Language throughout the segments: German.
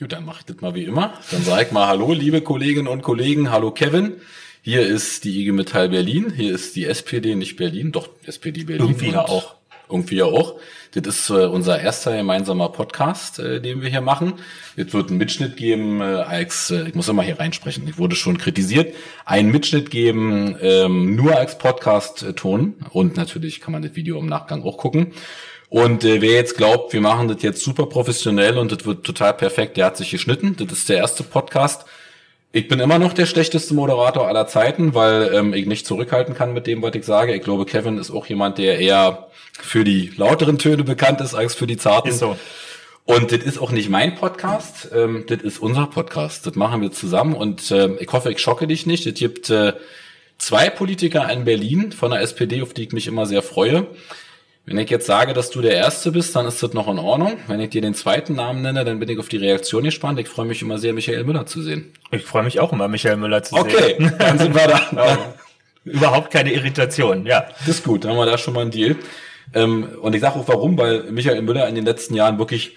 Gut, dann mach ich das mal wie immer. Dann sag ich mal Hallo, liebe Kolleginnen und Kollegen. Hallo Kevin. Hier ist die IG Metall Berlin. Hier ist die SPD, nicht Berlin. Doch, SPD Berlin. Irgendwie ja auch. Irgendwie ja auch. Das ist äh, unser erster gemeinsamer Podcast, äh, den wir hier machen. Es wird einen Mitschnitt geben, äh, als, äh, ich muss immer hier reinsprechen, ich wurde schon kritisiert, einen Mitschnitt geben, ähm, nur als Podcast-Ton. Und natürlich kann man das Video im Nachgang auch gucken. Und äh, wer jetzt glaubt, wir machen das jetzt super professionell und das wird total perfekt, der hat sich geschnitten. Das ist der erste Podcast. Ich bin immer noch der schlechteste Moderator aller Zeiten, weil ähm, ich nicht zurückhalten kann mit dem, was ich sage. Ich glaube, Kevin ist auch jemand, der eher für die lauteren Töne bekannt ist als für die zarten. Ist so. Und das ist auch nicht mein Podcast, ähm, das ist unser Podcast. Das machen wir zusammen und ähm, ich hoffe, ich schocke dich nicht. Es gibt äh, zwei Politiker in Berlin von der SPD, auf die ich mich immer sehr freue. Wenn ich jetzt sage, dass du der Erste bist, dann ist das noch in Ordnung. Wenn ich dir den zweiten Namen nenne, dann bin ich auf die Reaktion gespannt. Ich freue mich immer sehr, Michael Müller zu sehen. Ich freue mich auch immer, Michael Müller zu okay, sehen. Okay, dann sind wir da. Überhaupt keine Irritation, ja. Das ist gut, dann haben wir da schon mal einen Deal. Ähm, und ich sage auch warum, weil Michael Müller in den letzten Jahren wirklich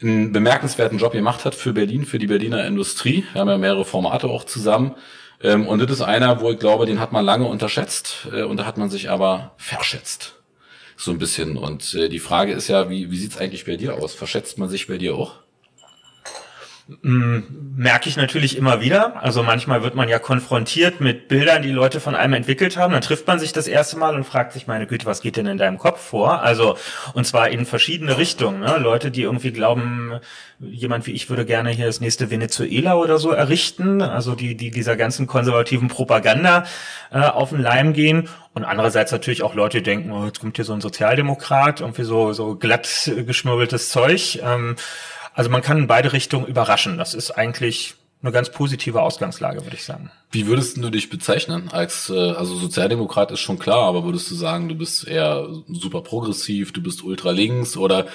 einen bemerkenswerten Job gemacht hat für Berlin, für die Berliner Industrie. Wir haben ja mehrere Formate auch zusammen. Ähm, und das ist einer, wo ich glaube, den hat man lange unterschätzt äh, und da hat man sich aber verschätzt so ein bisschen. Und äh, die Frage ist ja, wie, wie sieht's eigentlich bei dir aus? Verschätzt man sich bei dir auch? Mm, merke ich natürlich immer wieder. Also manchmal wird man ja konfrontiert mit Bildern, die Leute von einem entwickelt haben. Dann trifft man sich das erste Mal und fragt sich, meine Güte, was geht denn in deinem Kopf vor? Also, und zwar in verschiedene Richtungen. Ne? Leute, die irgendwie glauben, jemand wie ich würde gerne hier das nächste Venezuela oder so errichten. Also die, die dieser ganzen konservativen Propaganda äh, auf den Leim gehen. Und andererseits natürlich auch Leute, die denken, oh, jetzt kommt hier so ein Sozialdemokrat, irgendwie so, so glatt geschmürbeltes Zeug. Ähm, also man kann in beide Richtungen überraschen. Das ist eigentlich eine ganz positive Ausgangslage, würde ich sagen. Wie würdest du dich bezeichnen? Als äh, also Sozialdemokrat ist schon klar, aber würdest du sagen, du bist eher super progressiv, du bist ultra links oder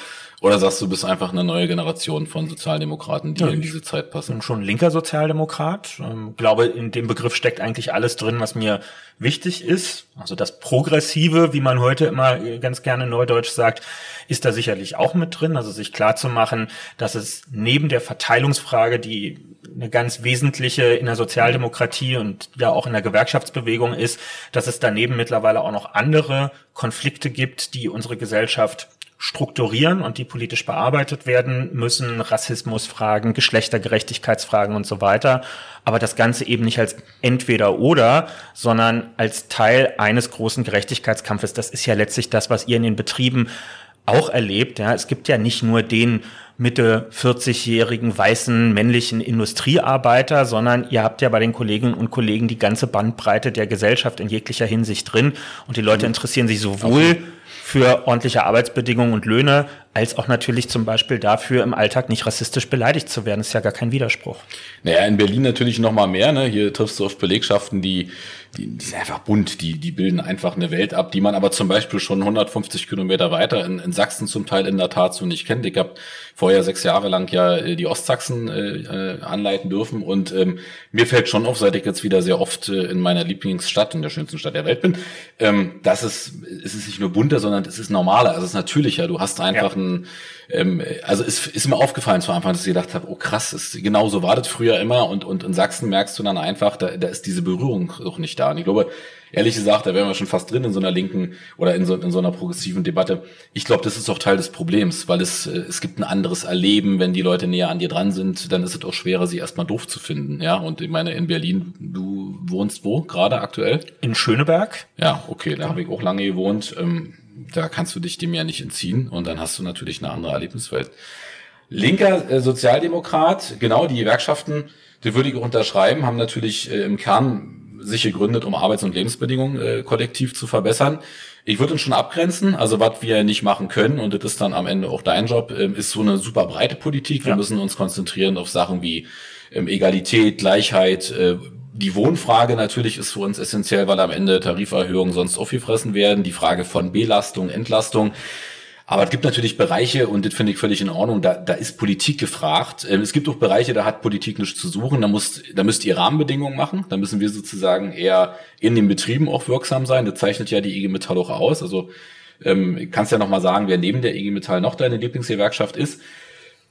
oder sagst du, bist einfach eine neue Generation von Sozialdemokraten, die ja, in diese Zeit passen? Ich bin schon linker Sozialdemokrat. Ähm, glaube, in dem Begriff steckt eigentlich alles drin, was mir wichtig ist. Also das Progressive, wie man heute immer ganz gerne neudeutsch sagt, ist da sicherlich auch mit drin. Also sich klar zu machen, dass es neben der Verteilungsfrage, die eine ganz wesentliche in der Sozialdemokratie und ja auch in der Gewerkschaftsbewegung ist, dass es daneben mittlerweile auch noch andere Konflikte gibt, die unsere Gesellschaft strukturieren und die politisch bearbeitet werden müssen, Rassismusfragen, Geschlechtergerechtigkeitsfragen und so weiter, aber das Ganze eben nicht als entweder oder, sondern als Teil eines großen Gerechtigkeitskampfes. Das ist ja letztlich das, was ihr in den Betrieben auch erlebt. Ja, es gibt ja nicht nur den Mitte 40-jährigen weißen männlichen Industriearbeiter, sondern ihr habt ja bei den Kolleginnen und Kollegen die ganze Bandbreite der Gesellschaft in jeglicher Hinsicht drin und die Leute mhm. interessieren sich sowohl für ordentliche Arbeitsbedingungen und Löhne, als auch natürlich zum Beispiel dafür, im Alltag nicht rassistisch beleidigt zu werden. Das ist ja gar kein Widerspruch. Naja, in Berlin natürlich noch mal mehr. Ne? Hier triffst du auf Belegschaften, die, die, die sind einfach bunt, die, die bilden einfach eine Welt ab, die man aber zum Beispiel schon 150 Kilometer weiter in, in Sachsen zum Teil in der Tat so nicht kennt. Ich habe vorher sechs Jahre lang ja äh, die Ostsachsen äh, äh, anleiten dürfen und ähm, mir fällt schon auf, seit ich jetzt wieder sehr oft äh, in meiner Lieblingsstadt, in der schönsten Stadt der Welt bin, ähm, dass es, es ist nicht nur bunter, sondern es ist normaler, also es ist natürlicher. Du hast einfach ja. ein ähm, also es ist mir aufgefallen zu Anfang, dass ich gedacht habe, oh krass, ist, genau so war das früher immer und, und in Sachsen merkst du dann einfach, da, da ist diese Berührung auch nicht da. Und ich glaube, ehrlich gesagt, da wären wir schon fast drin in so einer linken oder in so, in so einer progressiven Debatte. Ich glaube, das ist auch Teil des Problems, weil es, äh, es gibt ein anderes Erleben, wenn die Leute näher an dir dran sind, dann ist es auch schwerer, sie erstmal doof zu finden. Ja, und ich meine, in Berlin, du wohnst wo gerade aktuell? In Schöneberg. Ja, okay, da habe ich auch lange gewohnt. Ähm, da kannst du dich dem ja nicht entziehen und dann hast du natürlich eine andere Erlebniswelt. Linker äh, Sozialdemokrat, genau, die Gewerkschaften, die würde ich unterschreiben, haben natürlich äh, im Kern sich gegründet, um Arbeits- und Lebensbedingungen äh, kollektiv zu verbessern. Ich würde uns schon abgrenzen, also was wir nicht machen können, und das ist dann am Ende auch dein Job, äh, ist so eine super breite Politik. Wir ja. müssen uns konzentrieren auf Sachen wie ähm, Egalität, Gleichheit, äh, die Wohnfrage natürlich ist für uns essentiell, weil am Ende Tariferhöhungen sonst aufgefressen werden. Die Frage von Belastung, Entlastung. Aber es gibt natürlich Bereiche, und das finde ich völlig in Ordnung, da, da ist Politik gefragt. Ähm, es gibt auch Bereiche, da hat Politik nichts zu suchen. Da, muss, da müsst ihr Rahmenbedingungen machen. Da müssen wir sozusagen eher in den Betrieben auch wirksam sein. Das zeichnet ja die IG Metall auch aus. Also ähm, kannst ja noch mal sagen, wer neben der IG Metall noch deine Lieblingsgewerkschaft ist.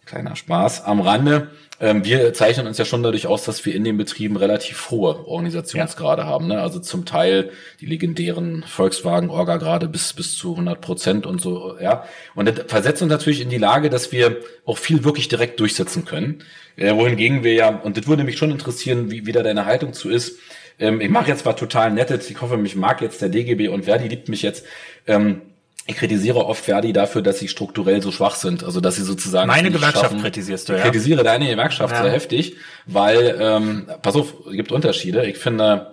Kleiner Spaß am Rande. Ähm, wir zeichnen uns ja schon dadurch aus, dass wir in den Betrieben relativ hohe Organisationsgrade ja. haben. Ne? Also zum Teil die legendären Volkswagen-Orga-Grade bis, bis zu 100 Prozent und so. Ja. Und das versetzt uns natürlich in die Lage, dass wir auch viel wirklich direkt durchsetzen können. Äh, wohingegen wir ja, und das würde mich schon interessieren, wie, wie da deine Haltung zu ist, ähm, ich mache jetzt zwar total nettes, ich hoffe, mich mag jetzt der DGB und Verdi liebt mich jetzt. Ähm, ich kritisiere oft Verdi dafür, dass sie strukturell so schwach sind. Also dass sie sozusagen. Meine Gewerkschaft schaffen. kritisierst du, ja. Ich kritisiere deine Gewerkschaft ja. sehr heftig, weil, ähm, pass auf, es gibt Unterschiede. Ich finde,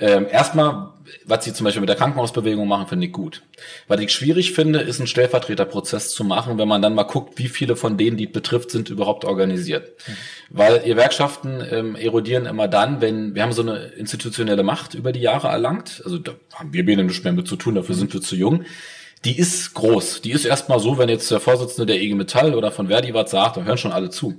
ähm, erstmal, was sie zum Beispiel mit der Krankenhausbewegung machen, finde ich gut. Was ich schwierig finde, ist einen Stellvertreterprozess zu machen, wenn man dann mal guckt, wie viele von denen, die betrifft, sind überhaupt organisiert. Mhm. Weil Gewerkschaften ähm, erodieren immer dann, wenn wir haben so eine institutionelle Macht über die Jahre erlangt. Also da haben wir beide nichts mehr mit zu tun, dafür sind wir zu jung die ist groß. Die ist erstmal so, wenn jetzt der Vorsitzende der IG Metall oder von Verdi was sagt, dann hören schon alle zu.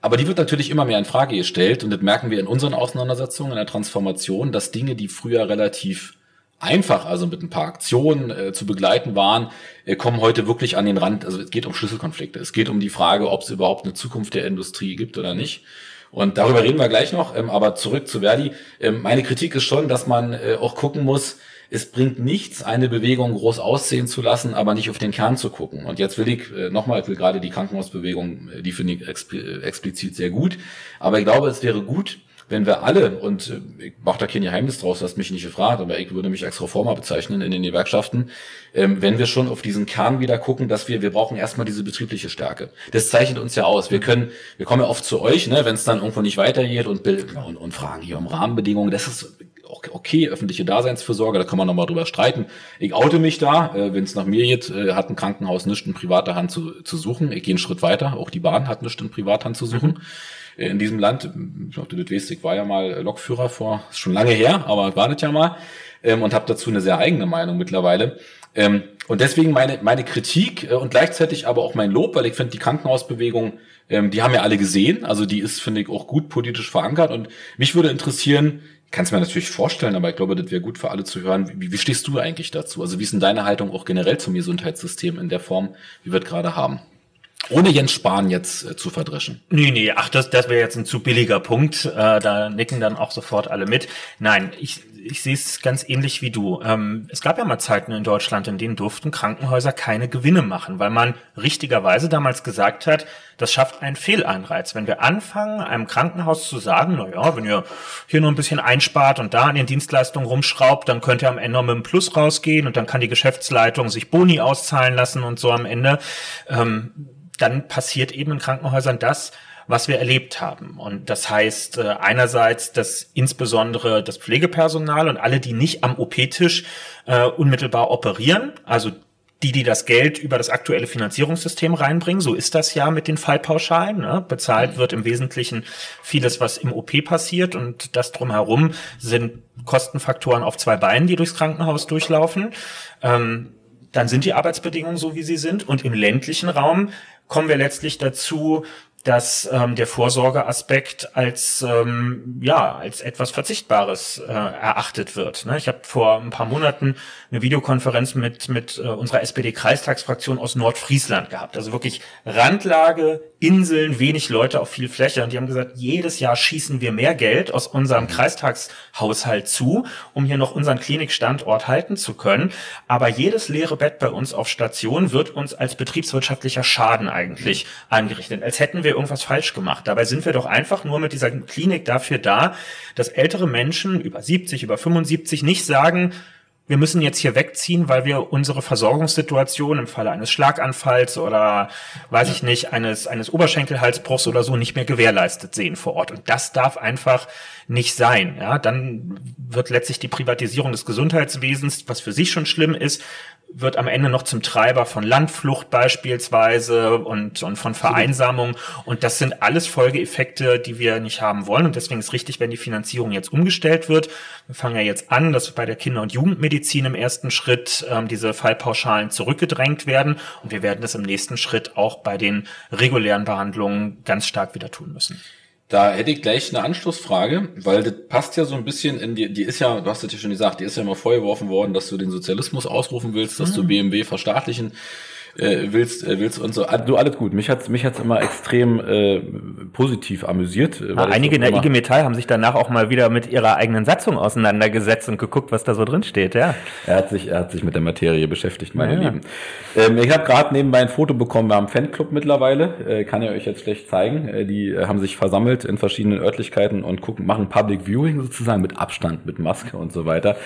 Aber die wird natürlich immer mehr in Frage gestellt und das merken wir in unseren Auseinandersetzungen in der Transformation, dass Dinge, die früher relativ einfach, also mit ein paar Aktionen äh, zu begleiten waren, äh, kommen heute wirklich an den Rand. Also es geht um Schlüsselkonflikte. Es geht um die Frage, ob es überhaupt eine Zukunft der Industrie gibt oder nicht. Und darüber reden wir gleich noch. Ähm, aber zurück zu Verdi. Ähm, meine Kritik ist schon, dass man äh, auch gucken muss, es bringt nichts, eine Bewegung groß aussehen zu lassen, aber nicht auf den Kern zu gucken. Und jetzt will ich äh, nochmal, ich will gerade die Krankenhausbewegung, äh, die finde ich äh, explizit sehr gut. Aber ich glaube, es wäre gut, wenn wir alle, und ich mache da kein Geheimnis draus, hast mich nicht gefragt, aber ich würde mich als Reformer bezeichnen in den Gewerkschaften, ähm, wenn wir schon auf diesen Kern wieder gucken, dass wir, wir brauchen erstmal diese betriebliche Stärke. Das zeichnet uns ja aus. Wir können, wir kommen ja oft zu euch, ne, wenn es dann irgendwo nicht weitergeht und, und, und fragen hier um Rahmenbedingungen. Das ist okay, öffentliche Daseinsfürsorge, da kann man nochmal drüber streiten. Ich oute mich da, äh, wenn es nach mir geht, äh, hat ein Krankenhaus nichts in privater Hand zu, zu suchen. Ich gehe einen Schritt weiter, auch die Bahn hat nichts in Privathand zu suchen. Mhm. Äh, in diesem Land, ich glaube, du das weißt, ich war ja mal Lokführer vor, ist schon lange her, aber war das ja mal, ähm, und habe dazu eine sehr eigene Meinung mittlerweile. Ähm, und deswegen meine, meine Kritik äh, und gleichzeitig aber auch mein Lob, weil ich finde, die Krankenhausbewegung, ähm, die haben ja alle gesehen, also die ist, finde ich, auch gut politisch verankert. Und mich würde interessieren, kann es mir natürlich vorstellen, aber ich glaube, das wäre gut für alle zu hören. Wie, wie stehst du eigentlich dazu? Also wie ist denn deine Haltung auch generell zum Gesundheitssystem in der Form, wie wir es gerade haben? Ohne Jens Spahn jetzt äh, zu verdreschen. Nee, nee, ach, das, das wäre jetzt ein zu billiger Punkt. Äh, da nicken dann auch sofort alle mit. Nein, ich, ich sehe es ganz ähnlich wie du. Ähm, es gab ja mal Zeiten in Deutschland, in denen durften Krankenhäuser keine Gewinne machen, weil man richtigerweise damals gesagt hat, das schafft einen Fehleinreiz. Wenn wir anfangen, einem Krankenhaus zu sagen, na ja, wenn ihr hier nur ein bisschen einspart und da an den Dienstleistungen rumschraubt, dann könnt ihr am Ende mit einem Plus rausgehen und dann kann die Geschäftsleitung sich Boni auszahlen lassen und so am Ende. Ähm, dann passiert eben in Krankenhäusern das, was wir erlebt haben. Und das heißt äh, einerseits, dass insbesondere das Pflegepersonal und alle, die nicht am OP-Tisch äh, unmittelbar operieren, also die, die das Geld über das aktuelle Finanzierungssystem reinbringen. So ist das ja mit den Fallpauschalen. Ne? Bezahlt wird im Wesentlichen vieles, was im OP passiert und das drumherum sind Kostenfaktoren auf zwei Beinen, die durchs Krankenhaus durchlaufen. Ähm, dann sind die Arbeitsbedingungen so, wie sie sind. Und im ländlichen Raum kommen wir letztlich dazu, dass ähm, der Vorsorgeaspekt als ähm, ja als etwas Verzichtbares äh, erachtet wird. Ne? Ich habe vor ein paar Monaten eine Videokonferenz mit mit äh, unserer SPD-Kreistagsfraktion aus Nordfriesland gehabt. Also wirklich Randlage, Inseln, wenig Leute auf viel Fläche. Und die haben gesagt, jedes Jahr schießen wir mehr Geld aus unserem Kreistagshaushalt zu, um hier noch unseren Klinikstandort halten zu können. Aber jedes leere Bett bei uns auf Station wird uns als betriebswirtschaftlicher Schaden eigentlich angerichtet, als hätten wir irgendwas falsch gemacht. Dabei sind wir doch einfach nur mit dieser Klinik dafür da, dass ältere Menschen über 70, über 75 nicht sagen, wir müssen jetzt hier wegziehen, weil wir unsere Versorgungssituation im Falle eines Schlaganfalls oder weiß ich nicht, eines, eines Oberschenkelhalsbruchs oder so nicht mehr gewährleistet sehen vor Ort. Und das darf einfach nicht sein. Ja, dann wird letztlich die Privatisierung des Gesundheitswesens, was für sich schon schlimm ist, wird am Ende noch zum Treiber von Landflucht beispielsweise und, und von Vereinsamung. Und das sind alles Folgeeffekte, die wir nicht haben wollen. Und deswegen ist richtig, wenn die Finanzierung jetzt umgestellt wird. Wir fangen ja jetzt an, dass bei der Kinder- und Jugendmedizin im ersten Schritt ähm, diese Fallpauschalen zurückgedrängt werden. Und wir werden das im nächsten Schritt auch bei den regulären Behandlungen ganz stark wieder tun müssen. Da hätte ich gleich eine Anschlussfrage, weil das passt ja so ein bisschen in die, die ist ja, du hast es ja schon gesagt, die ist ja immer vorgeworfen worden, dass du den Sozialismus ausrufen willst, dass mhm. du BMW verstaatlichen äh, willst, äh, willst und so. Ah, du, alles gut. Mich hat's, mich hat's immer extrem äh, positiv amüsiert. Ah, einige in der IG Metall haben sich danach auch mal wieder mit ihrer eigenen Satzung auseinandergesetzt und geguckt, was da so drin steht, ja. Er hat sich, er hat sich mit der Materie beschäftigt, meine ja, Lieben. Ähm, ich habe gerade nebenbei ein Foto bekommen, wir haben einen Fanclub mittlerweile, äh, kann ich euch jetzt schlecht zeigen. Äh, die äh, haben sich versammelt in verschiedenen Örtlichkeiten und gucken, machen Public Viewing sozusagen mit Abstand, mit Maske und so weiter.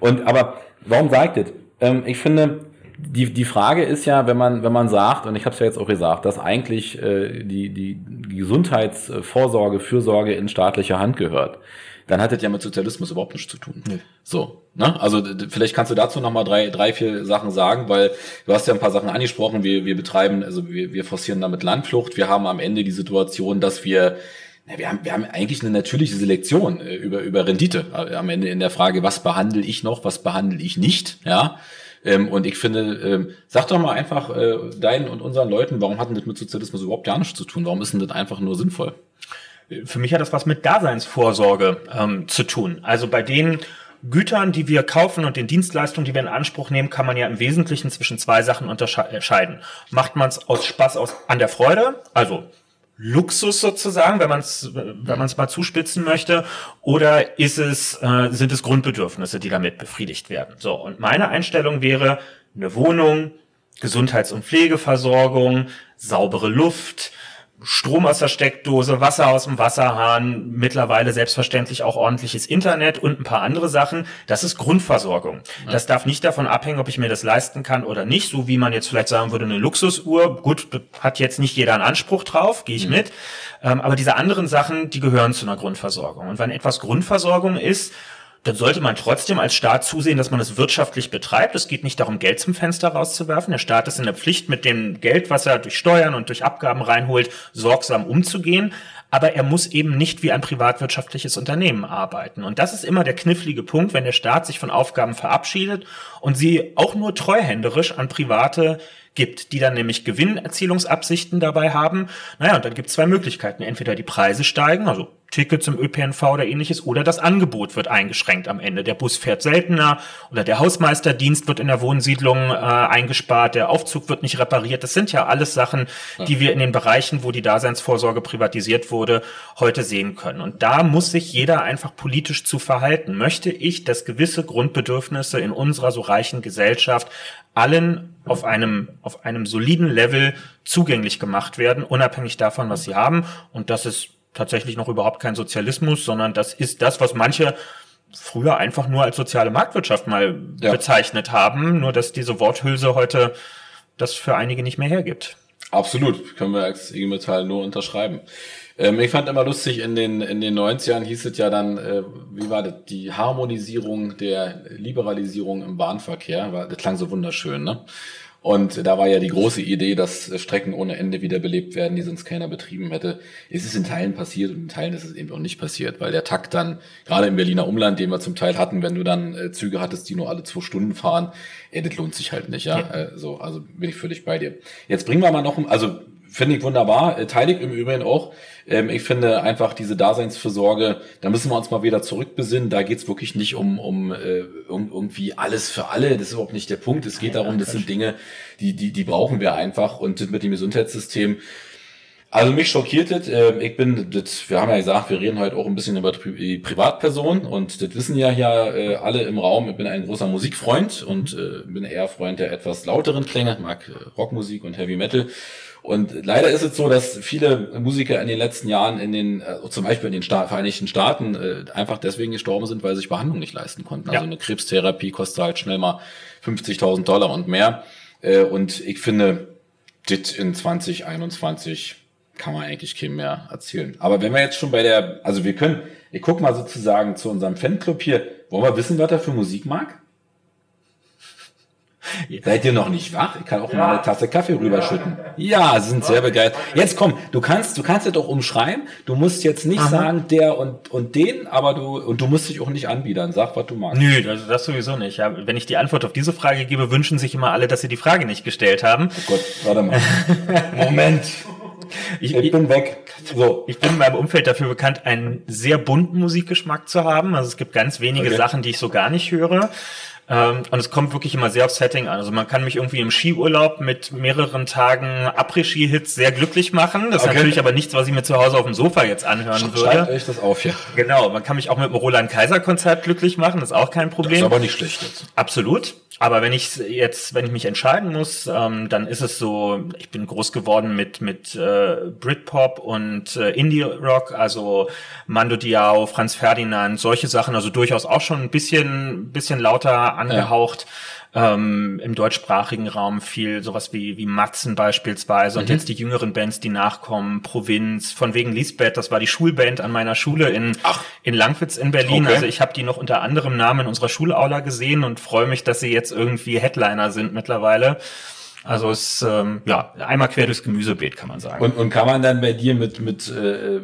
Und aber warum sagt ihr? Ähm, ich finde, die, die Frage ist ja, wenn man, wenn man sagt, und ich habe es ja jetzt auch gesagt, dass eigentlich äh, die, die Gesundheitsvorsorge, Fürsorge in staatlicher Hand gehört, dann hat das ja mit Sozialismus überhaupt nichts zu tun. Nee. So, ne? Also vielleicht kannst du dazu noch mal drei, drei, vier Sachen sagen, weil du hast ja ein paar Sachen angesprochen. Wir, wir betreiben, also wir, wir forcieren damit Landflucht. Wir haben am Ende die Situation, dass wir na, wir haben, wir haben eigentlich eine natürliche Selektion äh, über, über Rendite. Äh, am Ende in der Frage, was behandle ich noch, was behandle ich nicht, ja. Ähm, und ich finde, ähm, sag doch mal einfach äh, deinen und unseren Leuten, warum hat denn das mit Sozialismus überhaupt gar nichts zu tun? Warum ist denn das einfach nur sinnvoll? Für mich hat das was mit Daseinsvorsorge ähm, zu tun. Also bei den Gütern, die wir kaufen und den Dienstleistungen, die wir in Anspruch nehmen, kann man ja im Wesentlichen zwischen zwei Sachen unterscheiden. Macht man es aus Spaß aus an der Freude, also Luxus sozusagen, wenn man es wenn man es mal zuspitzen möchte, oder ist es äh, sind es Grundbedürfnisse, die damit befriedigt werden? So und meine Einstellung wäre eine Wohnung, Gesundheits- und Pflegeversorgung, saubere Luft, Strom aus der Steckdose, Wasser aus dem Wasserhahn, mittlerweile selbstverständlich auch ordentliches Internet und ein paar andere Sachen. Das ist Grundversorgung. Das darf nicht davon abhängen, ob ich mir das leisten kann oder nicht. So wie man jetzt vielleicht sagen würde, eine Luxusuhr. Gut, hat jetzt nicht jeder einen Anspruch drauf, gehe ich mhm. mit. Ähm, aber diese anderen Sachen, die gehören zu einer Grundversorgung. Und wenn etwas Grundversorgung ist, dann sollte man trotzdem als Staat zusehen, dass man es wirtschaftlich betreibt. Es geht nicht darum, Geld zum Fenster rauszuwerfen. Der Staat ist in der Pflicht, mit dem Geld, was er durch Steuern und durch Abgaben reinholt, sorgsam umzugehen. Aber er muss eben nicht wie ein privatwirtschaftliches Unternehmen arbeiten. Und das ist immer der knifflige Punkt, wenn der Staat sich von Aufgaben verabschiedet und sie auch nur treuhänderisch an Private gibt, die dann nämlich Gewinnerzielungsabsichten dabei haben. Naja, und dann gibt es zwei Möglichkeiten. Entweder die Preise steigen, also Tickets im ÖPNV oder ähnliches, oder das Angebot wird eingeschränkt am Ende. Der Bus fährt seltener oder der Hausmeisterdienst wird in der Wohnsiedlung äh, eingespart, der Aufzug wird nicht repariert. Das sind ja alles Sachen, die wir in den Bereichen, wo die Daseinsvorsorge privatisiert wurde, heute sehen können. Und da muss sich jeder einfach politisch zu verhalten. Möchte ich, dass gewisse Grundbedürfnisse in unserer so reichen Gesellschaft allen auf einem, auf einem soliden Level zugänglich gemacht werden, unabhängig davon, was sie haben. Und das ist tatsächlich noch überhaupt kein Sozialismus, sondern das ist das, was manche früher einfach nur als soziale Marktwirtschaft mal ja. bezeichnet haben, nur dass diese Worthülse heute das für einige nicht mehr hergibt. Absolut, können wir als IG Metall nur unterschreiben. Ähm, ich fand immer lustig, in den, in den 90ern hieß es ja dann, äh, wie war das, die Harmonisierung der Liberalisierung im Bahnverkehr, war, das klang so wunderschön, ne? Und da war ja die große Idee, dass Strecken ohne Ende wiederbelebt werden, die sonst keiner betrieben hätte. Es ist in Teilen passiert und in Teilen ist es eben auch nicht passiert, weil der Takt dann, gerade im Berliner Umland, den wir zum Teil hatten, wenn du dann äh, Züge hattest, die nur alle zwei Stunden fahren, ey, das lohnt sich halt nicht, ja. ja. Äh, so, also bin ich völlig bei dir. Jetzt bringen wir mal noch, also finde ich wunderbar, äh, teile ich im Übrigen auch. Ähm, ich finde einfach diese Daseinsfürsorge, da müssen wir uns mal wieder zurückbesinnen. Da geht's wirklich nicht um, um äh, irgendwie alles für alle. Das ist überhaupt nicht der Punkt. Es geht darum, das sind Dinge, die, die, die brauchen wir einfach. Und mit dem Gesundheitssystem, also mich schockiert es. Äh, ich bin, das, wir haben ja gesagt, wir reden heute auch ein bisschen über die Privatperson und das wissen ja ja äh, alle im Raum. Ich bin ein großer Musikfreund und äh, bin eher Freund der etwas lauteren Klänge, mag Rockmusik und Heavy Metal. Und leider ist es so, dass viele Musiker in den letzten Jahren in den, äh, zum Beispiel in den Sta Vereinigten Staaten, äh, einfach deswegen gestorben sind, weil sie sich Behandlung nicht leisten konnten. Also ja. eine Krebstherapie kostet halt schnell mal 50.000 Dollar und mehr. Äh, und ich finde, dit in 2021 kann man eigentlich keinem mehr erzählen. Aber wenn wir jetzt schon bei der, also wir können, ich guck mal sozusagen zu unserem Fanclub hier, wollen wir wissen, was er für Musik mag? Seid ihr noch nicht wach? Ich kann auch ja. mal eine Tasse Kaffee rüberschütten. Ja, sie sind sehr begeistert. Jetzt komm, du kannst, du kannst es doch umschreiben. Du musst jetzt nicht Aha. sagen, der und, und den, aber du, und du musst dich auch nicht anbiedern. Sag, was du magst. Nö, das, das sowieso nicht. Ja, wenn ich die Antwort auf diese Frage gebe, wünschen sich immer alle, dass sie die Frage nicht gestellt haben. Oh Gott, warte mal. Moment. Ich, ich, bin weg. So. Ich bin in meinem Umfeld dafür bekannt, einen sehr bunten Musikgeschmack zu haben. Also es gibt ganz wenige okay. Sachen, die ich so gar nicht höre. Ähm, und es kommt wirklich immer sehr aufs Setting an. Also man kann mich irgendwie im Skiurlaub mit mehreren Tagen Après-Ski-Hits sehr glücklich machen. Das okay. ist natürlich aber nichts, was ich mir zu Hause auf dem Sofa jetzt anhören Sch würde. Schreibt euch das auf hier. Genau, man kann mich auch mit dem Roland-Kaiser-Konzert glücklich machen, das ist auch kein Problem. Das ist aber nicht schlecht jetzt. Absolut. Aber wenn ich jetzt, wenn ich mich entscheiden muss, ähm, dann ist es so, ich bin groß geworden mit mit äh, Britpop und äh, Indie Rock, also Mando Diao, Franz Ferdinand, solche Sachen, also durchaus auch schon ein bisschen bisschen lauter angehaucht. Ja ähm, im deutschsprachigen Raum viel sowas wie, wie Matzen beispielsweise und mhm. jetzt die jüngeren Bands, die nachkommen, Provinz, von wegen Lisbeth, das war die Schulband an meiner Schule in, Ach. in Langwitz in Berlin. Okay. Also ich habe die noch unter anderem Namen in unserer Schulaula gesehen und freue mich, dass sie jetzt irgendwie Headliner sind mittlerweile. Also es ähm, ja einmal quer durchs Gemüsebeet kann man sagen. Und, und kann man dann bei dir mit mit, äh,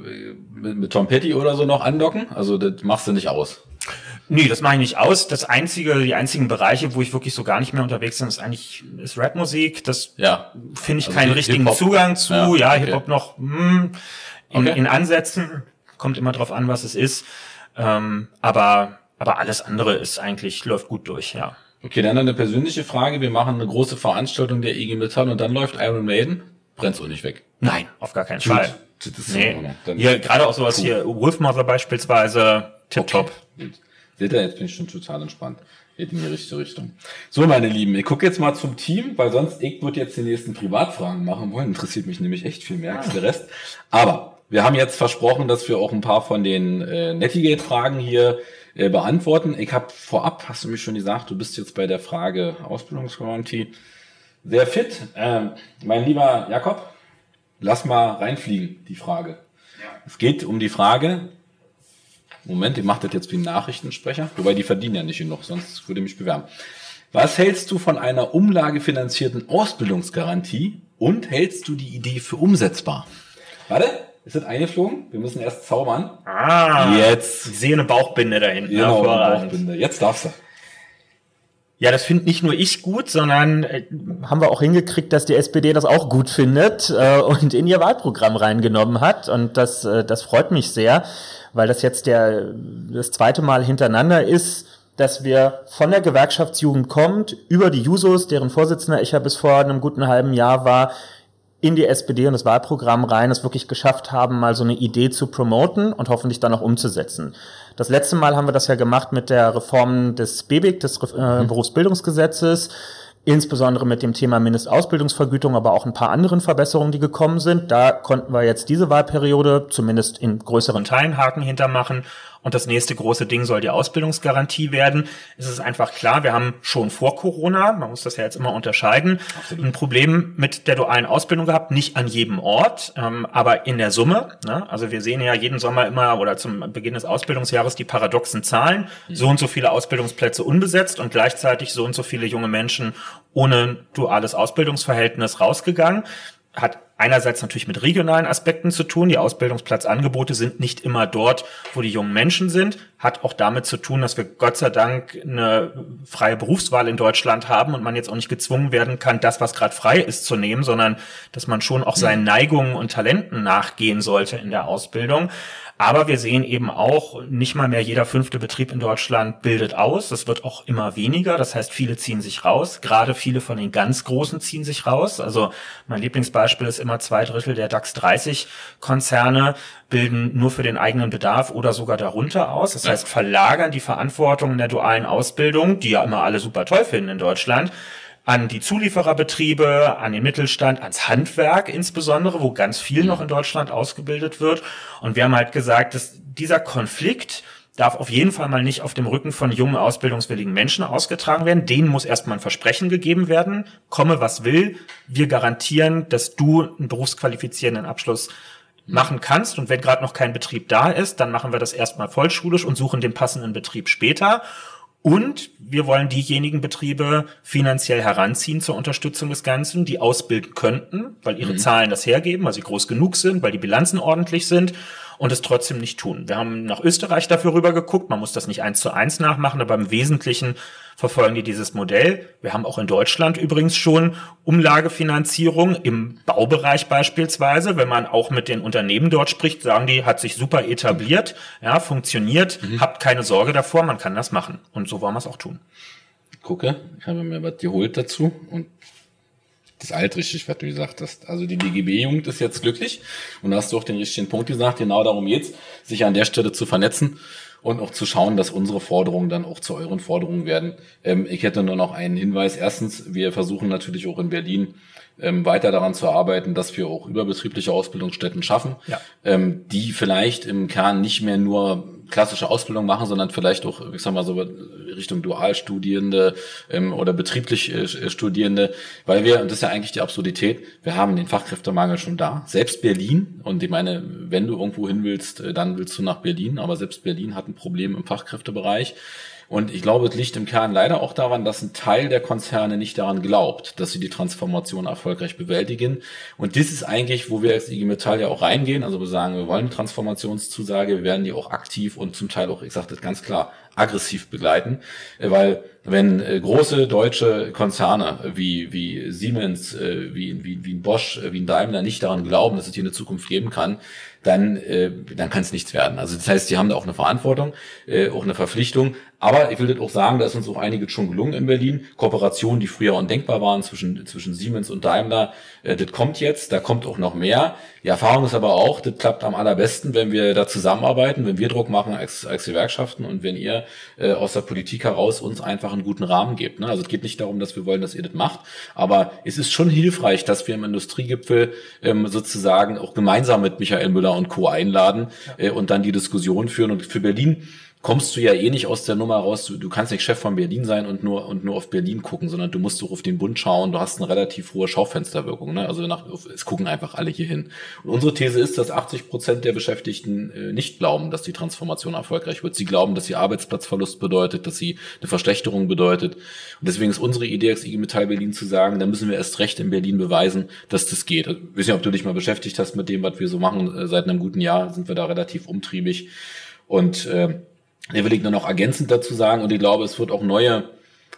mit mit Tom Petty oder so noch andocken? Also das machst du nicht aus. Nee, das mache ich nicht aus. Das einzige, die einzigen Bereiche, wo ich wirklich so gar nicht mehr unterwegs bin, ist eigentlich ist Rapmusik. Das ja. finde ich also keinen richtigen Zugang zu. Ja, ja okay. Hip-Hop noch hm, in, okay. in Ansätzen. Kommt immer drauf an, was es ist. Ähm, aber, aber alles andere ist eigentlich, läuft gut durch, ja. Okay, dann eine persönliche Frage. Wir machen eine große Veranstaltung der IG Metall und dann läuft Iron Maiden. Brennt's auch nicht weg. Nein, auf gar keinen Gut. Fall. Nee. Hier, gerade auch sowas cool. hier, Wolfmother beispielsweise, tipptopp. Okay. Seht ihr, jetzt bin ich schon total entspannt. Geht in die richtige Richtung. So, meine Lieben, ich gucke jetzt mal zum Team, weil sonst ich würde jetzt die nächsten Privatfragen machen wollen. Interessiert mich nämlich echt viel mehr als der Rest. Aber wir haben jetzt versprochen, dass wir auch ein paar von den äh, Netigate-Fragen hier äh, beantworten. Ich habe vorab, hast du mich schon gesagt, du bist jetzt bei der Frage Ausbildungsgarantie sehr fit. Ähm, mein lieber Jakob, lass mal reinfliegen, die Frage. Ja. Es geht um die Frage, Moment, ich mache das jetzt wie ein Nachrichtensprecher, wobei die verdienen ja nicht genug, sonst würde ich mich bewerben. Was hältst du von einer umlagefinanzierten Ausbildungsgarantie und hältst du die Idee für umsetzbar? Warte, ist das eingeflogen? Wir müssen erst zaubern. Ah, jetzt. Ich sehe eine Bauchbinde da hinten. Genau, eine Bauchbinde. Jetzt darfst du. Ja, das finde nicht nur ich gut, sondern äh, haben wir auch hingekriegt, dass die SPD das auch gut findet äh, und in ihr Wahlprogramm reingenommen hat. Und das, äh, das freut mich sehr weil das jetzt der, das zweite Mal hintereinander ist, dass wir von der Gewerkschaftsjugend kommt, über die Jusos, deren Vorsitzender ich ja bis vor einem guten halben Jahr war, in die SPD und das Wahlprogramm rein, es wirklich geschafft haben, mal so eine Idee zu promoten und hoffentlich dann auch umzusetzen. Das letzte Mal haben wir das ja gemacht mit der Reform des BBIG, des äh, mhm. Berufsbildungsgesetzes insbesondere mit dem Thema Mindestausbildungsvergütung, aber auch ein paar anderen Verbesserungen, die gekommen sind. Da konnten wir jetzt diese Wahlperiode zumindest in größeren Teilen Haken hintermachen. Und das nächste große Ding soll die Ausbildungsgarantie werden. Es ist einfach klar, wir haben schon vor Corona, man muss das ja jetzt immer unterscheiden, Absolut. ein Problem mit der dualen Ausbildung gehabt, nicht an jedem Ort, ähm, aber in der Summe. Ne? Also wir sehen ja jeden Sommer immer oder zum Beginn des Ausbildungsjahres die paradoxen Zahlen. Mhm. So und so viele Ausbildungsplätze unbesetzt und gleichzeitig so und so viele junge Menschen ohne duales Ausbildungsverhältnis rausgegangen hat einerseits natürlich mit regionalen Aspekten zu tun. Die Ausbildungsplatzangebote sind nicht immer dort, wo die jungen Menschen sind. Hat auch damit zu tun, dass wir Gott sei Dank eine freie Berufswahl in Deutschland haben und man jetzt auch nicht gezwungen werden kann, das, was gerade frei ist, zu nehmen, sondern dass man schon auch seinen Neigungen und Talenten nachgehen sollte in der Ausbildung. Aber wir sehen eben auch, nicht mal mehr jeder fünfte Betrieb in Deutschland bildet aus. Das wird auch immer weniger. Das heißt, viele ziehen sich raus. Gerade viele von den ganz Großen ziehen sich raus. Also mein Lieblingsbeispiel ist immer zwei Drittel der DAX 30 Konzerne bilden nur für den eigenen Bedarf oder sogar darunter aus. Das heißt, verlagern die Verantwortung in der dualen Ausbildung, die ja immer alle super toll finden in Deutschland, an die Zuliefererbetriebe, an den Mittelstand, ans Handwerk insbesondere, wo ganz viel noch in Deutschland ausgebildet wird. Und wir haben halt gesagt, dass dieser Konflikt darf auf jeden Fall mal nicht auf dem Rücken von jungen, ausbildungswilligen Menschen ausgetragen werden. Denen muss erstmal ein Versprechen gegeben werden. Komme, was will. Wir garantieren, dass du einen berufsqualifizierenden Abschluss machen kannst. Und wenn gerade noch kein Betrieb da ist, dann machen wir das erstmal vollschulisch und suchen den passenden Betrieb später. Und wir wollen diejenigen Betriebe finanziell heranziehen zur Unterstützung des Ganzen, die ausbilden könnten, weil ihre mhm. Zahlen das hergeben, weil sie groß genug sind, weil die Bilanzen ordentlich sind und es trotzdem nicht tun. Wir haben nach Österreich dafür rüber geguckt. Man muss das nicht eins zu eins nachmachen, aber im Wesentlichen verfolgen die dieses Modell. Wir haben auch in Deutschland übrigens schon Umlagefinanzierung im Baubereich beispielsweise. Wenn man auch mit den Unternehmen dort spricht, sagen die, hat sich super etabliert, ja, funktioniert, mhm. habt keine Sorge davor, man kann das machen. Und so wollen wir es auch tun. gucke, ich habe mir was geholt dazu und das ist alt richtig, was du gesagt hast. Also die DGB-Jugend ist jetzt glücklich und da hast du auch den richtigen Punkt gesagt. Genau darum geht's, sich an der Stelle zu vernetzen und auch zu schauen, dass unsere Forderungen dann auch zu euren Forderungen werden. Ähm, ich hätte nur noch einen Hinweis. Erstens, wir versuchen natürlich auch in Berlin ähm, weiter daran zu arbeiten, dass wir auch überbetriebliche Ausbildungsstätten schaffen, ja. ähm, die vielleicht im Kern nicht mehr nur klassische Ausbildung machen, sondern vielleicht auch, ich sag mal so Richtung Dualstudierende ähm, oder betrieblich äh, Studierende, weil wir, und das ist ja eigentlich die Absurdität, wir haben den Fachkräftemangel schon da. Selbst Berlin, und ich meine, wenn du irgendwo hin willst, äh, dann willst du nach Berlin, aber selbst Berlin hat ein Problem im Fachkräftebereich. Und ich glaube, es liegt im Kern leider auch daran, dass ein Teil der Konzerne nicht daran glaubt, dass sie die Transformation erfolgreich bewältigen. Und das ist eigentlich, wo wir als IG Metall ja auch reingehen. Also wir sagen, wir wollen Transformationszusage, wir werden die auch aktiv und zum Teil auch, ich sage das ganz klar, aggressiv begleiten, äh, weil wenn äh, große deutsche Konzerne wie, wie Siemens, äh, wie, wie, wie ein Bosch, wie ein Daimler nicht daran glauben, dass es hier eine Zukunft geben kann, dann, äh, dann kann es nichts werden. Also das heißt, die haben da auch eine Verantwortung, äh, auch eine Verpflichtung. Aber ich will das auch sagen, da ist uns auch einiges schon gelungen in Berlin. Kooperationen, die früher undenkbar waren zwischen, zwischen Siemens und Daimler, äh, das kommt jetzt, da kommt auch noch mehr. Die Erfahrung ist aber auch, das klappt am allerbesten, wenn wir da zusammenarbeiten, wenn wir Druck machen als, als Gewerkschaften und wenn ihr äh, aus der Politik heraus uns einfach einen guten Rahmen gebt. Ne? Also es geht nicht darum, dass wir wollen, dass ihr das macht, aber es ist schon hilfreich, dass wir im Industriegipfel ähm, sozusagen auch gemeinsam mit Michael Müller und Co. einladen äh, und dann die Diskussion führen. Und für Berlin kommst du ja eh nicht aus der Nummer raus. Du, du kannst nicht Chef von Berlin sein und nur und nur auf Berlin gucken, sondern du musst doch auf den Bund schauen. Du hast eine relativ hohe Schaufensterwirkung. Ne? Also nach, es gucken einfach alle hier hin. Und unsere These ist, dass 80 Prozent der Beschäftigten äh, nicht glauben, dass die Transformation erfolgreich wird. Sie glauben, dass sie Arbeitsplatzverlust bedeutet, dass sie eine Verschlechterung bedeutet. Und deswegen ist unsere Idee als IG Metall Berlin zu sagen, da müssen wir erst recht in Berlin beweisen, dass das geht. Ich weiß nicht, ob du dich mal beschäftigt hast mit dem, was wir so machen. Äh, seit einem guten Jahr sind wir da relativ umtriebig. Und äh, hier will ich nur noch ergänzend dazu sagen und ich glaube, es wird auch neue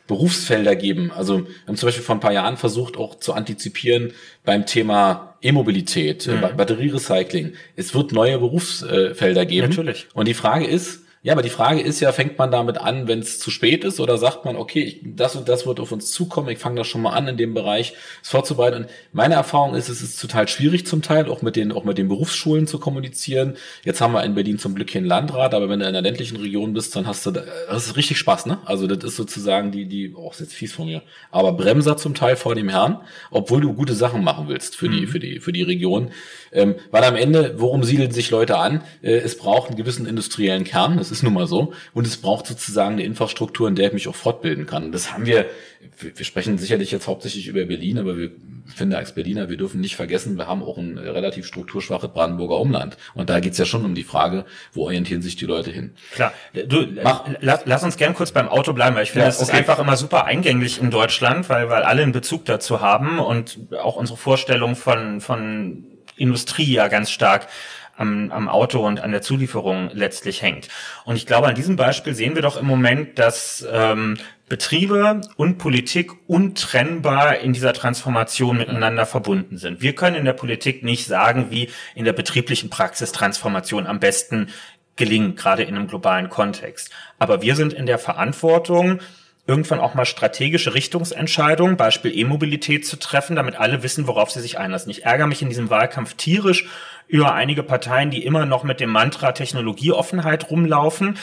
Berufsfelder geben. Also wir haben zum Beispiel vor ein paar Jahren versucht, auch zu antizipieren beim Thema E-Mobilität, mhm. Batterierecycling. Es wird neue Berufsfelder geben. Natürlich. Und die Frage ist, ja, aber die Frage ist ja, fängt man damit an, wenn es zu spät ist, oder sagt man, okay, ich, das und das wird auf uns zukommen, ich fange da schon mal an, in dem Bereich es vorzubereiten. Und meine Erfahrung ist, es ist total schwierig zum Teil, auch mit den, auch mit den Berufsschulen zu kommunizieren. Jetzt haben wir in Berlin zum Glück hier einen Landrat, aber wenn du in der ländlichen Region bist, dann hast du, das ist richtig Spaß, ne? Also das ist sozusagen die, die, oh, ist jetzt fies von mir, aber Bremser zum Teil vor dem Herrn, obwohl du gute Sachen machen willst für die, mhm. für die, für die Region. Ähm, weil am Ende, worum siedeln sich Leute an? Äh, es braucht einen gewissen industriellen Kern, das ist nun mal so. Und es braucht sozusagen eine Infrastruktur, in der ich mich auch fortbilden kann. Das haben wir, wir sprechen sicherlich jetzt hauptsächlich über Berlin, aber wir finde als Berliner, wir dürfen nicht vergessen, wir haben auch ein relativ strukturschwaches Brandenburger Umland. Und da geht's ja schon um die Frage, wo orientieren sich die Leute hin? Klar. Du, Mach. Lass, lass uns gern kurz beim Auto bleiben, weil ich finde, es ja, okay. ist einfach immer super eingänglich in Deutschland, weil, weil alle einen Bezug dazu haben und auch unsere Vorstellung von, von Industrie ja ganz stark am, am Auto und an der Zulieferung letztlich hängt. Und ich glaube, an diesem Beispiel sehen wir doch im Moment, dass ähm, Betriebe und Politik untrennbar in dieser Transformation miteinander verbunden sind. Wir können in der Politik nicht sagen, wie in der betrieblichen Praxis Transformation am besten gelingt, gerade in einem globalen Kontext. Aber wir sind in der Verantwortung, irgendwann auch mal strategische Richtungsentscheidungen, Beispiel E-Mobilität zu treffen, damit alle wissen, worauf sie sich einlassen. Ich ärgere mich in diesem Wahlkampf tierisch über einige Parteien, die immer noch mit dem Mantra Technologieoffenheit rumlaufen.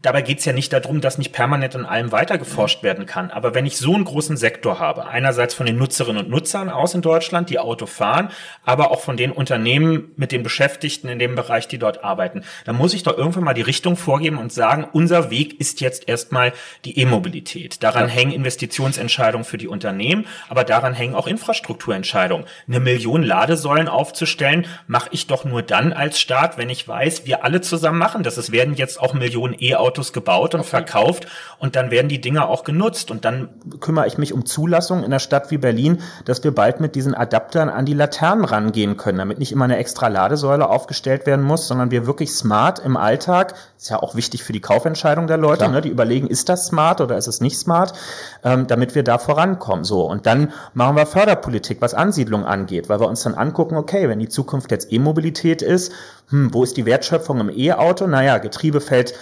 Dabei geht es ja nicht darum, dass nicht permanent an allem weitergeforscht werden kann. Aber wenn ich so einen großen Sektor habe, einerseits von den Nutzerinnen und Nutzern aus in Deutschland, die Auto fahren, aber auch von den Unternehmen mit den Beschäftigten in dem Bereich, die dort arbeiten, dann muss ich doch irgendwann mal die Richtung vorgeben und sagen, unser Weg ist jetzt erstmal die E-Mobilität. Daran ja. hängen Investitionsentscheidungen für die Unternehmen, aber daran hängen auch Infrastrukturentscheidungen. Eine Million Ladesäulen aufzustellen, mache ich doch nur dann als Staat, wenn ich weiß, wir alle zusammen machen das. Es werden jetzt auch Millionen E-Autos Autos gebaut und okay. verkauft und dann werden die Dinger auch genutzt und dann kümmere ich mich um Zulassung in einer Stadt wie Berlin, dass wir bald mit diesen Adaptern an die Laternen rangehen können, damit nicht immer eine extra Ladesäule aufgestellt werden muss, sondern wir wirklich smart im Alltag, ist ja auch wichtig für die Kaufentscheidung der Leute, ne, die überlegen, ist das smart oder ist es nicht smart, ähm, damit wir da vorankommen. So und dann machen wir Förderpolitik, was Ansiedlung angeht, weil wir uns dann angucken, okay, wenn die Zukunft jetzt E-Mobilität ist, hm, wo ist die Wertschöpfung im E-Auto? Naja, Getriebe fällt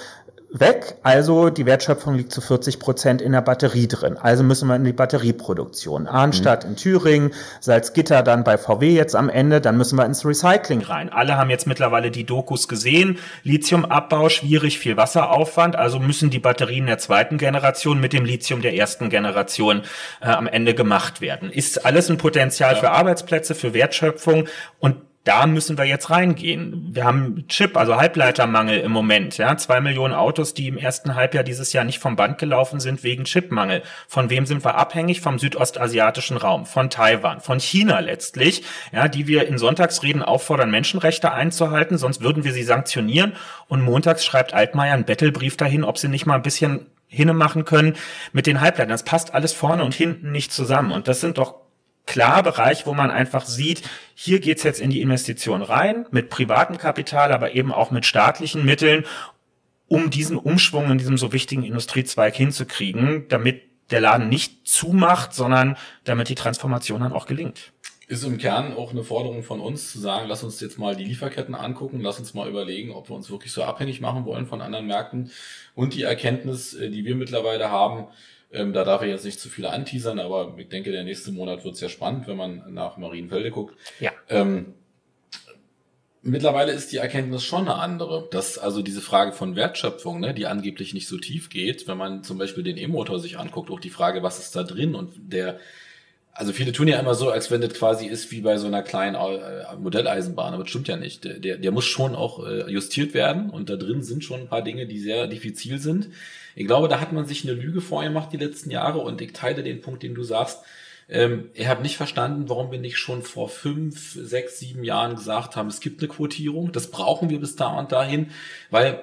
weg, also die Wertschöpfung liegt zu 40 Prozent in der Batterie drin. Also müssen wir in die Batterieproduktion. Arnstadt mhm. in Thüringen, Salzgitter dann bei VW jetzt am Ende, dann müssen wir ins Recycling rein. Alle haben jetzt mittlerweile die Dokus gesehen. Lithiumabbau schwierig, viel Wasseraufwand, also müssen die Batterien der zweiten Generation mit dem Lithium der ersten Generation äh, am Ende gemacht werden. Ist alles ein Potenzial ja. für Arbeitsplätze, für Wertschöpfung und da müssen wir jetzt reingehen. Wir haben Chip, also Halbleitermangel im Moment. Ja, zwei Millionen Autos, die im ersten Halbjahr dieses Jahr nicht vom Band gelaufen sind wegen Chipmangel. Von wem sind wir abhängig? Vom südostasiatischen Raum, von Taiwan, von China letztlich, ja, die wir in Sonntagsreden auffordern, Menschenrechte einzuhalten, sonst würden wir sie sanktionieren. Und montags schreibt Altmaier einen Bettelbrief dahin, ob sie nicht mal ein bisschen hinne machen können mit den Halbleitern. Das passt alles vorne und hinten nicht zusammen. Und das sind doch klar Bereich, wo man einfach sieht, hier geht's jetzt in die Investition rein, mit privatem Kapital, aber eben auch mit staatlichen Mitteln, um diesen Umschwung in diesem so wichtigen Industriezweig hinzukriegen, damit der Laden nicht zumacht, sondern damit die Transformation dann auch gelingt. Ist im Kern auch eine Forderung von uns zu sagen, lass uns jetzt mal die Lieferketten angucken, lass uns mal überlegen, ob wir uns wirklich so abhängig machen wollen von anderen Märkten und die Erkenntnis, äh, die wir mittlerweile haben, ähm, da darf ich jetzt nicht zu viele anteasern, aber ich denke, der nächste Monat wird sehr spannend, wenn man nach Marienfelde guckt. Ja. Ähm, mittlerweile ist die Erkenntnis schon eine andere, dass also diese Frage von Wertschöpfung, ne, die angeblich nicht so tief geht, wenn man zum Beispiel den E-Motor sich anguckt, auch die Frage, was ist da drin und der also viele tun ja immer so, als wenn das quasi ist wie bei so einer kleinen äh, Modelleisenbahn, aber das stimmt ja nicht. Der, der muss schon auch äh, justiert werden und da drin sind schon ein paar Dinge, die sehr diffizil sind. Ich glaube, da hat man sich eine Lüge vorher gemacht die letzten Jahre und ich teile den Punkt, den du sagst. Ähm, ich habe nicht verstanden, warum wir nicht schon vor fünf, sechs, sieben Jahren gesagt haben, es gibt eine Quotierung. Das brauchen wir bis da und dahin, weil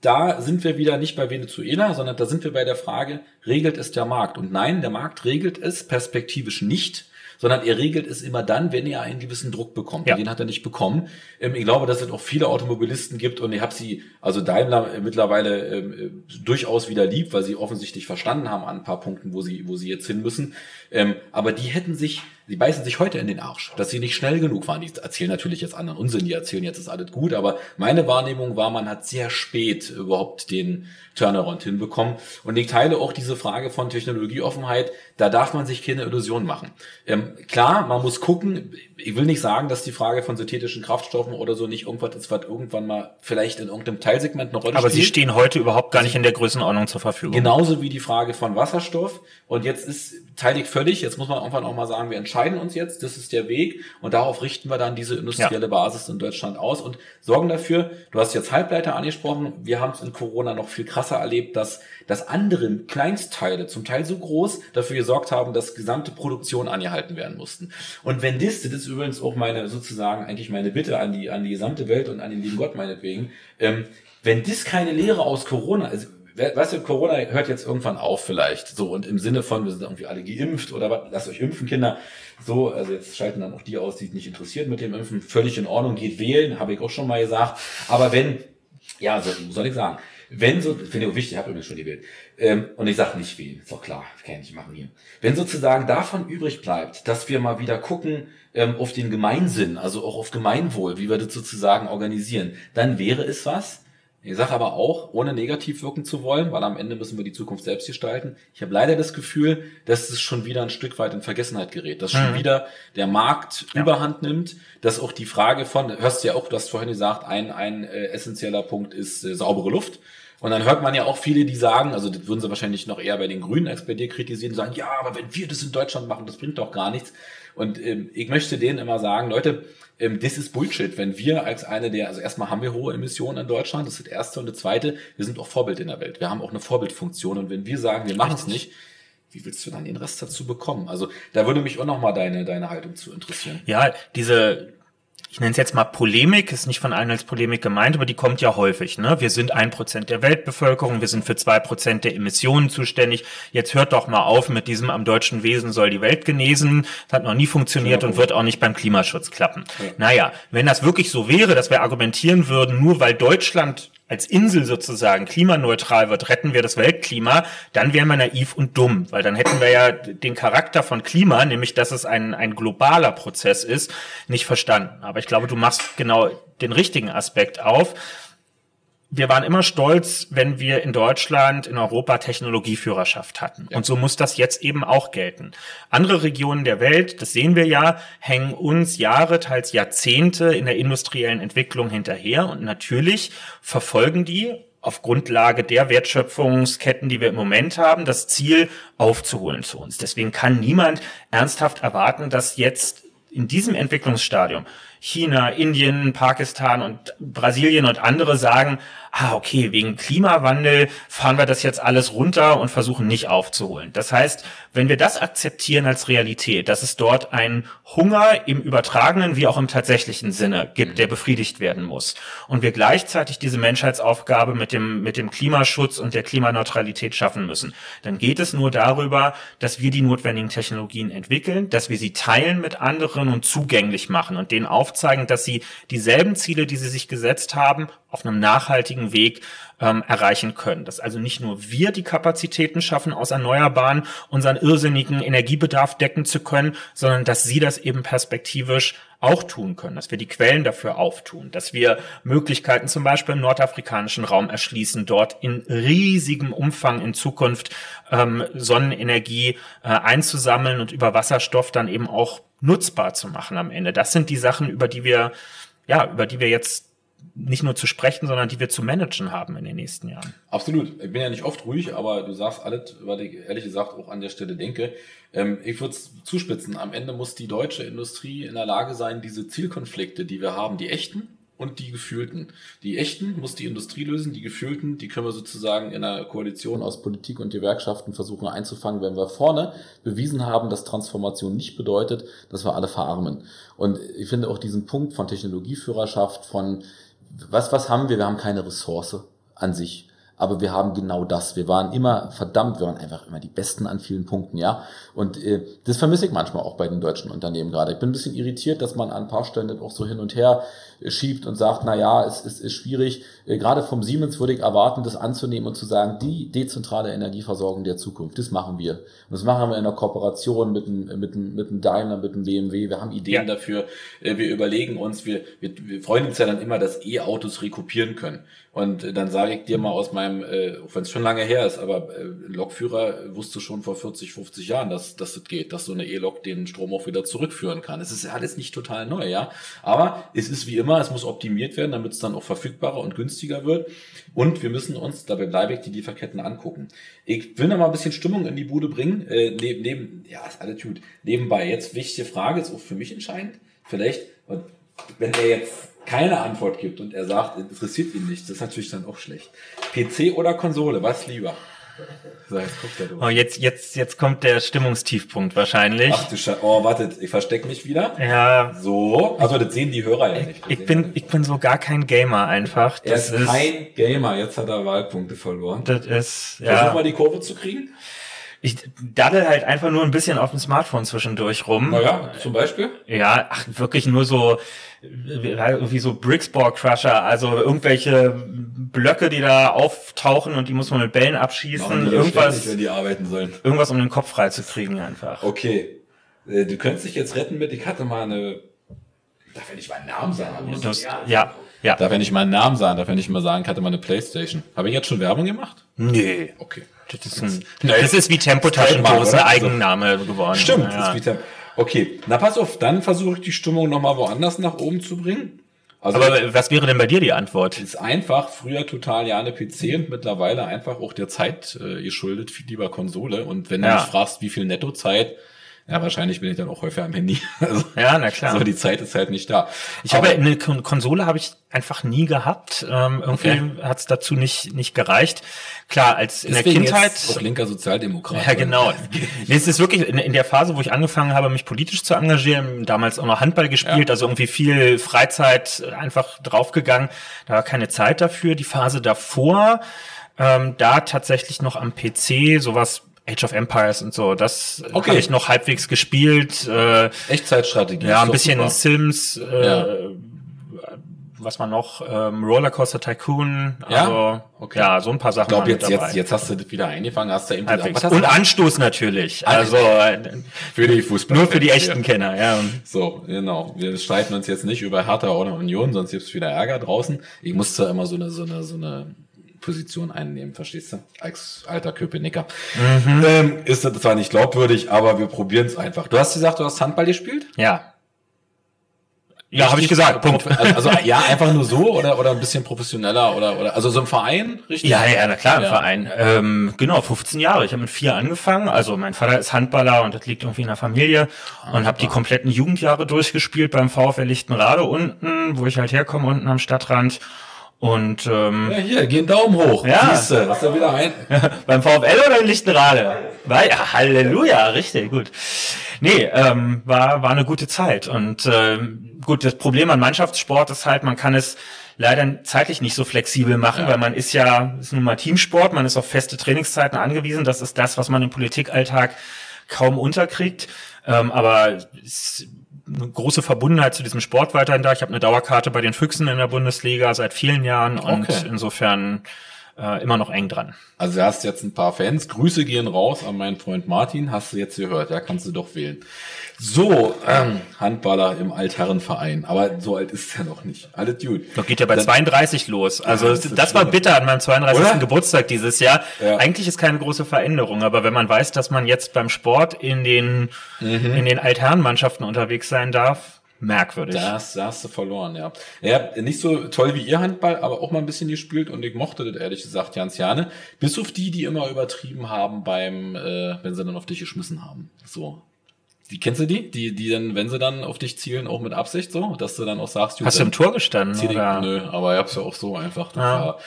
da sind wir wieder nicht bei Venezuela, sondern da sind wir bei der Frage, regelt es der Markt? Und nein, der Markt regelt es perspektivisch nicht sondern er regelt es immer dann, wenn er einen gewissen Druck bekommt. Ja. Den hat er nicht bekommen. Ähm, ich glaube, dass es auch viele Automobilisten gibt und ich habe sie, also Daimler äh, mittlerweile ähm, äh, durchaus wieder lieb, weil sie offensichtlich verstanden haben an ein paar Punkten, wo sie, wo sie jetzt hin müssen. Ähm, aber die hätten sich, sie beißen sich heute in den Arsch, dass sie nicht schnell genug waren. Die erzählen natürlich jetzt anderen Unsinn, die erzählen jetzt ist alles gut, aber meine Wahrnehmung war, man hat sehr spät überhaupt den Turnaround hinbekommen. Und ich teile auch diese Frage von Technologieoffenheit, da darf man sich keine Illusion machen. Ähm, klar, man muss gucken, ich will nicht sagen, dass die Frage von synthetischen Kraftstoffen oder so nicht irgendwas ist, was irgendwann mal vielleicht in irgendeinem Teilsegment eine Rolle Aber spielt. Aber sie stehen heute überhaupt gar nicht in der Größenordnung zur Verfügung. Genauso wie die Frage von Wasserstoff. Und jetzt ist, teile ich völlig, jetzt muss man irgendwann auch mal sagen, wir entscheiden uns jetzt, das ist der Weg und darauf richten wir dann diese industrielle ja. Basis in Deutschland aus und sorgen dafür, du hast jetzt Halbleiter angesprochen, wir haben es in Corona noch viel krasser erlebt, dass, dass andere Kleinstteile, zum Teil so groß, dafür gesorgt haben, dass gesamte Produktion angehalten werden mussten. Und wenn das, das ist übrigens auch meine, sozusagen eigentlich meine Bitte an die, an die gesamte Welt und an den lieben Gott meinetwegen, ähm, wenn das keine Lehre aus Corona, also weißt du, Corona hört jetzt irgendwann auf vielleicht. So, und im Sinne von, wir sind irgendwie alle geimpft oder was, lasst euch impfen, Kinder. So, also jetzt schalten dann auch die aus, die nicht interessiert mit dem Impfen. Völlig in Ordnung, geht wählen, habe ich auch schon mal gesagt. Aber wenn, ja, so, soll ich sagen, wenn so, finde ich auch wichtig, ich habe übrigens schon gewählt, ähm, und ich sage nicht wählen, ist doch klar, kann ich nicht machen hier. Wenn sozusagen davon übrig bleibt, dass wir mal wieder gucken ähm, auf den Gemeinsinn, also auch auf Gemeinwohl, wie wir das sozusagen organisieren, dann wäre es was, ich sage aber auch, ohne negativ wirken zu wollen, weil am Ende müssen wir die Zukunft selbst gestalten. Ich habe leider das Gefühl, dass es schon wieder ein Stück weit in Vergessenheit gerät, dass schon mhm. wieder der Markt ja. Überhand nimmt, dass auch die Frage von, hörst du ja auch, du hast vorhin gesagt, ein, ein äh, essentieller Punkt ist äh, saubere Luft. Und dann hört man ja auch viele, die sagen, also das würden sie wahrscheinlich noch eher bei den Grünen als bei dir kritisieren, sagen, ja, aber wenn wir das in Deutschland machen, das bringt doch gar nichts. Und ähm, ich möchte denen immer sagen, Leute, ähm, das ist Bullshit. Wenn wir als eine der, also erstmal haben wir hohe Emissionen in Deutschland, das ist das erste und das zweite, wir sind auch Vorbild in der Welt. Wir haben auch eine Vorbildfunktion und wenn wir sagen, wir machen es nicht, wie willst du dann den Rest dazu bekommen? Also da würde mich auch nochmal deine, deine Haltung zu interessieren. Ja, diese ich nenne es jetzt mal Polemik, ist nicht von allen als Polemik gemeint, aber die kommt ja häufig. Ne? Wir sind ein Prozent der Weltbevölkerung, wir sind für zwei Prozent der Emissionen zuständig. Jetzt hört doch mal auf mit diesem am deutschen Wesen soll die Welt genesen. Das hat noch nie funktioniert und wird auch nicht beim Klimaschutz klappen. Ja. Naja, wenn das wirklich so wäre, dass wir argumentieren würden, nur weil Deutschland als Insel sozusagen klimaneutral wird, retten wir das Weltklima, dann wären wir naiv und dumm, weil dann hätten wir ja den Charakter von Klima, nämlich dass es ein, ein globaler Prozess ist, nicht verstanden. Aber ich glaube, du machst genau den richtigen Aspekt auf. Wir waren immer stolz, wenn wir in Deutschland, in Europa Technologieführerschaft hatten. Ja. Und so muss das jetzt eben auch gelten. Andere Regionen der Welt, das sehen wir ja, hängen uns Jahre, teils Jahrzehnte in der industriellen Entwicklung hinterher. Und natürlich verfolgen die auf Grundlage der Wertschöpfungsketten, die wir im Moment haben, das Ziel aufzuholen zu uns. Deswegen kann niemand ernsthaft erwarten, dass jetzt in diesem Entwicklungsstadium China, Indien, Pakistan und Brasilien und andere sagen, ah, okay, wegen Klimawandel fahren wir das jetzt alles runter und versuchen nicht aufzuholen. Das heißt, wenn wir das akzeptieren als Realität, dass es dort einen Hunger im übertragenen wie auch im tatsächlichen Sinne gibt, der befriedigt werden muss, und wir gleichzeitig diese Menschheitsaufgabe mit dem, mit dem Klimaschutz und der Klimaneutralität schaffen müssen, dann geht es nur darüber, dass wir die notwendigen Technologien entwickeln, dass wir sie teilen mit anderen und zugänglich machen und denen aufzeigen, dass sie dieselben Ziele, die sie sich gesetzt haben, auf einem nachhaltigen Weg ähm, erreichen können. Dass also nicht nur wir die Kapazitäten schaffen, aus Erneuerbaren unseren irrsinnigen Energiebedarf decken zu können, sondern dass sie das eben perspektivisch auch tun können, dass wir die Quellen dafür auftun, dass wir Möglichkeiten zum Beispiel im nordafrikanischen Raum erschließen, dort in riesigem Umfang in Zukunft ähm, Sonnenenergie äh, einzusammeln und über Wasserstoff dann eben auch nutzbar zu machen am Ende. Das sind die Sachen, über die wir ja, über die wir jetzt nicht nur zu sprechen, sondern die wir zu managen haben in den nächsten Jahren. Absolut. Ich bin ja nicht oft ruhig, aber du sagst alles, was ich ehrlich gesagt auch an der Stelle denke. Ähm, ich würde es zuspitzen. Am Ende muss die deutsche Industrie in der Lage sein, diese Zielkonflikte, die wir haben, die echten und die gefühlten. Die echten muss die Industrie lösen, die gefühlten, die können wir sozusagen in einer Koalition aus Politik und Gewerkschaften versuchen einzufangen, wenn wir vorne bewiesen haben, dass Transformation nicht bedeutet, dass wir alle verarmen. Und ich finde auch diesen Punkt von Technologieführerschaft, von was, was haben wir? Wir haben keine Ressource an sich. Aber wir haben genau das. Wir waren immer verdammt, wir waren einfach immer die Besten an vielen Punkten, ja. Und äh, das vermisse ich manchmal auch bei den deutschen Unternehmen gerade. Ich bin ein bisschen irritiert, dass man an ein paar Stellen auch so hin und her schiebt und sagt, na ja, es, es ist schwierig. Äh, gerade vom Siemens würde ich erwarten, das anzunehmen und zu sagen, die dezentrale Energieversorgung der Zukunft, das machen wir. Und das machen wir in der Kooperation mit dem, mit dem, mit dem Daimler, mit dem BMW. Wir haben Ideen ja. dafür. Äh, wir überlegen uns, wir, wir, wir freuen uns ja dann immer, dass E-Autos rekupieren können. Und äh, dann sage ich dir mal aus meinem, äh, wenn es schon lange her ist, aber äh, Lokführer wusste schon vor 40, 50 Jahren, dass, dass das geht, dass so eine E-Lok den Strom auch wieder zurückführen kann. Es ist alles nicht total neu, ja. Aber es ist wie immer es muss optimiert werden, damit es dann auch verfügbarer und günstiger wird. Und wir müssen uns, dabei bleibe ich, die Lieferketten angucken. Ich will noch mal ein bisschen Stimmung in die Bude bringen. Äh, neben, neben, ja, ist alles gut. Nebenbei, jetzt wichtige Frage, ist auch für mich entscheidend. Vielleicht, wenn er jetzt keine Antwort gibt und er sagt, interessiert ihn nicht, das ist natürlich dann auch schlecht. PC oder Konsole, was lieber? So, jetzt, guckt er durch. oh, jetzt, jetzt, jetzt kommt der Stimmungstiefpunkt wahrscheinlich. Ach du Scheiße. Oh, wartet, ich verstecke mich wieder. Ja. So. Also, das sehen die Hörer ja nicht. Ich, ich bin, ich bin so gar kein Gamer einfach. Das er ist, ist kein Gamer. Jetzt hat er Wahlpunkte verloren. Das ist, ja. Versuch mal die Kurve zu kriegen. Ich daddel halt einfach nur ein bisschen auf dem Smartphone zwischendurch rum. Naja, zum Beispiel? Ja, ach, wirklich nur so, irgendwie so Bricksball Crusher, also irgendwelche Blöcke, die da auftauchen und die muss man mit Bällen abschießen. irgendwas, ständig, wenn die arbeiten sollen. Irgendwas, um den Kopf frei zu kriegen einfach. Okay. Äh, du könntest dich jetzt retten mit, ich hatte mal eine, darf ich nicht meinen Namen sagen? Das, ja. Ja. Darf ich nicht meinen Namen sagen? Darf ich nicht mal sagen, ich hatte mal eine Playstation. Habe ich jetzt schon Werbung gemacht? Nee. Okay. Das ist, ein, das ist wie Tempo-Taschentuch, ein Eigenname geworden. Stimmt, ja. ist wie Tempo. Okay, na pass auf, dann versuche ich die Stimmung nochmal woanders nach oben zu bringen. Also Aber was wäre denn bei dir die Antwort? Ist einfach, früher total ja eine PC und mittlerweile einfach auch der Zeit äh, geschuldet, viel lieber Konsole. Und wenn ja. du mich fragst, wie viel Nettozeit, ja, wahrscheinlich bin ich dann auch häufiger am Handy. Also, ja, na klar. So, die Zeit ist halt nicht da. Ich Aber habe eine Konsole habe ich einfach nie gehabt. Ähm, irgendwie okay. hat es dazu nicht nicht gereicht. Klar, als in Deswegen der Kindheit. Auch linker Sozialdemokrat. Ja, genau. nee, es ist wirklich in, in, der Phase, wo ich angefangen habe, mich politisch zu engagieren, damals auch noch Handball gespielt, ja. also irgendwie viel Freizeit einfach draufgegangen. Da war keine Zeit dafür. Die Phase davor, ähm, da tatsächlich noch am PC, sowas Age of Empires und so, das okay. habe ich noch halbwegs gespielt. Äh, Echtzeitstrategie. Ja, ein bisschen super. Sims. Äh, ja. was man noch, ähm, Rollercoaster Tycoon, Ja? also Okay. ja, so ein paar Ich Sachen glaube, waren mit jetzt, jetzt, jetzt hast du das wieder eingefangen, hast du eben Halbwegs. Und Anstoß natürlich. Also äh, für die Fußball. nur für die echten Kenner, ja. So, genau. Wir streiten uns jetzt nicht über Hertha oder Union, sonst gibt's wieder Ärger draußen. Ich musste immer so eine, so eine, so eine Position einnehmen, verstehst du? Als alter Köpenicker. Ähm, ist das zwar nicht glaubwürdig, aber wir probieren es einfach. Du hast gesagt, du hast Handball gespielt? Ja. Ja, habe ich gesagt. Punkt. Also, also ja, einfach nur so oder oder ein bisschen professioneller oder oder also so im Verein, richtig? Ja, ja, na klar, im Ja. Verein. Ähm, genau, 15 Jahre. Ich habe mit vier angefangen. Also mein Vater ist Handballer und das liegt irgendwie in der Familie. und habe die kompletten Jugendjahre durchgespielt beim VfL Lichtenrade unten, wo ich halt herkomme, unten am Stadtrand. Und ähm, Ja, hier, geh einen Daumen hoch. Ja. Siehst du, hast du wieder ein. beim VfL oder in Lichtenrade? Weil, ja, Halleluja, richtig gut. Nee, ähm, war, war eine gute Zeit. Und ähm, gut, das Problem an Mannschaftssport ist halt, man kann es leider zeitlich nicht so flexibel machen, Ja. weil man ist ja, ist nun mal Teamsport, man ist auf feste Trainingszeiten angewiesen. Das ist das, was man im Politikalltag kaum unterkriegt. Ähm, aber es ist eine große Verbundenheit zu diesem Sport weiterhin da. Ich habe eine Dauerkarte bei den Füchsen in der Bundesliga seit vielen Jahren und Okay. insofern äh, immer noch eng dran. Also du hast jetzt ein paar Fans. Grüße gehen raus an meinen Freund Martin. Hast du jetzt gehört? Ja, kannst du doch wählen. So, ähm, Handballer im Altherrenverein. Aber so alt ist er noch nicht. Alles gut. Doch geht ja bei Dann- 32 los. Also das das, das war bitter an meinem 32. Oder? Geburtstag dieses Jahr. Ja. Eigentlich ist keine große Veränderung, aber wenn man weiß, dass man jetzt beim Sport in den Mhm. in den Altherrenmannschaften unterwegs sein darf, merkwürdig. Da hast, da hast du verloren, ja. Ja, nicht so toll wie ihr Handball, aber auch mal ein bisschen gespielt und ich mochte das ehrlich gesagt ganz gerne. Bis auf die, die immer übertrieben haben beim, äh, wenn sie dann auf dich geschmissen haben. So. Die kennst du die? Die, die dann, wenn sie dann auf dich zielen, auch mit Absicht so, dass du dann auch sagst, gut, Hast du im Tor gestanden? dich, Oder? nö, aber ich hab's ja auch so einfach. Das Ja. war,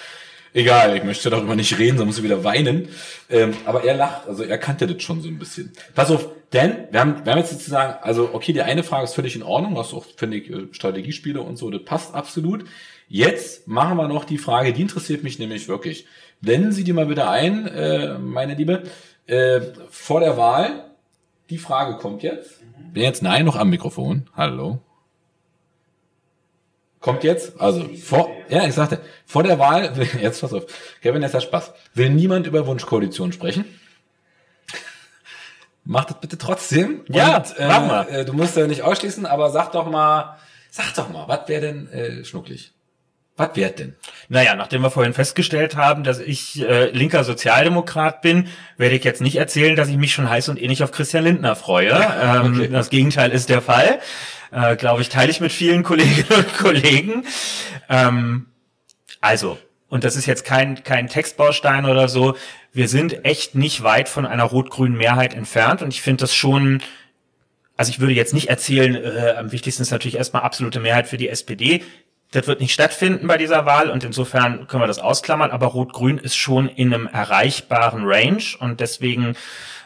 egal, ich möchte darüber nicht reden, sonst muss ich wieder weinen. Ähm, aber er lacht, also er kannte das schon so ein bisschen. Pass auf, denn wir haben, wir haben jetzt sozusagen, also okay, die eine Frage ist völlig in Ordnung, was auch, finde ich, äh, Strategiespiele und so, das passt absolut. Jetzt machen wir noch die Frage, die interessiert mich nämlich wirklich. Blenden Sie die mal bitte ein, äh, meine Liebe. Äh, vor der Wahl, die Frage kommt jetzt. Bin jetzt nein noch am Mikrofon. Hallo. Kommt jetzt, also vor, ja, ich sagte, vor der Wahl, jetzt pass auf, Kevin, jetzt hat Spaß. Will niemand über Wunschkoalition sprechen? Mach das bitte trotzdem. Ja, Und, äh, mach mal. Äh, du musst ja nicht ausschließen, aber sag doch mal, sag doch mal, was wäre denn äh, schnucklig? Was wäre denn? Naja, nachdem wir vorhin festgestellt haben, dass ich äh, linker Sozialdemokrat bin, werde ich jetzt nicht erzählen, dass ich mich schon heiß und ähnlich auf Christian Lindner freue. Ähm, Okay. Das Gegenteil ist der Fall. Äh, Glaube ich, teile ich mit vielen Kolleginnen und Kollegen. Ähm, also, und das ist jetzt kein, kein Textbaustein oder so, wir sind echt nicht weit von einer rot-grünen Mehrheit entfernt und ich finde das schon, also ich würde jetzt nicht erzählen, äh, am wichtigsten ist natürlich erstmal absolute Mehrheit für die SPD. Das wird nicht stattfinden bei dieser Wahl und insofern können wir das ausklammern, aber Rot-Grün ist schon in einem erreichbaren Range und deswegen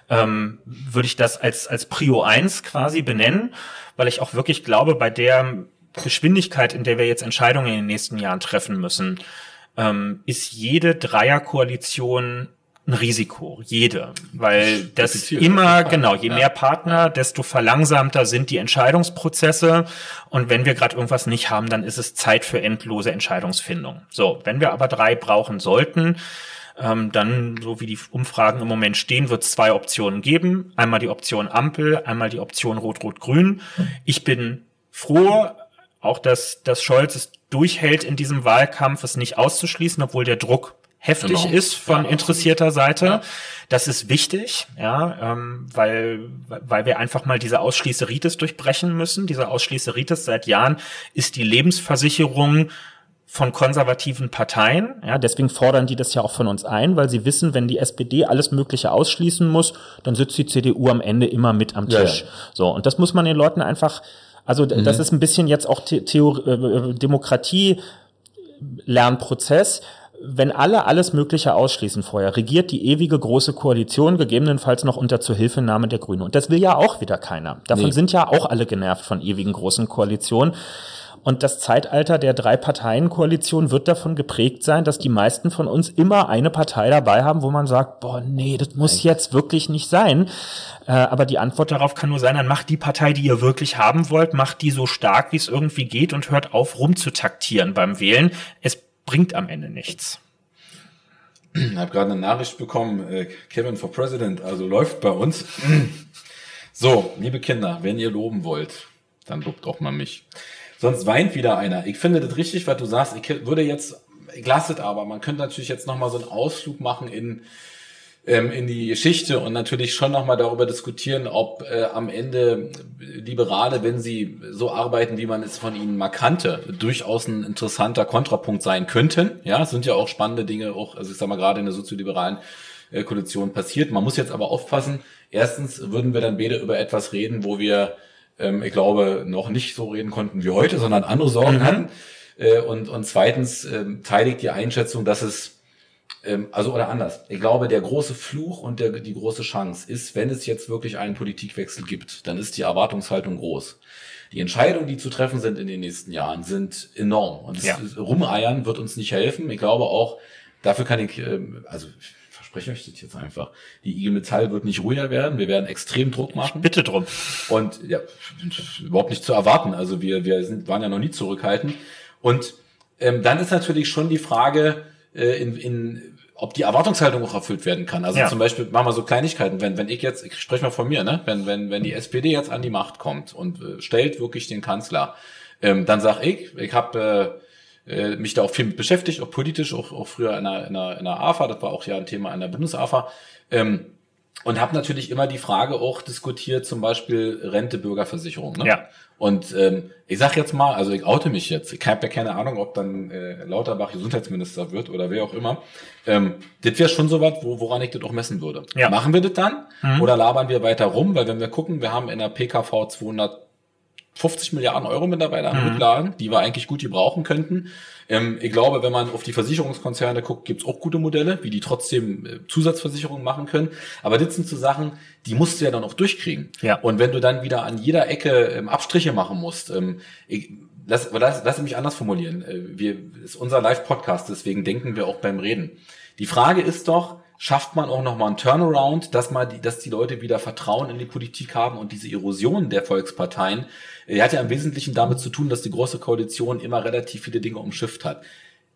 ähm, würde ich das als, als Prio 1 quasi benennen, weil ich auch wirklich glaube, bei der Geschwindigkeit, in der wir jetzt Entscheidungen in den nächsten Jahren treffen müssen, ähm, ist jede Dreierkoalition ein Risiko, jede, weil das immer, genau, je Ja. mehr Partner, desto verlangsamter sind die Entscheidungsprozesse und wenn wir gerade irgendwas nicht haben, dann ist es Zeit für endlose Entscheidungsfindung. So, wenn wir aber drei brauchen sollten, ähm, dann, so wie die Umfragen im Moment stehen, wird es zwei Optionen geben. Einmal die Option Ampel, einmal die Option Rot-Rot-Grün. Ich bin froh, auch dass, dass Scholz es durchhält in diesem Wahlkampf, es nicht auszuschließen, obwohl der Druck heftig Genau. ist von Ja, interessierter Seite. Ja. Das ist wichtig, ja, ähm, weil, weil wir einfach mal diese Ausschließeritis durchbrechen müssen. Diese Ausschließeritis seit Jahren ist die Lebensversicherung von konservativen Parteien. Ja, deswegen fordern die das ja auch von uns ein, weil sie wissen, wenn die SPD alles Mögliche ausschließen muss, dann sitzt die CDU am Ende immer mit am Ja, Tisch. ja. So, und das muss man den Leuten einfach, also d- das ist ein bisschen jetzt auch The Theor äh, Demokratie Lernprozess. Wenn alle alles Mögliche ausschließen vorher, regiert die ewige große Koalition, gegebenenfalls noch unter Zuhilfenahme der Grünen. Und das will ja auch wieder keiner. Davon Nee. sind ja auch alle genervt von ewigen großen Koalitionen. Und das Zeitalter der Drei-Parteien-Koalition wird davon geprägt sein, dass die meisten von uns immer eine Partei dabei haben, wo man sagt, boah, nee, das muss jetzt wirklich nicht sein. Äh, aber die Antwort darauf kann nur sein, dann macht die Partei, die ihr wirklich haben wollt, macht die so stark, wie es irgendwie geht und hört auf, rumzutaktieren beim Wählen. Es bringt am Ende nichts. Ich habe gerade eine Nachricht bekommen, äh, Kevin for President, also läuft bei uns. So, liebe Kinder, wenn ihr loben wollt, dann lobt auch mal mich. Sonst weint wieder einer. Ich finde das richtig, was du sagst. Ich würde jetzt, ich lasse es aber, man könnte natürlich jetzt nochmal so einen Ausflug machen in ähm, in die Geschichte und natürlich schon nochmal darüber diskutieren, ob äh, am Ende Liberale, wenn sie so arbeiten, wie man es von ihnen mal kannte, durchaus ein interessanter Kontrapunkt sein könnten. Ja, es sind ja auch spannende Dinge, auch, also ich sag mal, gerade in der sozioliberalen äh, Koalition passiert. Man muss jetzt aber aufpassen. Erstens würden wir dann beide über etwas reden, wo wir, ähm, ich glaube, noch nicht so reden konnten wie heute, sondern andere Sorgen mhm. hatten. Äh, und, und zweitens ähm, teile ich die Einschätzung, dass es ähm, also oder anders. Ich glaube, der große Fluch und der, die große Chance ist, wenn es jetzt wirklich einen Politikwechsel gibt, dann ist die Erwartungshaltung groß. Die Entscheidungen, die zu treffen sind in den nächsten Jahren, sind enorm. Und das ja. Rumeiern wird uns nicht helfen. Ich glaube auch, dafür kann ich, ähm, also verspreche euch das jetzt einfach, die IG Metall wird nicht ruhiger werden. Wir werden extrem Druck machen. Ich bitte drum. Und ja, überhaupt nicht zu erwarten. Also wir, wir sind, waren ja noch nie zurückhaltend. Und ähm, dann ist natürlich schon die Frage, äh, in, in ob die Erwartungshaltung auch erfüllt werden kann. Also ja. zum Beispiel machen wir so Kleinigkeiten, wenn, wenn ich jetzt, ich spreche mal von mir, ne, wenn, wenn, wenn die SPD jetzt an die Macht kommt und äh, stellt wirklich den Kanzler, ähm, dann sag ich, ich habe äh, äh, mich da auch viel mit beschäftigt, auch politisch, auch, auch früher in der, in, der, in der AFA, das war auch ja ein Thema in der Bundesafa. Ähm, und habe natürlich immer die Frage auch diskutiert, zum Beispiel Rente, Bürgerversicherung. Ne? Ja. Und ähm, ich sag jetzt mal, also ich oute mich jetzt. Ich habe ja keine Ahnung, ob dann äh, Lauterbach Gesundheitsminister wird oder wer auch immer. Ähm, das wäre schon so was, wo, woran ich das auch messen würde. Ja. Machen wir das dann mhm. oder labern wir weiter rum? Weil wenn wir gucken, wir haben in der PKV 200 50 Milliarden Euro mittlerweile an mhm. Rücklagen, die wir eigentlich gut gebrauchen könnten. Ähm, ich glaube, wenn man auf die Versicherungskonzerne guckt, gibt's auch gute Modelle, wie die trotzdem äh, Zusatzversicherungen machen können. Aber das sind so Sachen, die musst du ja dann auch durchkriegen. Ja. Und wenn du dann wieder an jeder Ecke ähm, Abstriche machen musst, ähm, ich, lass, lass, lass mich anders formulieren. Äh, wir, ist unser Live-Podcast, deswegen denken wir auch beim Reden. Die Frage ist doch, schafft man auch nochmal einen Turnaround, dass man die, dass die Leute wieder Vertrauen in die Politik haben und diese Erosion der Volksparteien äh, hat ja im Wesentlichen damit zu tun, dass die Große Koalition immer relativ viele Dinge umschifft hat.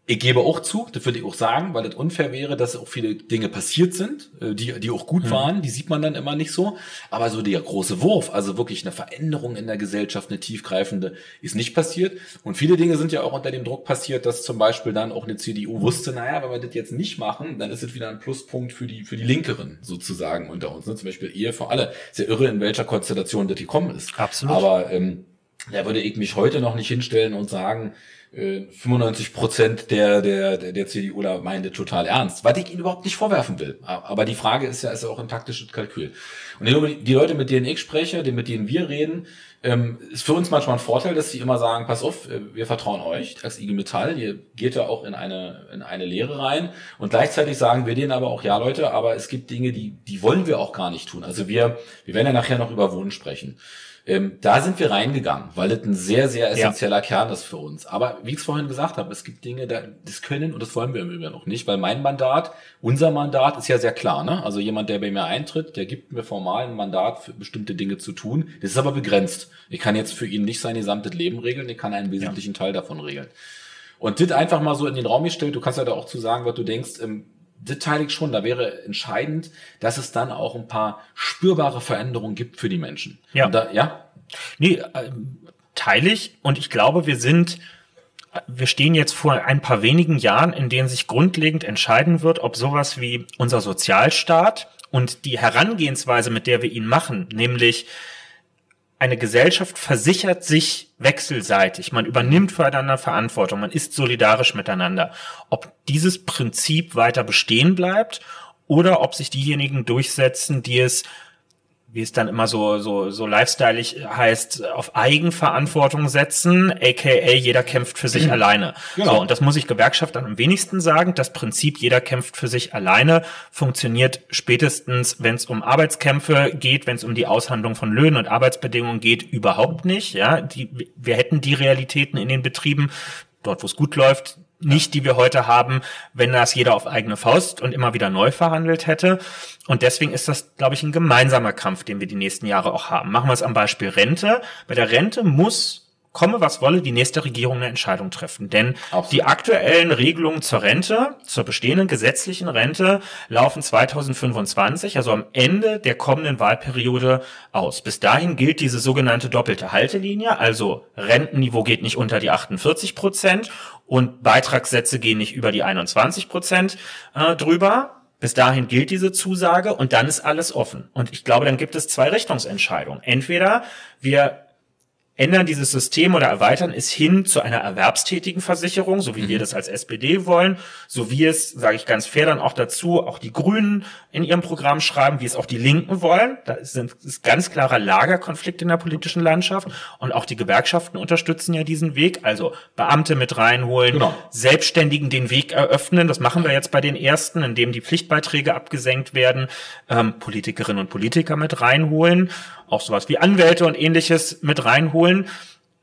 Ich gebe auch zu, das würde ich auch sagen, weil das unfair wäre, dass auch viele Dinge passiert sind, äh, die, die auch gut mhm. waren, die sieht man dann immer nicht so. Aber so der große Wurf, also wirklich eine Veränderung in der Gesellschaft, eine tiefgreifende, ist nicht passiert. Und viele Dinge sind ja auch unter dem Druck passiert, dass zum Beispiel dann auch eine CDU wusste, naja, wenn wir das jetzt nicht machen, dann ist es wieder ein Pluspunkt für die, für die Linkeren sozusagen unter uns. Ne? Zum Beispiel Ehe für alle. Ist ja irre, in welcher Konstellation das gekommen ist. Absolut. Aber ähm, da würde ich mich heute noch nicht hinstellen und sagen, 95 Prozent der, der, der, CDUler meinte total ernst, was ich ihnen überhaupt nicht vorwerfen will. Aber die Frage ist ja, ist ja auch ein taktisches Kalkül. Und die Leute, mit denen ich spreche, die, mit denen wir reden, ähm, ist für uns manchmal ein Vorteil, dass sie immer sagen, pass auf, äh, wir vertrauen euch als IG Metall, ihr geht ja auch in eine, in eine Lehre rein und gleichzeitig sagen wir denen aber auch, ja Leute, aber es gibt Dinge, die, die wollen wir auch gar nicht tun. Also wir, wir werden ja nachher noch über Wohnen sprechen. Ähm, da sind wir reingegangen, weil das ein sehr, sehr essentieller ja. Kern ist für uns. Aber wie ich es vorhin gesagt habe, es gibt Dinge, das können und das wollen wir im Übrigen auch nicht, weil mein Mandat, unser Mandat ist ja sehr klar. Ne? Also jemand, der bei mir eintritt, der gibt mir formal ein Mandat für bestimmte Dinge zu tun. Das ist aber begrenzt. Ich kann jetzt für ihn nicht sein gesamtes Leben regeln, ich kann einen wesentlichen ja. Teil davon regeln. Und das einfach mal so in den Raum gestellt, du kannst ja da auch zu sagen, was du denkst, ähm, das teile ich schon. Da wäre entscheidend, dass es dann auch ein paar spürbare Veränderungen gibt für die Menschen. Ja. Da, ja? Nee, äh, teile ich. Und ich glaube, wir sind, wir stehen jetzt vor ein paar wenigen Jahren, in denen sich grundlegend entscheiden wird, ob sowas wie unser Sozialstaat und die Herangehensweise, mit der wir ihn machen, nämlich eine Gesellschaft versichert sich wechselseitig. Man übernimmt füreinander Verantwortung. Man ist solidarisch miteinander. Ob dieses Prinzip weiter bestehen bleibt oder ob sich diejenigen durchsetzen, die es wie es dann immer so, so, so lifestyleig heißt, auf Eigenverantwortung setzen, aka jeder kämpft für sich mhm. alleine. Genau. So, und das muss ich Gewerkschaftern am wenigsten sagen. Das Prinzip, jeder kämpft für sich alleine, funktioniert spätestens, wenn es um Arbeitskämpfe geht, wenn es um die Aushandlung von Löhnen und Arbeitsbedingungen geht, überhaupt nicht. Ja, die, wir hätten die Realitäten in den Betrieben, dort wo es gut läuft, nicht, die wir heute haben, wenn das jeder auf eigene Faust und immer wieder neu verhandelt hätte. Und deswegen ist das, glaube ich, ein gemeinsamer Kampf, den wir die nächsten Jahre auch haben. Machen wir es am Beispiel Rente. Bei der Rente muss komme was wolle, die nächste Regierung eine Entscheidung treffen. Denn Absolut. die aktuellen Regelungen zur Rente, zur bestehenden gesetzlichen Rente, laufen 2025, also am Ende der kommenden Wahlperiode aus. Bis dahin gilt diese sogenannte doppelte Haltelinie, also Rentenniveau geht nicht unter die 48 Prozent und Beitragssätze gehen nicht über die 21 Prozent äh, drüber. Bis dahin gilt diese Zusage und dann ist alles offen. Und ich glaube, dann gibt es zwei Richtungsentscheidungen. Entweder wir ändern dieses System oder erweitern es hin zu einer erwerbstätigen Versicherung, so wie mhm. wir das als SPD wollen, so wie es, sage ich ganz fair dann auch dazu, auch die Grünen in ihrem Programm schreiben, wie es auch die Linken wollen. Da sind, ist ganz klarer Lagerkonflikt in der politischen Landschaft und auch die Gewerkschaften unterstützen ja diesen Weg, also Beamte mit reinholen, genau. Selbstständigen den Weg eröffnen. Das machen wir jetzt bei den ersten, indem die Pflichtbeiträge abgesenkt werden, ähm, Politikerinnen und Politiker mit reinholen auch sowas wie Anwälte und ähnliches mit reinholen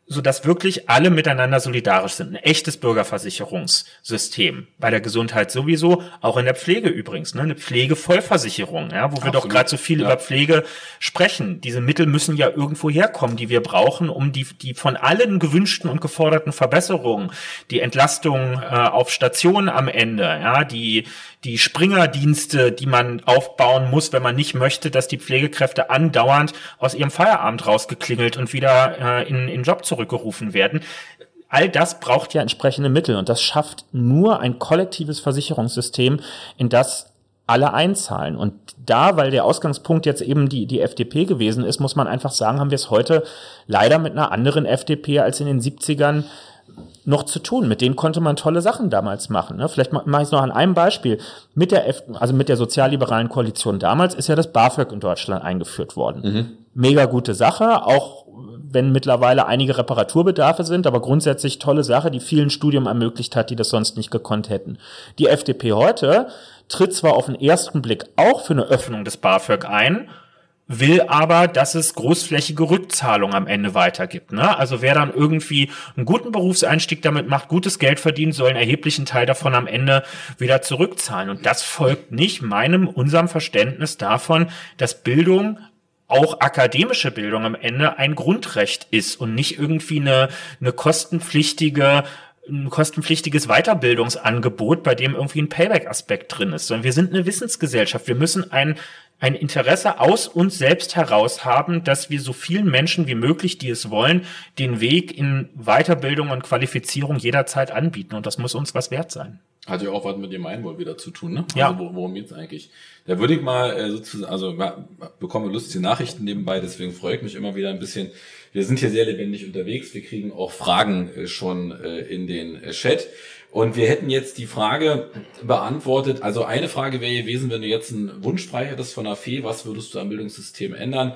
so dass wirklich alle miteinander solidarisch sind. Ein echtes Bürgerversicherungssystem. Bei der Gesundheit sowieso, auch in der Pflege übrigens, ne? eine Pflegevollversicherung, ja, wo wir Absolut. doch gerade so viel ja. über Pflege sprechen. Diese Mittel müssen ja irgendwo herkommen, die wir brauchen, um die, die von allen gewünschten und geforderten Verbesserungen, die Entlastung äh, auf Stationen am Ende, ja, die, die Springerdienste, die man aufbauen muss, wenn man nicht möchte, dass die Pflegekräfte andauernd aus ihrem Feierabend rausgeklingelt und wieder äh, in, in Job zurückgerufen werden. All das braucht ja entsprechende Mittel und das schafft nur ein kollektives Versicherungssystem, in das alle einzahlen. Und da, weil der Ausgangspunkt jetzt eben die, die FDP gewesen ist, muss man einfach sagen, haben wir es heute leider mit einer anderen FDP als in den 70ern noch zu tun. Mit denen konnte man tolle Sachen damals machen. Ne? Vielleicht mache ich es noch an einem Beispiel. Mit der, F also mit der sozialliberalen Koalition damals ist ja das BAföG in Deutschland eingeführt worden. Mhm. Mega gute Sache, auch wenn mittlerweile einige Reparaturbedarfe sind, aber grundsätzlich tolle Sache, die vielen Studium ermöglicht hat, die das sonst nicht gekonnt hätten. Die FDP heute tritt zwar auf den ersten Blick auch für eine Öffnung des BAföG ein, will aber, dass es großflächige Rückzahlung am Ende weitergibt. Ne? Also wer dann irgendwie einen guten Berufseinstieg damit macht, gutes Geld verdient, soll einen erheblichen Teil davon am Ende wieder zurückzahlen. Und das folgt nicht meinem, unserem Verständnis davon, dass Bildung auch akademische Bildung am Ende ein Grundrecht ist und nicht irgendwie eine, eine kostenpflichtige ein kostenpflichtiges Weiterbildungsangebot, bei dem irgendwie ein Payback-Aspekt drin ist, sondern wir sind eine Wissensgesellschaft. Wir müssen ein ein Interesse aus uns selbst heraus haben, dass wir so vielen Menschen wie möglich, die es wollen, den Weg in Weiterbildung und Qualifizierung jederzeit anbieten. Und das muss uns was wert sein. Hat ja auch was mit dem Einwohl wieder zu tun, ne? Ja. Also worum geht's eigentlich? Da würde ich mal äh, sozusagen, also bekomme lustige Nachrichten nebenbei, deswegen freue ich mich immer wieder ein bisschen. Wir sind hier sehr lebendig unterwegs. Wir kriegen auch Fragen äh, schon äh, in den äh, Chat. Und wir hätten jetzt die Frage beantwortet. Also eine Frage wäre gewesen, wenn du jetzt einen Wunsch frei hättest von der Fee, was würdest du am Bildungssystem ändern?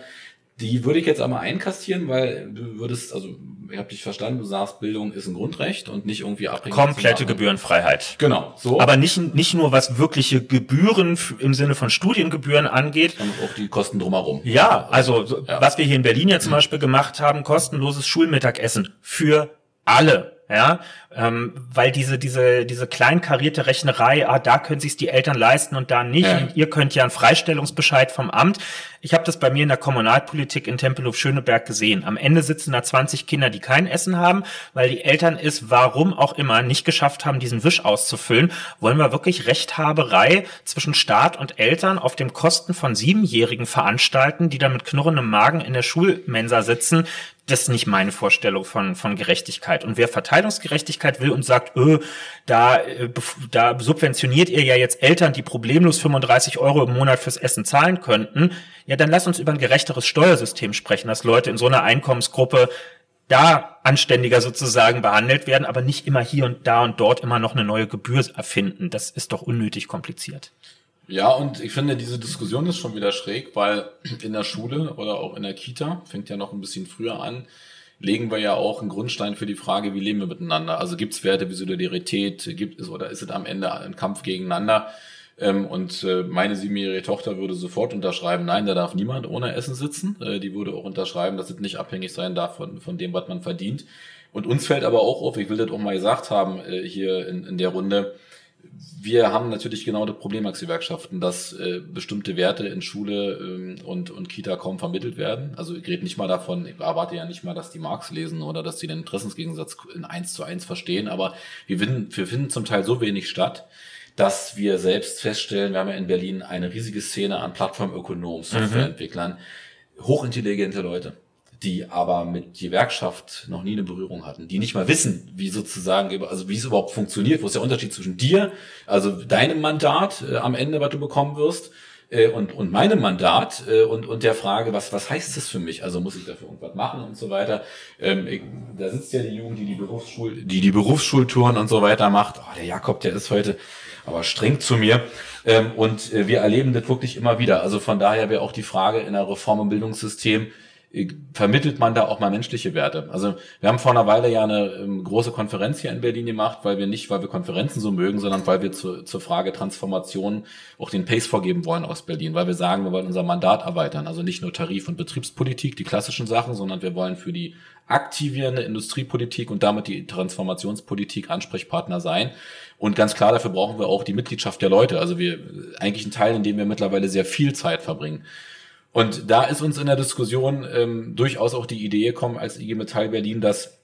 Die würde ich jetzt einmal einkastieren, weil du würdest, also ich habe dich verstanden, du sagst, Bildung ist ein Grundrecht und nicht irgendwie abhängig. Komplette Gebührenfreiheit. Genau, so. Aber nicht, nicht nur was wirkliche Gebühren im Sinne von Studiengebühren angeht. Sondern auch die Kosten drumherum. Ja, also ja. was wir hier in Berlin ja zum Beispiel gemacht haben, kostenloses Schulmittagessen für alle ja, ähm, weil diese diese diese kleinkarierte Rechnerei, ah, da können sich die Eltern leisten und da nicht. Ja. Und ihr könnt ja einen Freistellungsbescheid vom Amt. Ich habe das bei mir in der Kommunalpolitik in Tempelhof Schöneberg gesehen. Am Ende sitzen da 20 Kinder, die kein Essen haben, weil die Eltern es, warum auch immer, nicht geschafft haben, diesen Wisch auszufüllen. Wollen wir wirklich Rechthaberei zwischen Staat und Eltern auf dem Kosten von Siebenjährigen veranstalten, die dann mit knurrendem Magen in der Schulmensa sitzen? das ist nicht meine Vorstellung von, von Gerechtigkeit. Und wer Verteilungsgerechtigkeit will und sagt, öh, da, äh, da subventioniert ihr ja jetzt Eltern, die problemlos 35 Euro im Monat fürs Essen zahlen könnten, ja, dann lass uns über ein gerechteres Steuersystem sprechen, dass Leute in so einer Einkommensgruppe da anständiger sozusagen behandelt werden, aber nicht immer hier und da und dort immer noch eine neue Gebühr erfinden. Das ist doch unnötig kompliziert. Ja, und ich finde, diese Diskussion ist schon wieder schräg, weil in der Schule oder auch in der Kita, fängt ja noch ein bisschen früher an, legen wir ja auch einen Grundstein für die Frage, wie leben wir miteinander. Also gibt es Werte wie Solidarität, gibt es oder ist es am Ende ein Kampf gegeneinander? Ähm, und äh, meine siebenjährige Tochter würde sofort unterschreiben, nein, da darf niemand ohne Essen sitzen. Äh, die würde auch unterschreiben, dass es nicht abhängig sein darf von, von dem, was man verdient. Und uns fällt aber auch auf, ich will das auch mal gesagt haben äh, hier in, in der Runde, wir haben natürlich genau das Problem als Gewerkschaften, dass äh, bestimmte Werte in Schule ähm, und, und Kita kaum vermittelt werden. Also ich rede nicht mal davon, ich erwarte ja nicht mal, dass die Marx lesen oder dass die den Interessensgegensatz in eins zu eins verstehen, aber wir finden, wir finden zum Teil so wenig statt, dass wir selbst feststellen, wir haben ja in Berlin eine riesige Szene an Plattformökonomen, mhm. Softwareentwicklern, mhm. hochintelligente Leute die aber mit Gewerkschaft noch nie eine Berührung hatten, die nicht mal wissen, wie sozusagen, also wie es überhaupt funktioniert, wo ist der Unterschied zwischen dir, also deinem Mandat äh, am Ende, was du bekommen wirst, äh, und, und meinem Mandat äh, und, und der Frage, was, was heißt das für mich? Also muss ich dafür irgendwas machen und so weiter. Ähm, ich, da sitzt ja die Jugend, die die Berufsschul, die die Berufsschultouren und so weiter macht. Oh, der Jakob, der ist heute aber streng zu mir. Ähm, und äh, wir erleben das wirklich immer wieder. Also von daher wäre auch die Frage in der Reform- im Bildungssystem, vermittelt man da auch mal menschliche Werte. Also wir haben vor einer Weile ja eine ähm, große Konferenz hier in Berlin gemacht, weil wir nicht, weil wir Konferenzen so mögen, sondern weil wir zu, zur Frage Transformation auch den Pace vorgeben wollen aus Berlin, weil wir sagen, wir wollen unser Mandat erweitern. Also nicht nur Tarif- und Betriebspolitik, die klassischen Sachen, sondern wir wollen für die aktivierende Industriepolitik und damit die Transformationspolitik Ansprechpartner sein. Und ganz klar, dafür brauchen wir auch die Mitgliedschaft der Leute. Also wir eigentlich ein Teil, in dem wir mittlerweile sehr viel Zeit verbringen. Und da ist uns in der Diskussion ähm, durchaus auch die Idee gekommen als IG Metall Berlin, dass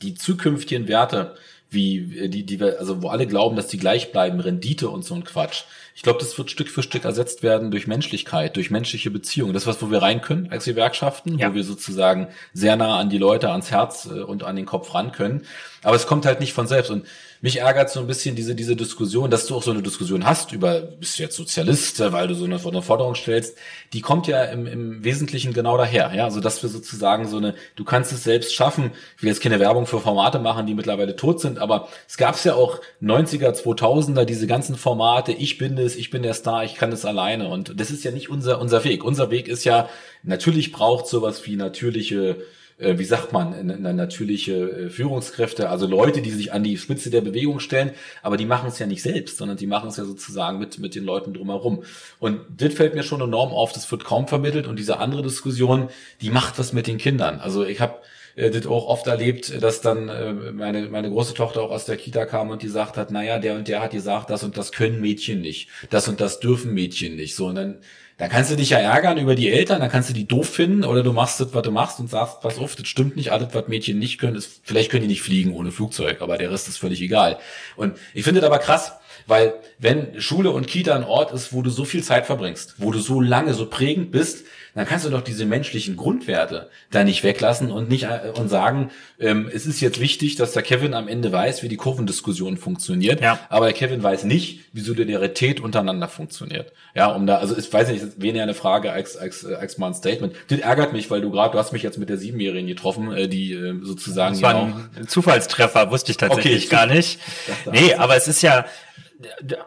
die zukünftigen Werte, wie äh, die, die wir, also wo alle glauben, dass die gleich bleiben, Rendite und so ein Quatsch. Ich glaube, das wird Stück für Stück ersetzt werden durch Menschlichkeit, durch menschliche Beziehungen. Das ist was, wo wir rein können als Gewerkschaften, ja. wo wir sozusagen sehr nah an die Leute, ans Herz äh, und an den Kopf ran können. Aber es kommt halt nicht von selbst. Und mich ärgert so ein bisschen diese, diese Diskussion, dass du auch so eine Diskussion hast über, bist du jetzt Sozialist, weil du so eine, Forderung stellst, die kommt ja im, im Wesentlichen genau daher, ja, also dass wir sozusagen so eine, du kannst es selbst schaffen, ich will jetzt keine Werbung für Formate machen, die mittlerweile tot sind, aber es gab ja auch 90er, 2000er, diese ganzen Formate, ich bin es, ich bin der Star, ich kann es alleine. Und das ist ja nicht unser, unser Weg. Unser Weg ist ja, natürlich braucht sowas wie natürliche äh, wie sagt man, eine natürliche äh, Führungskräfte, also Leute, die sich an die Spitze der Bewegung stellen, aber die machen es ja nicht selbst, sondern die machen es ja sozusagen mit, mit den Leuten drumherum. Und das fällt mir schon enorm auf, das wird kaum vermittelt und diese andere Diskussion, die macht was mit den Kindern. Also ich habe äh, das auch oft erlebt, dass dann äh, meine, meine große Tochter auch aus der Kita kam und die sagt hat, naja, der und der hat gesagt, das und das können Mädchen nicht, das und das dürfen Mädchen nicht. So, und dann da kannst du dich ja ärgern über die Eltern, dann kannst du die doof finden oder du machst das, was du machst und sagst, pass auf, das stimmt nicht, alles, was Mädchen nicht können, ist, vielleicht können die nicht fliegen ohne Flugzeug, aber der Rest ist völlig egal. Und ich finde das aber krass, weil wenn Schule und Kita ein Ort ist, wo du so viel Zeit verbringst, wo du so lange so prägend bist, dann kannst du doch diese menschlichen Grundwerte da nicht weglassen und nicht äh, und sagen, ähm, es ist jetzt wichtig, dass der Kevin am Ende weiß, wie die Kurvendiskussion funktioniert, ja. aber der Kevin weiß nicht, wie Solidarität untereinander funktioniert. Ja, um da, also ich weiß nicht, weniger eine Frage als, als, als mal ein Statement. Das ärgert mich, weil du gerade, du hast mich jetzt mit der Siebenjährigen getroffen, äh, die äh, sozusagen. Das war ein Zufallstreffer, wusste ich tatsächlich okay, gar nicht. Nee, aber es ist ja,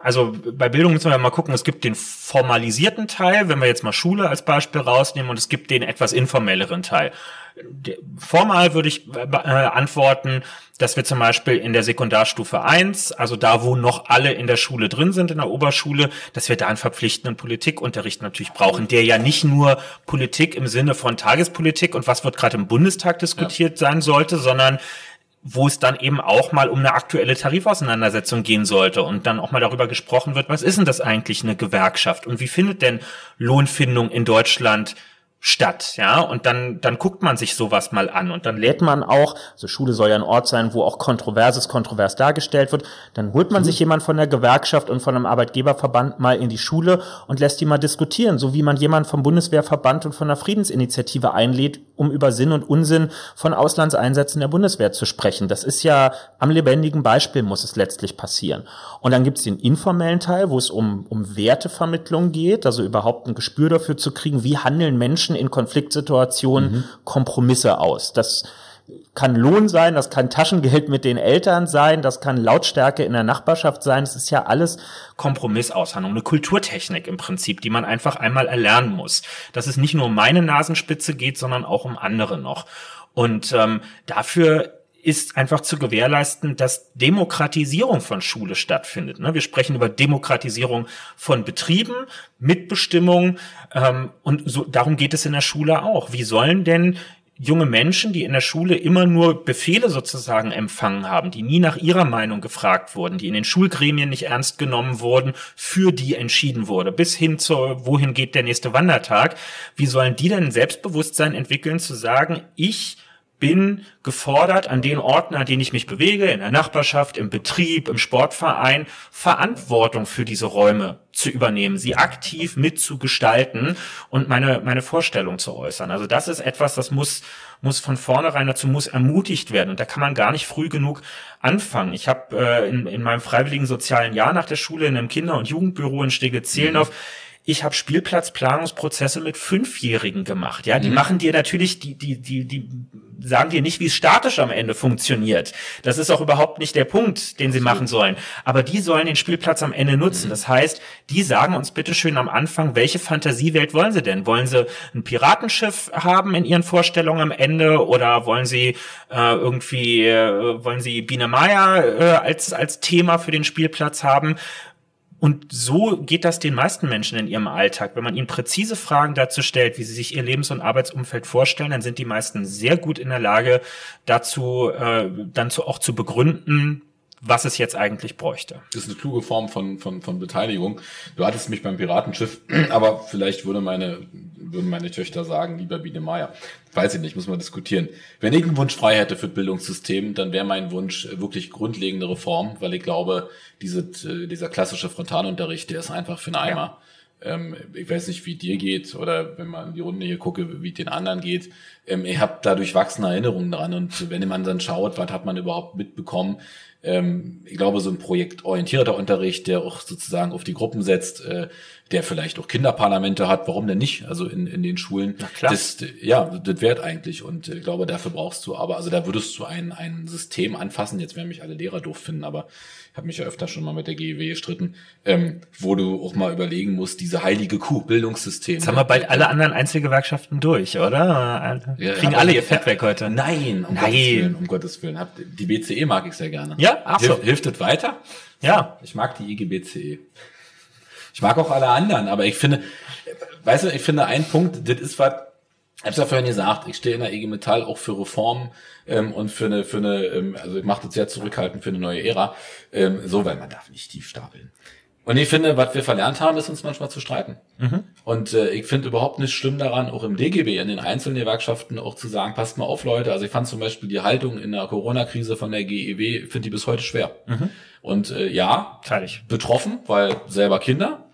also bei Bildung müssen wir mal gucken, es gibt den formalisierten Teil, wenn wir jetzt mal Schule als Beispiel rausnehmen, und es gibt den etwas informelleren Teil. Formal würde ich äh, antworten, dass wir zum Beispiel in der Sekundarstufe 1, also da, wo noch alle in der Schule drin sind, in der Oberschule, dass wir da einen verpflichtenden Politikunterricht natürlich brauchen, der ja nicht nur Politik im Sinne von Tagespolitik und was wird gerade im Bundestag diskutiert ja. sein sollte, sondern wo es dann eben auch mal um eine aktuelle Tarifauseinandersetzung gehen sollte und dann auch mal darüber gesprochen wird, was ist denn das eigentlich eine Gewerkschaft und wie findet denn Lohnfindung in Deutschland statt, ja, und dann, dann guckt man sich sowas mal an und dann lädt man auch, also Schule soll ja ein Ort sein, wo auch Kontroverses kontrovers dargestellt wird, dann holt man mhm. sich jemand von der Gewerkschaft und von einem Arbeitgeberverband mal in die Schule und lässt die mal diskutieren, so wie man jemand vom Bundeswehrverband und von der Friedensinitiative einlädt, um über Sinn und Unsinn von Auslandseinsätzen der Bundeswehr zu sprechen. Das ist ja am lebendigen Beispiel muss es letztlich passieren. Und dann gibt es den informellen Teil, wo es um, um Wertevermittlung geht, also überhaupt ein Gespür dafür zu kriegen, wie handeln Menschen Menschen in Konfliktsituationen mhm. Kompromisse aus. Das kann Lohn sein, das kann Taschengeld mit den Eltern sein, das kann Lautstärke in der Nachbarschaft sein. Es ist ja alles Kompromissaushandlung, eine Kulturtechnik im Prinzip, die man einfach einmal erlernen muss. Dass es nicht nur um meine Nasenspitze geht, sondern auch um andere noch. Und ähm, dafür ist einfach zu gewährleisten, dass Demokratisierung von Schule stattfindet. Ne? Wir sprechen über Demokratisierung von Betrieben, Mitbestimmung ähm, und so, darum geht es in der Schule auch. Wie sollen denn junge Menschen, die in der Schule immer nur Befehle sozusagen empfangen haben, die nie nach ihrer Meinung gefragt wurden, die in den Schulgremien nicht ernst genommen wurden, für die entschieden wurde, bis hin zu, wohin geht der nächste Wandertag, wie sollen die denn Selbstbewusstsein entwickeln, zu sagen, ich bin gefordert, an den Orten, an denen ich mich bewege, in der Nachbarschaft, im Betrieb, im Sportverein, Verantwortung für diese Räume zu übernehmen, sie aktiv mitzugestalten und meine, meine Vorstellung zu äußern. Also das ist etwas, das muss, muss von vornherein dazu muss ermutigt werden. Und da kann man gar nicht früh genug anfangen. Ich habe äh, in, in meinem freiwilligen sozialen Jahr nach der Schule in einem Kinder- und Jugendbüro in Stege-Zehlendorf mhm ich habe Spielplatzplanungsprozesse mit Fünfjährigen gemacht. Ja, die mhm. machen dir natürlich, die, die, die, die sagen dir nicht, wie es statisch am Ende funktioniert. Das ist auch überhaupt nicht der Punkt, den sie machen sollen. Aber die sollen den Spielplatz am Ende nutzen. Mhm. Das heißt, die sagen uns bitteschön am Anfang, welche Fantasiewelt wollen sie denn? Wollen sie ein Piratenschiff haben in ihren Vorstellungen am Ende oder wollen sie äh, irgendwie, äh, wollen sie Biene Maya äh, als, als Thema für den Spielplatz haben? Und so geht das den meisten Menschen in ihrem Alltag. Wenn man ihnen präzise Fragen dazu stellt, wie sie sich ihr Lebens- und Arbeitsumfeld vorstellen, dann sind die meisten sehr gut in der Lage, dazu äh, dann zu, auch zu begründen, was es jetzt eigentlich bräuchte. Das ist eine kluge Form von, von, von Beteiligung. Du hattest mich beim Piratenschiff, aber vielleicht würde meine, würden meine Töchter sagen, lieber Biene Meier. Weiß ich nicht, muss man diskutieren. Wenn ich einen Wunsch frei hätte für Bildungssystem, dann wäre mein Wunsch wirklich grundlegende Reform, weil ich glaube, diese, äh, dieser klassische Frontalunterricht, der ist einfach für einen Eimer. Ja ich weiß nicht, wie dir geht oder wenn man in die Runde hier gucke, wie den anderen geht. Ähm, ich habe da durchwachsene Erinnerungen dran und wenn man dann schaut, was hat man überhaupt mitbekommen, ähm, ich glaube, so ein projektorientierter Unterricht, der auch sozusagen auf die Gruppen setzt, äh, der vielleicht auch Kinderparlamente hat, warum denn nicht? Also in, in den Schulen. Na klar. Das, ja, das wert eigentlich. Und ich glaube, dafür brauchst du aber, also da würdest du ein, ein System anfassen, jetzt werden mich alle Lehrer doof finden, aber ich habe mich ja öfter schon mal mit der GEW gestritten, ähm, wo du auch mal überlegen musst, diese heilige Kuh, Bildungssystem. Jetzt haben wir bald alle anderen Einzelgewerkschaften durch, oder? Ja, Kriegen alle ihr Fett weg heute. Nein, um Nein. Gottes Willen, um Gottes Willen. Die BCE mag ich sehr gerne. Ja, ach so. Hilf, hilft das weiter? Ja. Ich mag die IGBCE. Ich mag auch alle anderen, aber ich finde, weißt du, ich finde ein Punkt, das ist was, ich hab's ja vorhin gesagt, ich stehe in der IG Metall auch für Reformen ähm, und für eine, für eine, ähm, also ich mache das sehr zurückhaltend für eine neue Ära. Ähm, so, weil man darf nicht tief stapeln. Und ich finde, was wir verlernt haben, ist uns manchmal zu streiten. Mhm. Und äh, ich finde überhaupt nicht schlimm daran, auch im DGB, in den einzelnen Gewerkschaften auch zu sagen, passt mal auf, Leute. Also ich fand zum Beispiel die Haltung in der Corona-Krise von der GEW, finde die bis heute schwer. Mhm. Und äh, ja, Teilig. betroffen, weil selber Kinder.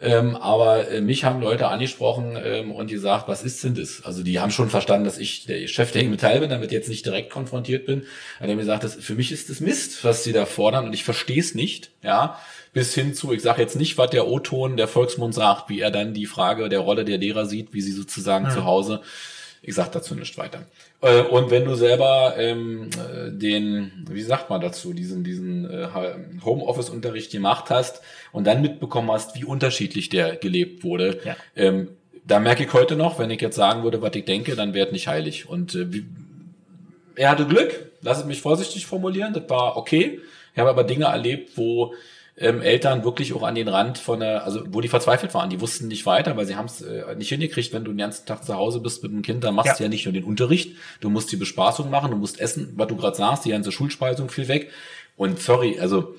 Ähm, aber äh, mich haben Leute angesprochen ähm, und die gesagt, was ist denn das? Also die haben schon verstanden, dass ich der Chef der Metall bin, damit jetzt nicht direkt konfrontiert bin. Und die haben gesagt, das, für mich ist das Mist, was sie da fordern und ich verstehe es nicht. Ja, bis hin zu, ich sage jetzt nicht, was der O-Ton, der Volksmund sagt, wie er dann die Frage der Rolle der Lehrer sieht, wie sie sozusagen ja. zu Hause ich sag dazu nicht weiter. Äh, und wenn du selber ähm, äh, den, wie sagt man dazu, diesen, diesen äh, Homeoffice-Unterricht gemacht hast und dann mitbekommen hast, wie unterschiedlich der gelebt wurde, ja. ähm, da merke ich heute noch, wenn ich jetzt sagen würde, was ich denke, dann wäre nicht heilig. Und äh, wie, er hatte Glück, lass es mich vorsichtig formulieren, das war okay. Ich habe aber Dinge erlebt, wo ähm, Eltern wirklich auch an den Rand von der, also wo die verzweifelt waren, die wussten nicht weiter, weil sie haben es äh, nicht hingekriegt, wenn du den ganzen Tag zu Hause bist mit dem Kind, dann machst ja. du ja nicht nur den Unterricht, du musst die Bespaßung machen, du musst essen, was du gerade sagst, die ganze Schulspeisung fiel weg. Und sorry, also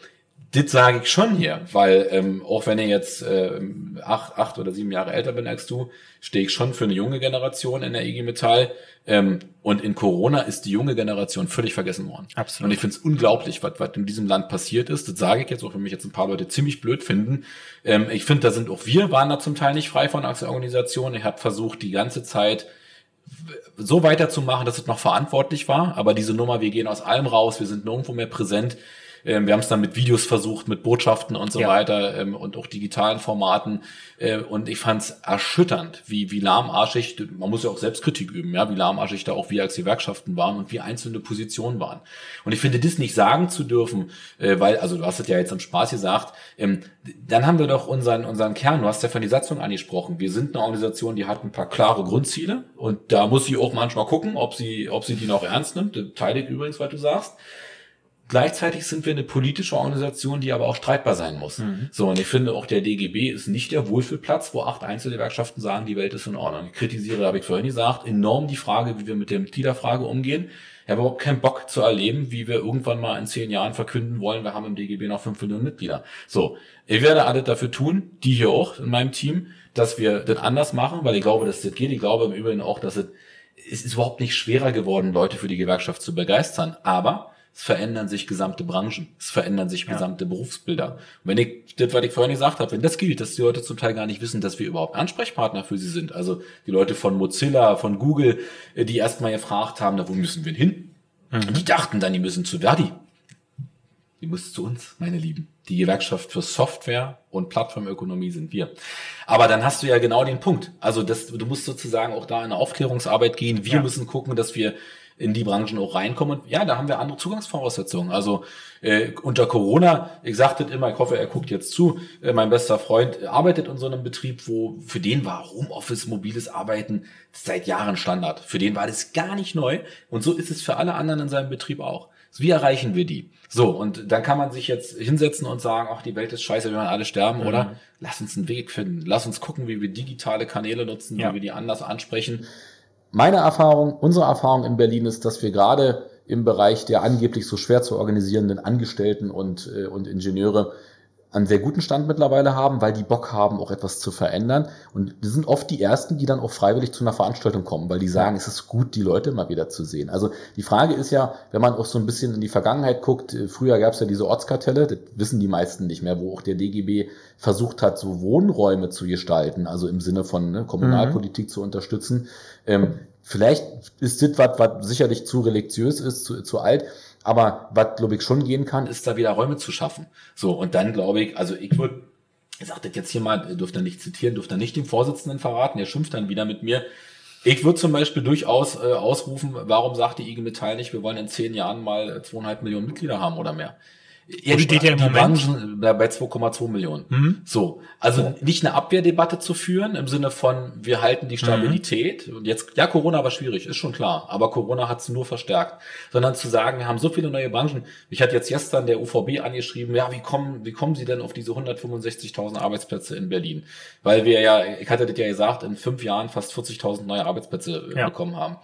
das sage ich schon hier, weil ähm, auch wenn ich jetzt äh, acht, acht oder sieben Jahre älter bin als du, stehe ich schon für eine junge Generation in der IG Metall. Ähm, und in Corona ist die junge Generation völlig vergessen worden. Absolut. Und ich finde es unglaublich, was, was in diesem Land passiert ist. Das sage ich jetzt, auch wenn mich jetzt ein paar Leute ziemlich blöd finden. Ähm, ich finde, da sind auch wir, waren da zum Teil nicht frei von als Organisation. Ich habe versucht, die ganze Zeit so weiterzumachen, dass es noch verantwortlich war. Aber diese Nummer, wir gehen aus allem raus, wir sind nirgendwo mehr präsent, Ähm, wir haben es dann mit Videos versucht, mit Botschaften und so Ja. weiter ähm, und auch digitalen Formaten. Äh, und ich fand es erschütternd, wie, wie lahmarschig, man muss ja auch Selbstkritik üben, ja, wie lahmarschig da auch wir als Gewerkschaften waren und wie einzelne Positionen waren. Und ich finde, das nicht sagen zu dürfen, äh, weil, also du hast es ja jetzt im Spaß gesagt, ähm, dann haben wir doch unseren, unseren Kern, du hast ja von die Satzung angesprochen. Wir sind eine Organisation, die hat ein paar klare Grundziele und da muss sie auch manchmal gucken, ob sie, ob sie die noch ernst nimmt. Teile ich übrigens, was du sagst. Gleichzeitig sind wir eine politische Organisation, die aber auch streitbar sein muss. So, und ich finde auch der DGB ist nicht der Wohlfühlplatz, wo acht Einzelgewerkschaften sagen, die Welt ist in Ordnung. Ich kritisiere, habe ich vorhin gesagt, enorm die Frage, wie wir mit der Mitgliederfrage umgehen. Ich habe überhaupt keinen Bock zu erleben, wie wir irgendwann mal in zehn Jahren verkünden wollen, wir haben im DGB noch fünf Millionen Mitglieder. So, ich werde alles dafür tun, die hier auch in meinem Team, dass wir das anders machen, weil ich glaube, dass das geht. Ich glaube im Übrigen auch, dass es, es ist überhaupt nicht schwerer geworden, Leute für die Gewerkschaft zu begeistern. Aber es verändern sich gesamte Branchen, es verändern sich gesamte Berufsbilder. Und wenn ich, das, was ich vorhin gesagt habe, wenn das gilt, dass die Leute zum Teil gar nicht wissen, dass wir überhaupt Ansprechpartner für sie sind, also die Leute von Mozilla, von Google, äh, die erstmal gefragt haben, na, wo müssen wir hin? Und die dachten dann, die müssen zu Verdi. Die muss zu uns, meine Lieben. Die Gewerkschaft für Software und Plattformökonomie sind wir. Aber dann hast du ja genau den Punkt. Also das, du musst sozusagen auch da in eine Aufklärungsarbeit gehen. Wir Ja. müssen gucken, dass wir in die Branchen auch reinkommen. Und ja, da haben wir andere Zugangsvoraussetzungen. Also äh, unter Corona, ich sagte immer, ich hoffe, er guckt jetzt zu, äh, mein bester Freund arbeitet in so einem Betrieb, wo für den war Homeoffice, mobiles Arbeiten seit Jahren Standard. Für den war das gar nicht neu. Und so ist es für alle anderen in seinem Betrieb auch. Wie erreichen wir die? So, und dann kann man sich jetzt hinsetzen und sagen, ach, die Welt ist scheiße, wir werden alle sterben, Mhm. oder? Lass uns einen Weg finden. Lass uns gucken, wie wir digitale Kanäle nutzen, Ja. wie wir die anders ansprechen. Meine Erfahrung, unsere Erfahrung in Berlin ist, dass wir gerade im Bereich der angeblich so schwer zu organisierenden Angestellten und, äh, und Ingenieure einen sehr guten Stand mittlerweile haben, weil die Bock haben, auch etwas zu verändern. Und die sind oft die Ersten, die dann auch freiwillig zu einer Veranstaltung kommen, weil die sagen, es ist gut, die Leute mal wieder zu sehen. Also die Frage ist ja, wenn man auch so ein bisschen in die Vergangenheit guckt, äh, früher gab es ja diese Ortskartelle, das wissen die meisten nicht mehr, wo auch der DGB versucht hat, so Wohnräume zu gestalten, also im Sinne von ne, Kommunalpolitik zu unterstützen. Ähm, vielleicht ist das was, was sicherlich zu religiös ist, zu, zu alt, aber was, glaube ich, schon gehen kann, ist da wieder Räume zu schaffen. So, und dann glaube ich, also ich würde, ich sage jetzt hier mal, dürft ihr nicht zitieren, dürft ihr nicht dem Vorsitzenden verraten, der schimpft dann wieder mit mir. Ich würde zum Beispiel durchaus äh, ausrufen, warum sagt die IG Metall nicht, wir wollen in zehn Jahren mal äh, zweieinhalb Millionen Mitglieder haben oder mehr? Jetzt steht der im die Moment? Äh, bei 2,2 Millionen. Mhm. So, also nicht eine Abwehrdebatte zu führen im Sinne von, wir halten die Stabilität. Und jetzt, ja, Corona war schwierig, ist schon klar, aber Corona hat es nur verstärkt. Sondern zu sagen, wir haben so viele neue Branchen. Ich hatte jetzt gestern der UVB angeschrieben, ja, wie kommen, wie kommen Sie denn auf diese 165.000 Arbeitsplätze in Berlin? Weil wir ja, ich hatte das ja gesagt, in fünf Jahren fast 40.000 neue Arbeitsplätze äh, Ja. bekommen haben.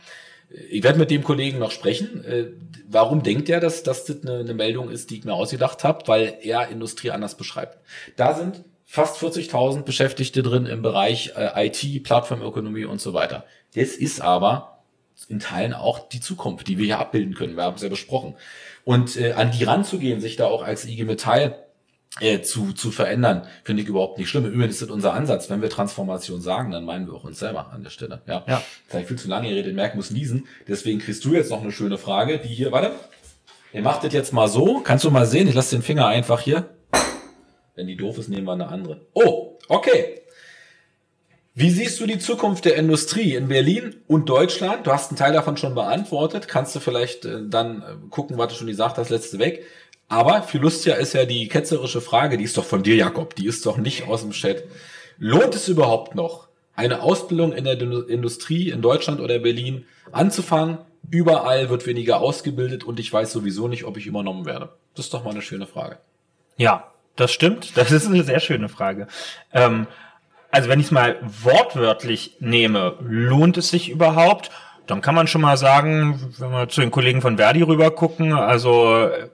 Ich werde mit dem Kollegen noch sprechen. Äh, Warum denkt er, dass, dass das eine, eine Meldung ist, die ich mir ausgedacht habe? Weil er Industrie anders beschreibt. Da sind fast 40.000 Beschäftigte drin im Bereich äh, IT, Plattformökonomie und so weiter. Das ist aber in Teilen auch die Zukunft, die wir hier abbilden können. Wir haben es ja besprochen. Und äh, an die ranzugehen, sich da auch als IG Metall äh, zu, zu verändern, finde ich überhaupt nicht schlimm. Übrigens ist das unser Ansatz. Wenn wir Transformation sagen, dann meinen wir auch uns selber an der Stelle. Ja. Ja. Jetzt habe ich viel zu lange geredet, merk, muss niesen. Deswegen kriegst du jetzt noch eine schöne Frage, die hier, warte. Ihr macht das jetzt mal so. Kannst du mal sehen? Ich lasse den Finger einfach hier. Wenn die doof ist, nehmen wir eine andere. Oh, okay. Wie siehst du die Zukunft der Industrie in Berlin und Deutschland? Du hast einen Teil davon schon beantwortet. Kannst du vielleicht äh, dann äh, gucken, was du schon gesagt hast, letzte weg. Aber für Lustia ist ja die ketzerische Frage, die ist doch von dir, Jakob, die ist doch nicht aus dem Chat. Lohnt es überhaupt noch, eine Ausbildung in der Industrie in Deutschland oder Berlin anzufangen? Überall wird weniger ausgebildet und ich weiß sowieso nicht, ob ich übernommen werde. Das ist doch mal eine schöne Frage. Ja, das stimmt. Das ist eine sehr schöne Frage. Ähm, also wenn ich es mal wortwörtlich nehme, lohnt es sich überhaupt? Dann kann man schon mal sagen, wenn wir zu den Kollegen von Verdi rüber gucken, also äh,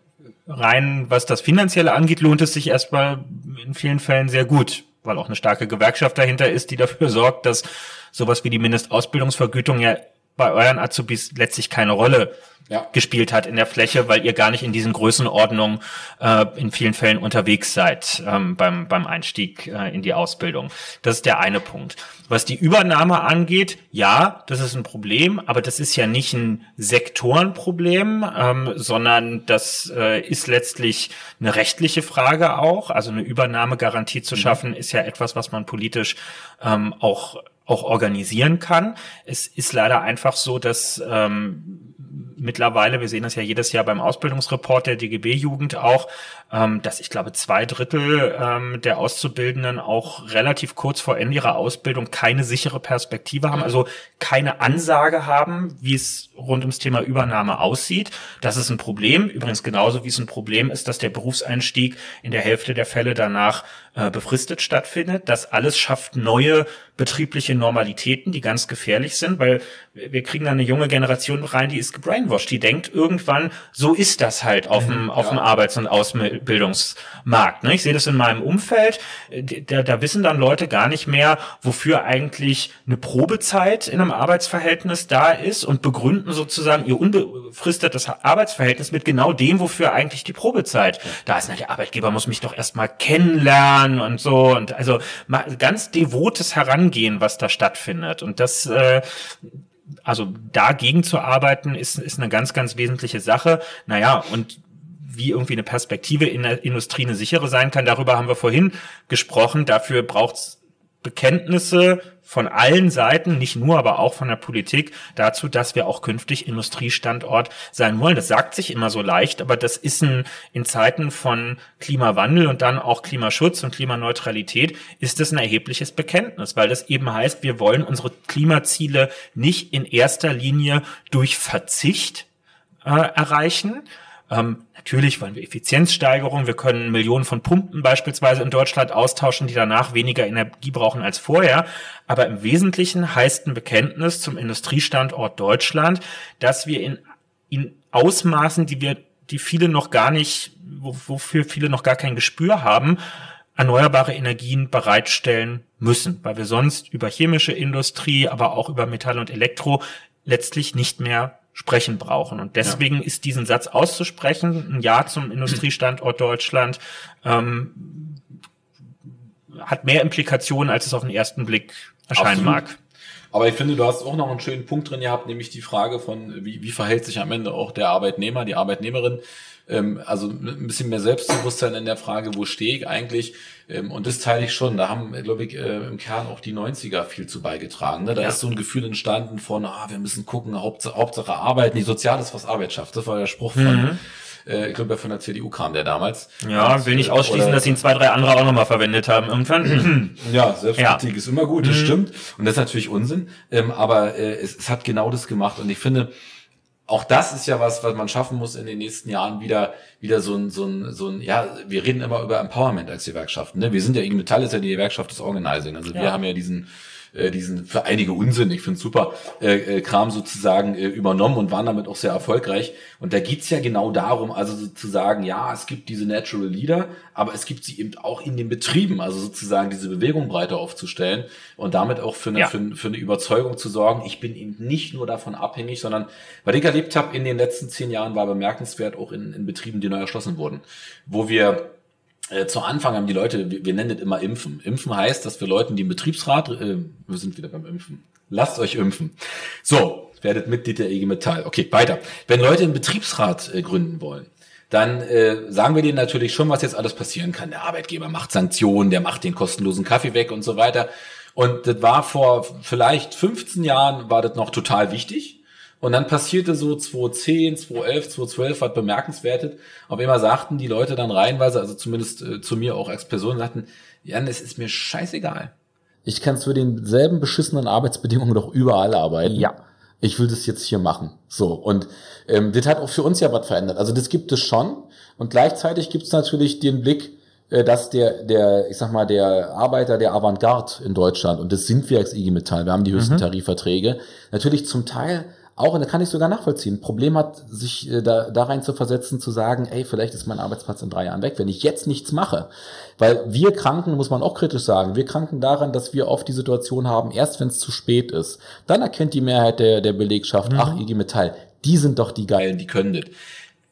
rein was das Finanzielle angeht, lohnt es sich erstmal in vielen Fällen sehr gut, weil auch eine starke Gewerkschaft dahinter ist, die dafür sorgt, dass sowas wie die Mindestausbildungsvergütung ja bei euren Azubis letztlich keine Rolle ja. gespielt hat in der Fläche, weil ihr gar nicht in diesen Größenordnungen äh, in vielen Fällen unterwegs seid ähm, beim, beim Einstieg äh, in die Ausbildung. Das ist der eine Punkt. Was die Übernahme angeht, ja, das ist ein Problem, aber das ist ja nicht ein Sektorenproblem, ähm, sondern das äh, ist letztlich eine rechtliche Frage auch. Also eine Übernahmegarantie zu mhm. schaffen, ist ja etwas, was man politisch ähm, auch auch organisieren kann. Es ist leider einfach so, dass ähm, mittlerweile, wir sehen das ja jedes Jahr beim Ausbildungsreport der DGB-Jugend auch, ähm, dass ich glaube zwei Drittel ähm, der Auszubildenden auch relativ kurz vor Ende ihrer Ausbildung keine sichere Perspektive haben, also keine Ansage haben, wie es rund ums Thema Übernahme aussieht. Das ist ein Problem. Übrigens genauso wie es ein Problem ist, dass der Berufseinstieg in der Hälfte der Fälle danach äh, befristet stattfindet. Das alles schafft neue betriebliche Normalitäten, die ganz gefährlich sind, weil wir kriegen da eine junge Generation rein, die ist gebrainwashed, die denkt irgendwann, so ist das halt auf dem, mhm, auf dem Arbeits- und Ausbildungsmarkt. Ne? Ich sehe das in meinem Umfeld, da, da wissen dann Leute gar nicht mehr, wofür eigentlich eine Probezeit in einem Arbeitsverhältnis da ist und begründen sozusagen ihr unbefristetes Arbeitsverhältnis mit genau dem, wofür eigentlich die Probezeit da ist. Na, der Arbeitgeber muss mich doch erstmal kennenlernen und so und also ganz devotes Herangehen angehen, was da stattfindet. Und das, äh, also dagegen zu arbeiten, ist, ist eine ganz, ganz wesentliche Sache. Naja, und wie irgendwie eine Perspektive in der Industrie eine sichere sein kann, darüber haben wir vorhin gesprochen. Dafür braucht's Bekenntnisse von allen Seiten, nicht nur, aber auch von der Politik dazu, dass wir auch künftig Industriestandort sein wollen. Das sagt sich immer so leicht, aber das ist ein, in Zeiten von Klimawandel und dann auch Klimaschutz und Klimaneutralität ist das ein erhebliches Bekenntnis, weil das eben heißt, wir wollen unsere Klimaziele nicht in erster Linie durch Verzicht äh, erreichen, ähm, natürlich wollen wir Effizienzsteigerung. Wir können Millionen von Pumpen beispielsweise in Deutschland austauschen, die danach weniger Energie brauchen als vorher. Aber im Wesentlichen heißt ein Bekenntnis zum Industriestandort Deutschland, dass wir in, in Ausmaßen, die wir, die viele noch gar nicht, wofür viele noch gar kein Gespür haben, erneuerbare Energien bereitstellen müssen, weil wir sonst über chemische Industrie, aber auch über Metall und Elektro letztlich nicht mehr sprechen brauchen. Und deswegen ja. ist diesen Satz auszusprechen, ein Ja zum Industriestandort Deutschland, ähm, hat mehr Implikationen, als es auf den ersten Blick erscheinen Absolut. mag. Aber ich finde, du hast auch noch einen schönen Punkt drin gehabt, nämlich die Frage von, wie, wie verhält sich am Ende auch der Arbeitnehmer, die Arbeitnehmerin ähm, also ein bisschen mehr Selbstbewusstsein in der Frage, wo stehe ich eigentlich? Ähm, und das teile ich schon. Da haben, glaube ich, äh, im Kern auch die 90er viel zu beigetragen. Ne? Da ja. ist so ein Gefühl entstanden von, ah, wir müssen gucken, Hauptsache, Hauptsache arbeiten, die Soziales, was Arbeit schafft. Das war der Spruch von, mhm. äh, ich glaube, von der CDU kam der damals. Ja, und, will nicht ausschließen, oder, dass ihn zwei, drei andere auch nochmal verwendet haben irgendwann. ja, Selbstkritik ja. ist immer gut, das mhm. stimmt. Und das ist natürlich Unsinn. Ähm, aber äh, es, es hat genau das gemacht. Und ich finde, auch das ist ja was, was man schaffen muss in den nächsten Jahren wieder, wieder so ein, so ein, so ein, ja, wir reden immer über Empowerment als Gewerkschaften, ne? Wir sind ja, IG Metall ist ja die Gewerkschaft des Organizing. Also ja. wir haben ja diesen, äh, diesen für einige Unsinn, ich finde super, äh, äh, Kram sozusagen äh, übernommen und waren damit auch sehr erfolgreich. Und da geht's ja genau darum, also sozusagen, ja, es gibt diese Natural Leader, aber es gibt sie eben auch in den Betrieben, also sozusagen diese Bewegung breiter aufzustellen und damit auch für eine, ja. für, für eine Überzeugung zu sorgen, ich bin eben nicht nur davon abhängig, sondern, was ich erlebt habe in den letzten zehn Jahren, war bemerkenswert auch in, in Betrieben, die neu erschlossen wurden, wo wir äh, zu Anfang haben die Leute, wir, wir nennen es immer Impfen. Impfen heißt, dass wir Leuten, die im Betriebsrat, äh, wir sind wieder beim Impfen. Lasst euch impfen. So, werdet Mitglied der IG Metall. Okay, weiter. Wenn Leute einen Betriebsrat äh, gründen wollen, dann äh, sagen wir denen natürlich schon, was jetzt alles passieren kann. Der Arbeitgeber macht Sanktionen, der macht den kostenlosen Kaffee weg und so weiter. Und das war vor vielleicht 15 Jahren, war das noch total wichtig. Und dann passierte so 2010, 2011, 2012 was bemerkenswertet. Auf einmal sagten die Leute dann reihenweise, also zumindest äh, zu mir auch als Person, sagten, Jan, es ist mir scheißegal. Ich kann zu denselben beschissenen Arbeitsbedingungen doch überall arbeiten. Ja. Ich will das jetzt hier machen. So. Und ähm, das hat auch für uns ja was verändert. Also das gibt es schon. Und gleichzeitig gibt es natürlich den Blick, äh, dass der, der, ich sag mal, der Arbeiter der Avantgarde in Deutschland, und das sind wir als IG Metall, wir haben die höchsten mhm. Tarifverträge, natürlich zum Teil auch, und da kann ich sogar nachvollziehen, Problem hat, sich äh, da, da rein zu versetzen, zu sagen, ey, vielleicht ist mein Arbeitsplatz in drei Jahren weg, wenn ich jetzt nichts mache. Weil wir kranken, muss man auch kritisch sagen, wir kranken daran, dass wir oft die Situation haben, erst wenn es zu spät ist, dann erkennt die Mehrheit der, der Belegschaft, mhm. ach, IG Metall, die sind doch die Geilen, die können das.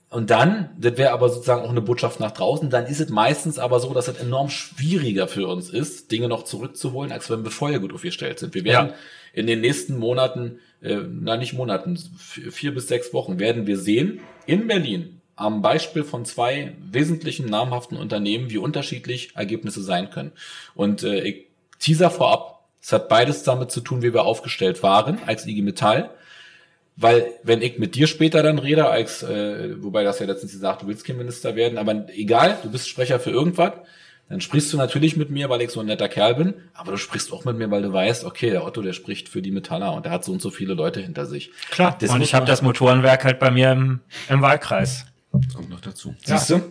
Und dann, das wäre aber sozusagen auch eine Botschaft nach draußen, dann ist es meistens aber so, dass es enorm schwieriger für uns ist, Dinge noch zurückzuholen, als wenn wir vorher gut aufgestellt sind. Wir werden ja. in den nächsten Monaten, äh, na nicht Monaten, vier bis sechs Wochen, werden wir sehen, in Berlin, am Beispiel von zwei wesentlichen namhaften Unternehmen, wie unterschiedlich Ergebnisse sein können. Und äh, ich teaser vorab, es hat beides damit zu tun, wie wir aufgestellt waren als IG Metall weil, wenn ich mit dir später dann rede, als, äh, wobei das ja letztens gesagt, du willst kein Minister werden, aber egal, du bist Sprecher für irgendwas, dann sprichst du natürlich mit mir, weil ich so ein netter Kerl bin, aber du sprichst auch mit mir, weil du weißt, okay, der Otto, der spricht für die Metaller und der hat so und so viele Leute hinter sich. Klar, das und ich habe das Motorenwerk halt bei mir im, im Wahlkreis. Kommt noch dazu. Ja. Siehst du?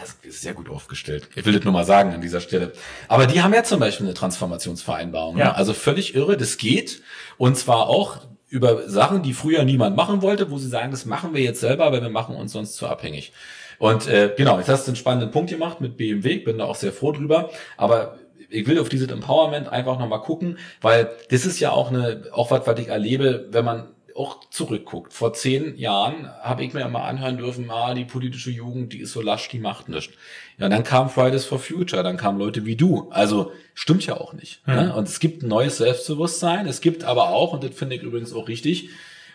Das ist sehr gut aufgestellt. Ich will das nur mal sagen an dieser Stelle. Aber die haben ja zum Beispiel eine Transformationsvereinbarung. Ne? Ja. Ne? Also völlig irre, das geht. Und zwar auch über Sachen, die früher niemand machen wollte, wo sie sagen, das machen wir jetzt selber, weil wir machen uns sonst zu abhängig. Und äh, genau, jetzt hast du einen spannenden Punkt gemacht mit BMW, ich bin da auch sehr froh drüber, aber ich will auf dieses Empowerment einfach nochmal gucken, weil das ist ja auch eine, auch was, was ich erlebe, wenn man auch zurückguckt. Vor zehn Jahren habe ich mir immer anhören dürfen, ah, die politische Jugend, die ist so lasch, die macht nichts. Ja, dann kam Fridays for Future, dann kamen Leute wie du. Also stimmt ja auch nicht. Mhm. Ne? Und es gibt ein neues Selbstbewusstsein. Es gibt aber auch, und das finde ich übrigens auch richtig,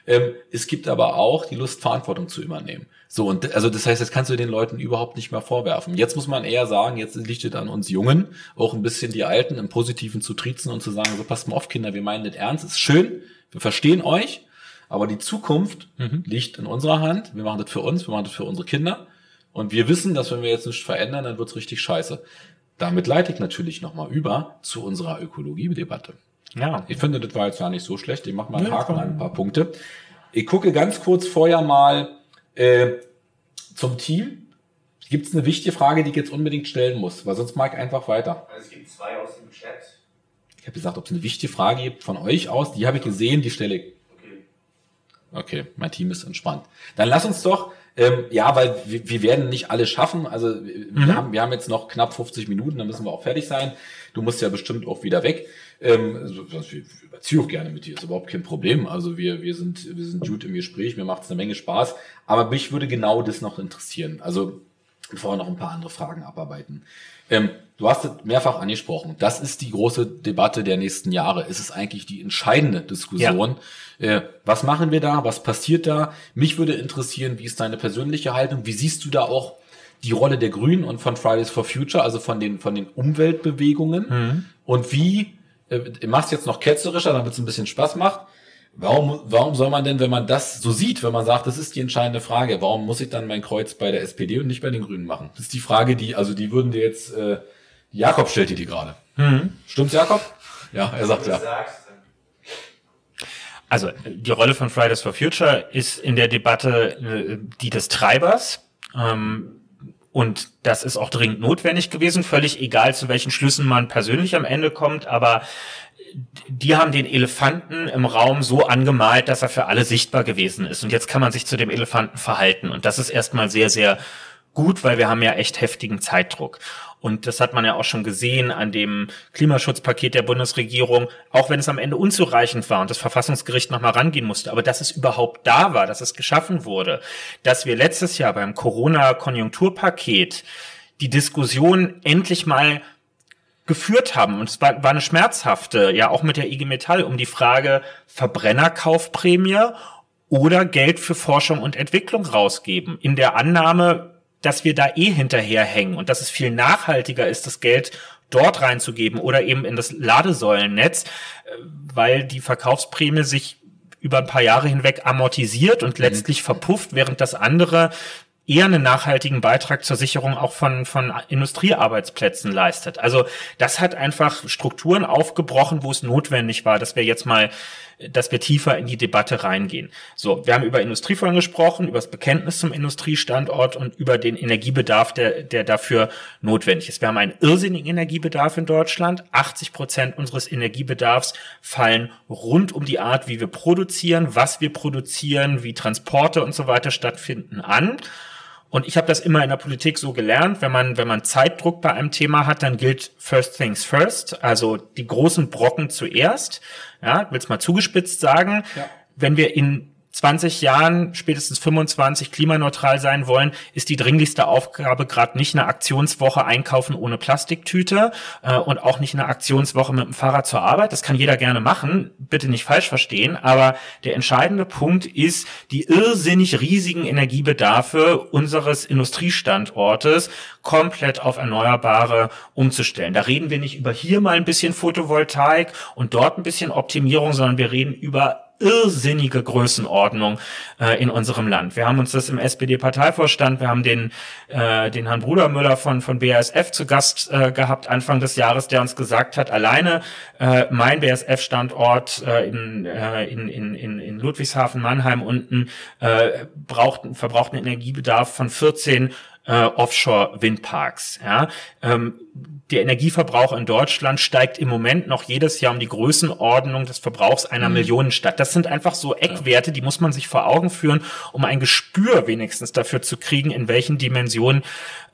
ähm, es gibt aber auch die Lust, Verantwortung zu übernehmen. So, und also das heißt, das kannst du den Leuten überhaupt nicht mehr vorwerfen. Jetzt muss man eher sagen, jetzt liegt es an uns Jungen, auch ein bisschen die Alten im Positiven zu triezen und zu sagen, so passt mal auf, Kinder, wir meinen das ernst, ist schön, wir verstehen euch, aber die Zukunft mhm. liegt in unserer Hand. Wir machen das für uns, wir machen das für unsere Kinder. Und wir wissen, dass wenn wir jetzt nichts verändern, dann wird's richtig scheiße. Damit leite ich natürlich nochmal über zu unserer Ökologie-Debatte. Ja. Ich finde, das war jetzt gar nicht so schlecht. Ich mache mal einen Haken an ein paar Punkte. Ich gucke ganz kurz vorher mal äh, zum Team. Gibt es eine wichtige Frage, die ich jetzt unbedingt stellen muss? Weil sonst mag ich einfach weiter. Also es gibt zwei aus dem Chat. Ich habe gesagt, ob es eine wichtige Frage gibt von euch aus. Die habe ich gesehen, die stelle ich. Okay. Okay, mein Team ist entspannt. Dann lass uns doch ähm, ja, weil wir, wir werden nicht alle schaffen. Also mhm. wir, haben, wir haben jetzt noch knapp 50 Minuten, dann müssen wir auch fertig sein. Du musst ja bestimmt auch wieder weg. Ähm, also, ich überziehe auch gerne mit dir, ist überhaupt kein Problem. Also wir, wir sind, wir sind gut im Gespräch, mir macht es eine Menge Spaß. Aber mich würde genau das noch interessieren. Also bevor wir noch ein paar andere Fragen abarbeiten. Ähm, du hast es mehrfach angesprochen. Das ist die große Debatte der nächsten Jahre. Es ist eigentlich die entscheidende Diskussion. Ja. Äh, was machen wir da? Was passiert da? Mich würde interessieren, wie ist deine persönliche Haltung? Wie siehst du da auch die Rolle der Grünen und von Fridays for Future, also von den, von den Umweltbewegungen? Mhm. Und wie, äh, machst jetzt noch ketzerischer, damit es ein bisschen Spaß macht. Warum, warum soll man denn, wenn man das so sieht, wenn man sagt, das ist die entscheidende Frage, warum muss ich dann mein Kreuz bei der SPD und nicht bei den Grünen machen? Das ist die Frage, die, also die würden dir jetzt, äh, Jakob stellt dir die gerade. Mhm. Stimmt's, Jakob? Ja, er sagt ja. Also die Rolle von Fridays for Future ist in der Debatte äh, die des Treibers. Ähm, und das ist auch dringend notwendig gewesen, völlig egal, zu welchen Schlüssen man persönlich am Ende kommt. Aber die haben den Elefanten im Raum so angemalt, dass er für alle sichtbar gewesen ist. Und jetzt kann man sich zu dem Elefanten verhalten. Und das ist erstmal sehr, sehr gut, weil wir haben ja echt heftigen Zeitdruck. Und das hat man ja auch schon gesehen an dem Klimaschutzpaket der Bundesregierung, auch wenn es am Ende unzureichend war und das Verfassungsgericht nochmal rangehen musste. Aber dass es überhaupt da war, dass es geschaffen wurde, dass wir letztes Jahr beim Corona-Konjunkturpaket die Diskussion endlich mal geführt haben. Und es war, war eine schmerzhafte, ja auch mit der IG Metall, um die Frage Verbrennerkaufprämie oder Geld für Forschung und Entwicklung rausgeben. In der Annahme, dass wir da eh hinterherhängen und dass es viel nachhaltiger ist, das Geld dort reinzugeben oder eben in das Ladesäulennetz, äh, weil die Verkaufsprämie sich über ein paar Jahre hinweg amortisiert und mhm. letztlich verpufft, während das andere eher einen nachhaltigen Beitrag zur Sicherung auch von, von Industriearbeitsplätzen leistet. Also das hat einfach Strukturen aufgebrochen, wo es notwendig war, dass wir jetzt mal dass wir tiefer in die Debatte reingehen. So, wir haben über Industriefolgen gesprochen, über das Bekenntnis zum Industriestandort und über den Energiebedarf, der, der dafür notwendig ist. Wir haben einen irrsinnigen Energiebedarf in Deutschland. 80 Prozent unseres Energiebedarfs fallen rund um die Art, wie wir produzieren, was wir produzieren, wie Transporte und so weiter stattfinden an. Und ich habe das immer in der Politik so gelernt, wenn man, wenn man Zeitdruck bei einem Thema hat, dann gilt First Things First, also die großen Brocken zuerst. Ja, will's mal zugespitzt sagen. Ja. Wenn wir in 20 Jahren, spätestens 25 klimaneutral sein wollen, ist die dringlichste Aufgabe gerade nicht eine Aktionswoche einkaufen ohne Plastiktüte äh, und auch nicht eine Aktionswoche mit dem Fahrrad zur Arbeit. Das kann jeder gerne machen, bitte nicht falsch verstehen. Aber der entscheidende Punkt ist, die irrsinnig riesigen Energiebedarfe unseres Industriestandortes komplett auf Erneuerbare umzustellen. Da reden wir nicht über hier mal ein bisschen Photovoltaik und dort ein bisschen Optimierung, sondern wir reden über irrsinnige Größenordnung äh, in unserem Land. Wir haben uns das im SPD-Parteivorstand, wir haben den, äh, den Herrn Brudermüller von, von BASF zu Gast äh, gehabt Anfang des Jahres, der uns gesagt hat, alleine äh, mein BASF-Standort äh, in, äh, in, in, in Ludwigshafen, Mannheim unten äh, braucht, verbraucht einen Energiebedarf von 14 äh, Offshore-Windparks. Ja? Ähm, der Energieverbrauch in Deutschland steigt im Moment noch jedes Jahr um die Größenordnung des Verbrauchs einer mhm. Million statt. Das sind einfach so Eckwerte, die muss man sich vor Augen führen, um ein Gespür wenigstens dafür zu kriegen, in welchen Dimensionen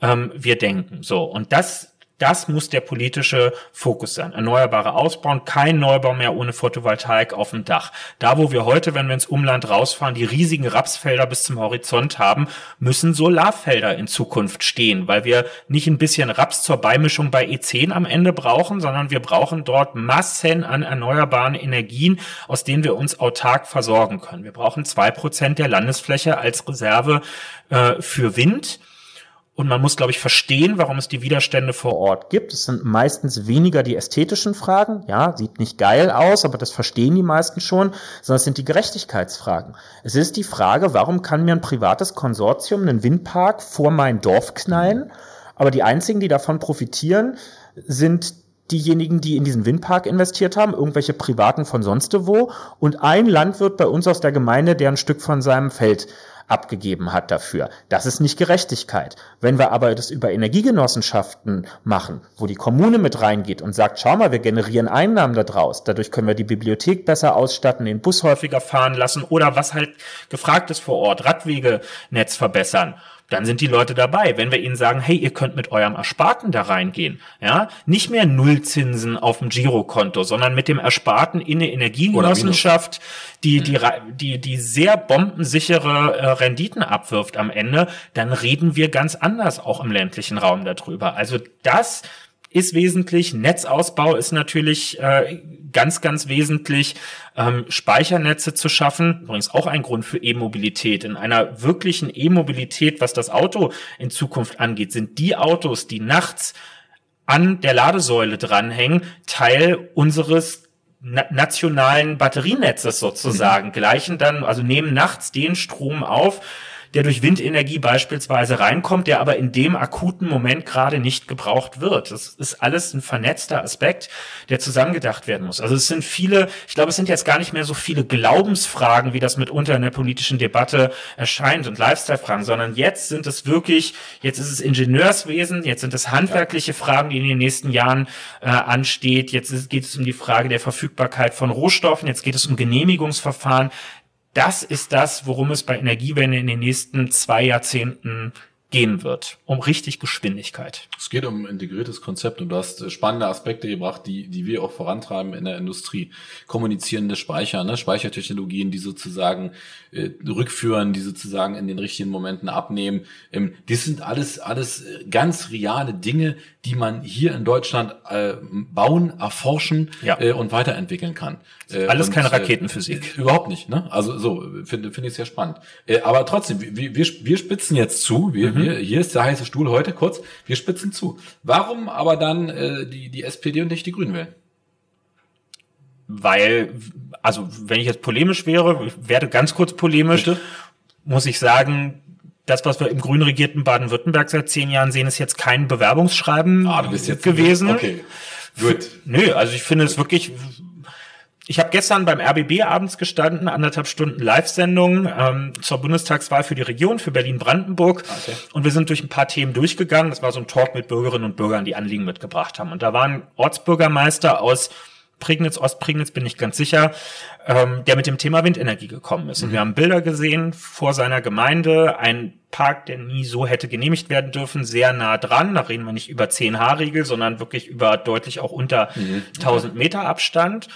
ähm, wir denken. So und das das muss der politische Fokus sein. Erneuerbare ausbauen, kein Neubau mehr ohne Photovoltaik auf dem Dach. Da, wo wir heute, wenn wir ins Umland rausfahren, die riesigen Rapsfelder bis zum Horizont haben, müssen Solarfelder in Zukunft stehen, weil wir nicht ein bisschen Raps zur Beimischung bei E10 am Ende brauchen, sondern wir brauchen dort Massen an erneuerbaren Energien, aus denen wir uns autark versorgen können. Wir brauchen zwei Prozent der Landesfläche als Reserve äh, für Wind. Und man muss, glaube ich, verstehen, warum es die Widerstände vor Ort gibt. Es sind meistens weniger die ästhetischen Fragen. Ja, sieht nicht geil aus, aber das verstehen die meisten schon, sondern es sind die Gerechtigkeitsfragen. Es ist die Frage, warum kann mir ein privates Konsortium einen Windpark vor mein Dorf knallen, aber die einzigen, die davon profitieren, sind diejenigen, die in diesen Windpark investiert haben, irgendwelche Privaten von sonst wo und ein Landwirt bei uns aus der Gemeinde, der ein Stück von seinem Feld abgegeben hat dafür. Das ist nicht Gerechtigkeit. Wenn wir aber das über Energiegenossenschaften machen, wo die Kommune mit reingeht und sagt, schau mal, wir generieren Einnahmen daraus, dadurch können wir die Bibliothek besser ausstatten, den Bus häufiger fahren lassen oder was halt gefragt ist vor Ort, Radwegenetz verbessern dann sind die Leute dabei. Wenn wir ihnen sagen, hey, ihr könnt mit eurem Ersparten da reingehen, ja, nicht mehr Nullzinsen auf dem Girokonto, sondern mit dem Ersparten in eine Energiegenossenschaft, die, die, mhm. die, die sehr bombensichere äh, Renditen abwirft am Ende, dann reden wir ganz anders auch im ländlichen Raum darüber. Also das ist wesentlich. Netzausbau ist natürlich äh, ganz, ganz wesentlich. Ähm, Speichernetze zu schaffen, übrigens auch ein Grund für E-Mobilität. In einer wirklichen E-Mobilität, was das Auto in Zukunft angeht, sind die Autos, die nachts an der Ladesäule dranhängen, Teil unseres nationalen Batterienetzes sozusagen, mhm. gleichen dann, also nehmen nachts den Strom auf, der durch Windenergie beispielsweise reinkommt, der aber in dem akuten Moment gerade nicht gebraucht wird. Das ist alles ein vernetzter Aspekt, der zusammengedacht werden muss. Also es sind viele, ich glaube, es sind jetzt gar nicht mehr so viele Glaubensfragen, wie das mitunter in der politischen Debatte erscheint und Lifestyle-Fragen, sondern jetzt sind es wirklich, jetzt ist es Ingenieurswesen, jetzt sind es handwerkliche Fragen, die in den nächsten Jahren äh, ansteht. Jetzt geht es um die Frage der Verfügbarkeit von Rohstoffen, jetzt geht es um Genehmigungsverfahren das ist das, worum es bei Energiewende in den nächsten zwei Jahrzehnten gehen wird, um richtig Geschwindigkeit. Es geht um ein integriertes Konzept und du hast spannende Aspekte gebracht, die, die wir auch vorantreiben in der Industrie. Kommunizierende Speicher, ne? Speichertechnologien, die sozusagen äh, rückführen, die sozusagen in den richtigen Momenten abnehmen. Ähm, das sind alles, alles ganz reale Dinge, die man hier in Deutschland äh, bauen, erforschen ja. äh, und weiterentwickeln kann. Äh, alles und, keine äh, Raketenphysik. Äh, überhaupt nicht. Ne? Also so finde finde ich sehr spannend. Äh, aber trotzdem, wir, wir, wir spitzen jetzt zu. Wir, mhm. wir, hier ist der heiße Stuhl heute kurz. Wir spitzen zu. Warum aber dann äh, die die SPD und nicht die Grünen wählen? Weil, also wenn ich jetzt polemisch wäre, ich werde ganz kurz polemisch, Bitte? muss ich sagen, das, was wir im grün regierten Baden-Württemberg seit zehn Jahren sehen, ist jetzt kein Bewerbungsschreiben ah, du bist jetzt gewesen. Okay, gut. Nö, also ich finde es wirklich, ich habe gestern beim RBB abends gestanden, anderthalb Stunden Live-Sendung ähm, zur Bundestagswahl für die Region, für Berlin-Brandenburg. Okay. Und wir sind durch ein paar Themen durchgegangen. Das war so ein Talk mit Bürgerinnen und Bürgern, die Anliegen mitgebracht haben. Und da waren Ortsbürgermeister aus Prignitz, Ostprignitz bin ich ganz sicher, ähm, der mit dem Thema Windenergie gekommen ist. Und mhm. wir haben Bilder gesehen vor seiner Gemeinde, ein Park, der nie so hätte genehmigt werden dürfen, sehr nah dran. Da reden wir nicht über 10 H-Riegel, sondern wirklich über deutlich auch unter mhm. 1000 Meter Abstand.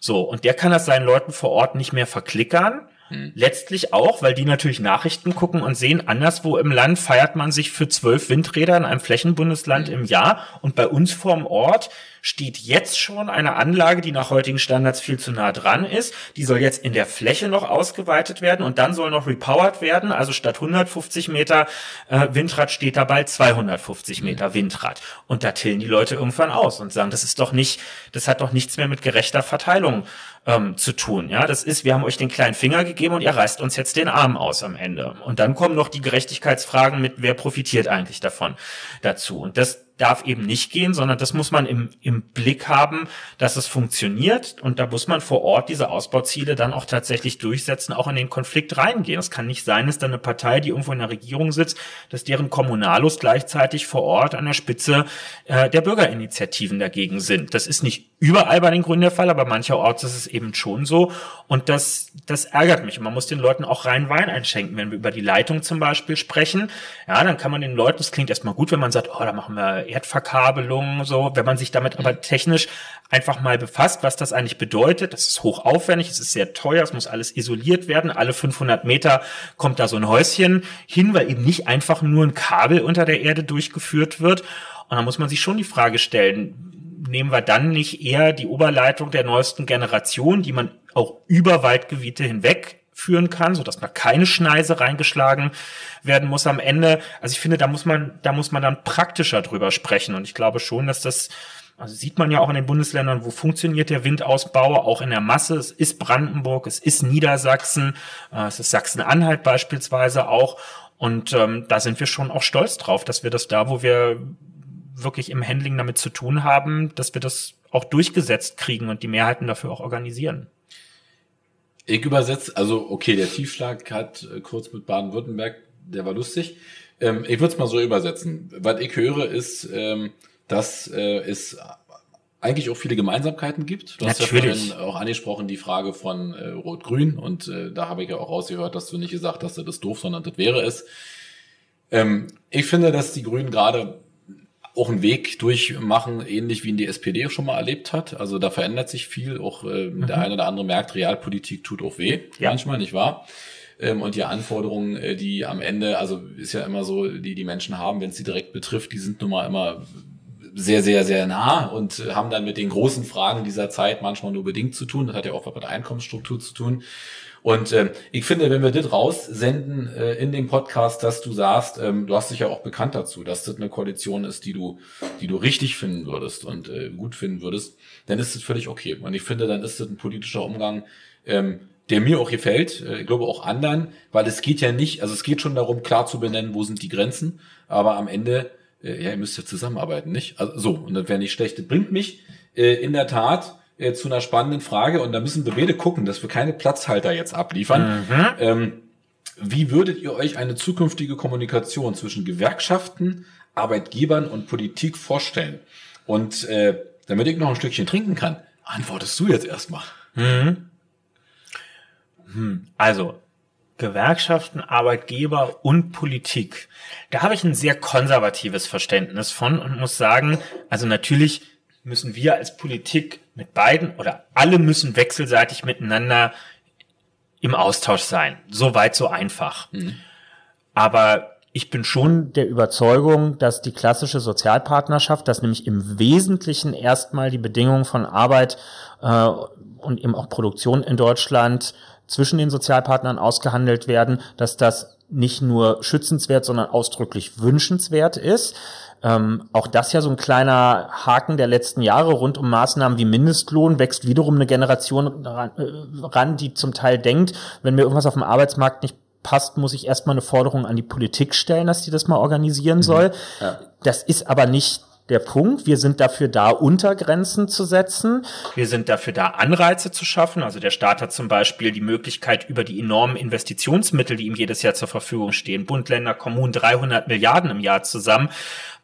So, und der kann das seinen Leuten vor Ort nicht mehr verklickern. Hm. Letztlich auch, weil die natürlich Nachrichten gucken und sehen, anderswo im Land feiert man sich für zwölf Windräder in einem Flächenbundesland hm. im Jahr und bei uns vorm Ort steht jetzt schon eine Anlage, die nach heutigen Standards viel zu nah dran ist. Die soll jetzt in der Fläche noch ausgeweitet werden und dann soll noch repowered werden. Also statt 150 Meter äh, Windrad steht da bald 250 Meter Windrad. Und da tillen die Leute irgendwann aus und sagen, das ist doch nicht, das hat doch nichts mehr mit gerechter Verteilung ähm, zu tun. Ja, das ist, wir haben euch den kleinen Finger gegeben und ihr reißt uns jetzt den Arm aus am Ende. Und dann kommen noch die Gerechtigkeitsfragen mit, wer profitiert eigentlich davon dazu. Und das darf eben nicht gehen, sondern das muss man im, im Blick haben, dass es funktioniert und da muss man vor Ort diese Ausbauziele dann auch tatsächlich durchsetzen, auch in den Konflikt reingehen. Es kann nicht sein, dass dann eine Partei, die irgendwo in der Regierung sitzt, dass deren Kommunalos gleichzeitig vor Ort an der Spitze äh, der Bürgerinitiativen dagegen sind. Das ist nicht überall bei den Grünen der Fall, aber mancherorts ist es eben schon so und das, das ärgert mich. Und man muss den Leuten auch rein Wein einschenken. Wenn wir über die Leitung zum Beispiel sprechen, ja, dann kann man den Leuten, das klingt erstmal gut, wenn man sagt, oh, da machen wir Erdverkabelung, so, wenn man sich damit aber technisch einfach mal befasst, was das eigentlich bedeutet. Das ist hochaufwendig, es ist sehr teuer, es muss alles isoliert werden. Alle 500 Meter kommt da so ein Häuschen hin, weil eben nicht einfach nur ein Kabel unter der Erde durchgeführt wird. Und da muss man sich schon die Frage stellen, nehmen wir dann nicht eher die Oberleitung der neuesten Generation, die man auch über Waldgebiete hinweg führen kann, so dass da keine Schneise reingeschlagen werden muss am Ende. Also ich finde, da muss man, da muss man dann praktischer drüber sprechen. Und ich glaube schon, dass das, also sieht man ja auch in den Bundesländern, wo funktioniert der Windausbau, auch in der Masse. Es ist Brandenburg, es ist Niedersachsen, äh, es ist Sachsen-Anhalt beispielsweise auch. Und ähm, da sind wir schon auch stolz drauf, dass wir das da, wo wir wirklich im Handling damit zu tun haben, dass wir das auch durchgesetzt kriegen und die Mehrheiten dafür auch organisieren. Ich übersetze, also okay, der Tiefschlag hat äh, kurz mit Baden-Württemberg, der war lustig. Ähm, ich würde es mal so übersetzen. Was ich höre, ist, ähm, dass äh, es eigentlich auch viele Gemeinsamkeiten gibt. Du hast Natürlich. ja vorhin auch angesprochen die Frage von äh, Rot-Grün und äh, da habe ich ja auch rausgehört, dass du nicht gesagt hast, das ist doof, sondern das wäre es. Ähm, ich finde, dass die Grünen gerade auch einen Weg durchmachen, ähnlich wie ihn die SPD schon mal erlebt hat. Also da verändert sich viel. Auch äh, mhm. der eine oder andere merkt, Realpolitik tut auch weh, ja. manchmal, nicht wahr? Ähm, und die Anforderungen, äh, die am Ende, also ist ja immer so, die die Menschen haben, wenn es sie direkt betrifft, die sind nun mal immer sehr, sehr, sehr nah und haben dann mit den großen Fragen dieser Zeit manchmal nur bedingt zu tun. Das hat ja auch was mit der Einkommensstruktur zu tun. Und ähm, ich finde, wenn wir das raussenden äh, in dem Podcast, dass du sagst, ähm, du hast dich ja auch bekannt dazu, dass das eine Koalition ist, die du, die du richtig finden würdest und äh, gut finden würdest, dann ist das völlig okay. Und ich finde, dann ist das ein politischer Umgang, ähm, der mir auch gefällt, äh, ich glaube auch anderen, weil es geht ja nicht, also es geht schon darum, klar zu benennen, wo sind die Grenzen, aber am Ende, äh, ja, ihr müsst ja zusammenarbeiten, nicht? Also so, und das wäre nicht schlecht. Das bringt mich äh, in der Tat äh, zu einer spannenden Frage und da müssen wir beide gucken, dass wir keine Platzhalter jetzt abliefern. Mhm. Ähm, wie würdet ihr euch eine zukünftige Kommunikation zwischen Gewerkschaften, Arbeitgebern und Politik vorstellen? Und äh, damit ich noch ein Stückchen trinken kann, antwortest du jetzt erstmal. Mhm. Hm. Also, Gewerkschaften, Arbeitgeber und Politik. Da habe ich ein sehr konservatives Verständnis von und muss sagen, also natürlich müssen wir als Politik mit beiden oder alle müssen wechselseitig miteinander im Austausch sein. So weit, so einfach. Mhm. Aber ich bin schon der Überzeugung, dass die klassische Sozialpartnerschaft, dass nämlich im Wesentlichen erstmal die Bedingungen von Arbeit äh, und eben auch Produktion in Deutschland zwischen den Sozialpartnern ausgehandelt werden, dass das nicht nur schützenswert, sondern ausdrücklich wünschenswert ist. Ähm, auch das ja so ein kleiner Haken der letzten Jahre rund um Maßnahmen wie Mindestlohn wächst wiederum eine Generation ran, äh, ran, die zum Teil denkt, wenn mir irgendwas auf dem Arbeitsmarkt nicht passt, muss ich erstmal eine Forderung an die Politik stellen, dass die das mal organisieren mhm. soll. Ja. Das ist aber nicht der Punkt. Wir sind dafür da, Untergrenzen zu setzen. Wir sind dafür da, Anreize zu schaffen. Also der Staat hat zum Beispiel die Möglichkeit, über die enormen Investitionsmittel, die ihm jedes Jahr zur Verfügung stehen, Bund, Länder, Kommunen, 300 Milliarden im Jahr zusammen,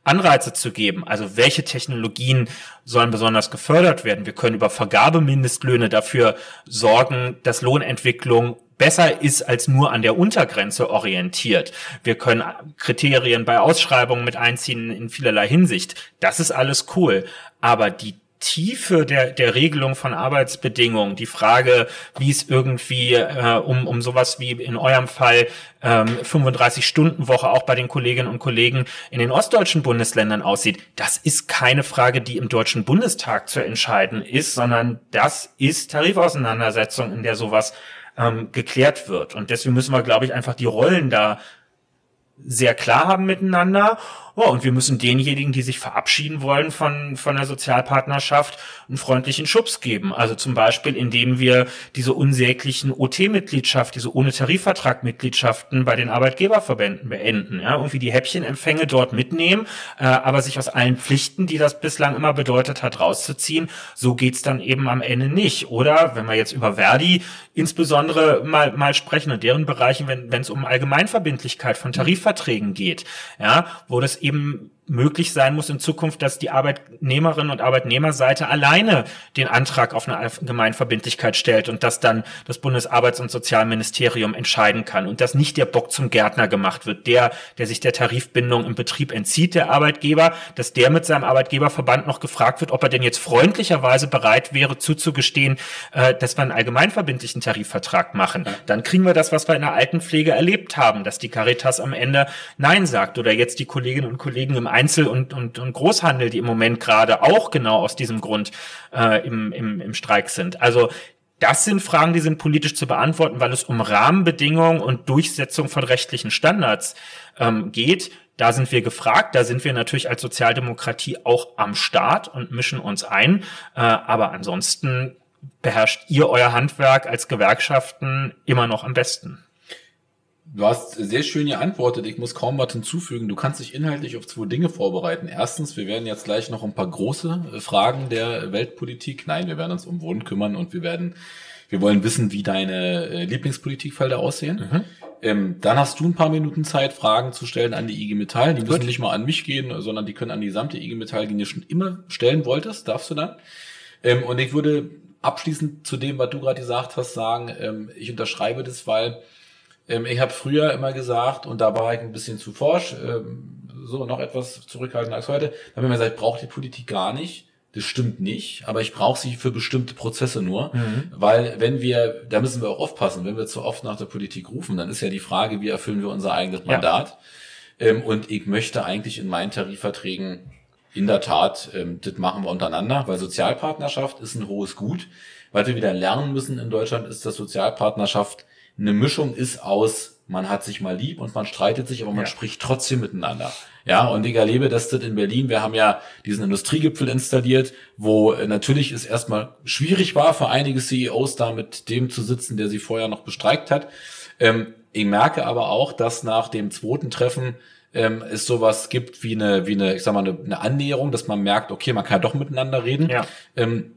Anreize zu geben. Also welche Technologien sollen besonders gefördert werden? Wir können über Vergabemindestlöhne dafür sorgen, dass Lohnentwicklung besser ist als nur an der Untergrenze orientiert. Wir können Kriterien bei Ausschreibungen mit einziehen in vielerlei Hinsicht. Das ist alles cool. Aber die Tiefe der, der Regelung von Arbeitsbedingungen, die Frage, wie es irgendwie äh, um, um sowas wie in eurem Fall ähm, 35-Stunden-Woche auch bei den Kolleginnen und Kollegen in den ostdeutschen Bundesländern aussieht, das ist keine Frage, die im Deutschen Bundestag zu entscheiden ist, sondern das ist Tarifauseinandersetzung, in der sowas ähm, geklärt wird. Und deswegen müssen wir, glaube ich, einfach die Rollen da sehr klar haben miteinander Oh, und wir müssen denjenigen, die sich verabschieden wollen von, von der Sozialpartnerschaft, einen freundlichen Schubs geben. Also zum Beispiel, indem wir diese unsäglichen OT-Mitgliedschaft, diese ohne Tarifvertrag-Mitgliedschaften bei den Arbeitgeberverbänden beenden. Ja, irgendwie die Häppchenempfänge dort mitnehmen, äh, aber sich aus allen Pflichten, die das bislang immer bedeutet hat, rauszuziehen. So geht's dann eben am Ende nicht. Oder wenn wir jetzt über Verdi insbesondere mal, mal sprechen und deren Bereichen, wenn es um Allgemeinverbindlichkeit von Tarifverträgen geht, ja, wo das eben möglich sein muss in Zukunft, dass die Arbeitnehmerinnen und Arbeitnehmerseite alleine den Antrag auf eine Allgemeinverbindlichkeit stellt und dass dann das Bundesarbeits- und Sozialministerium entscheiden kann und dass nicht der Bock zum Gärtner gemacht wird, der, der sich der Tarifbindung im Betrieb entzieht, der Arbeitgeber, dass der mit seinem Arbeitgeberverband noch gefragt wird, ob er denn jetzt freundlicherweise bereit wäre zuzugestehen, äh, dass wir einen allgemeinverbindlichen Tarifvertrag machen. Dann kriegen wir das, was wir in der Altenpflege erlebt haben, dass die Caritas am Ende Nein sagt oder jetzt die Kolleginnen und Kollegen im Einzel- und, und, und Großhandel, die im Moment gerade auch genau aus diesem Grund äh, im, im, im Streik sind. Also das sind Fragen, die sind politisch zu beantworten, weil es um Rahmenbedingungen und Durchsetzung von rechtlichen Standards ähm, geht. Da sind wir gefragt, da sind wir natürlich als Sozialdemokratie auch am Start und mischen uns ein. Äh, aber ansonsten beherrscht ihr euer Handwerk als Gewerkschaften immer noch am besten. Du hast sehr schön geantwortet. Ich muss kaum was hinzufügen. Du kannst dich inhaltlich auf zwei Dinge vorbereiten. Erstens, wir werden jetzt gleich noch ein paar große äh, Fragen der Weltpolitik. Nein, wir werden uns um Wohnen kümmern und wir werden, wir wollen wissen, wie deine äh, Lieblingspolitikfelder aussehen. Mhm. Ähm, dann hast du ein paar Minuten Zeit, Fragen zu stellen an die IG Metall. Die Gut. müssen nicht mal an mich gehen, sondern die können an die gesamte IG Metall, die du schon immer stellen wolltest, darfst du dann. Ähm, und ich würde abschließend zu dem, was du gerade gesagt hast, sagen, ähm, ich unterschreibe das, weil ähm, ich habe früher immer gesagt, und da war ich ein bisschen zu forsch, ähm, so noch etwas zurückhaltender als heute, da habe ich immer gesagt, ich brauche die Politik gar nicht. Das stimmt nicht, aber ich brauche sie für bestimmte Prozesse nur, mhm. weil wenn wir, da müssen wir auch aufpassen, wenn wir zu oft nach der Politik rufen, dann ist ja die Frage, wie erfüllen wir unser eigenes Mandat? Ja. Ähm, und ich möchte eigentlich in meinen Tarifverträgen in der Tat, ähm, das machen wir untereinander, weil Sozialpartnerschaft ist ein hohes Gut. weil wir wieder lernen müssen in Deutschland, ist, dass Sozialpartnerschaft eine Mischung ist aus, man hat sich mal lieb und man streitet sich, aber man ja. spricht trotzdem miteinander. Ja, und ich erlebe das in Berlin. Wir haben ja diesen Industriegipfel installiert, wo äh, natürlich es erstmal schwierig war für einige CEOs da mit dem zu sitzen, der sie vorher noch bestreikt hat. Ähm, ich merke aber auch, dass nach dem zweiten Treffen ähm, es sowas gibt wie eine, wie eine, ich sag mal, eine, eine Annäherung, dass man merkt, okay, man kann doch miteinander reden. Ja. Ähm,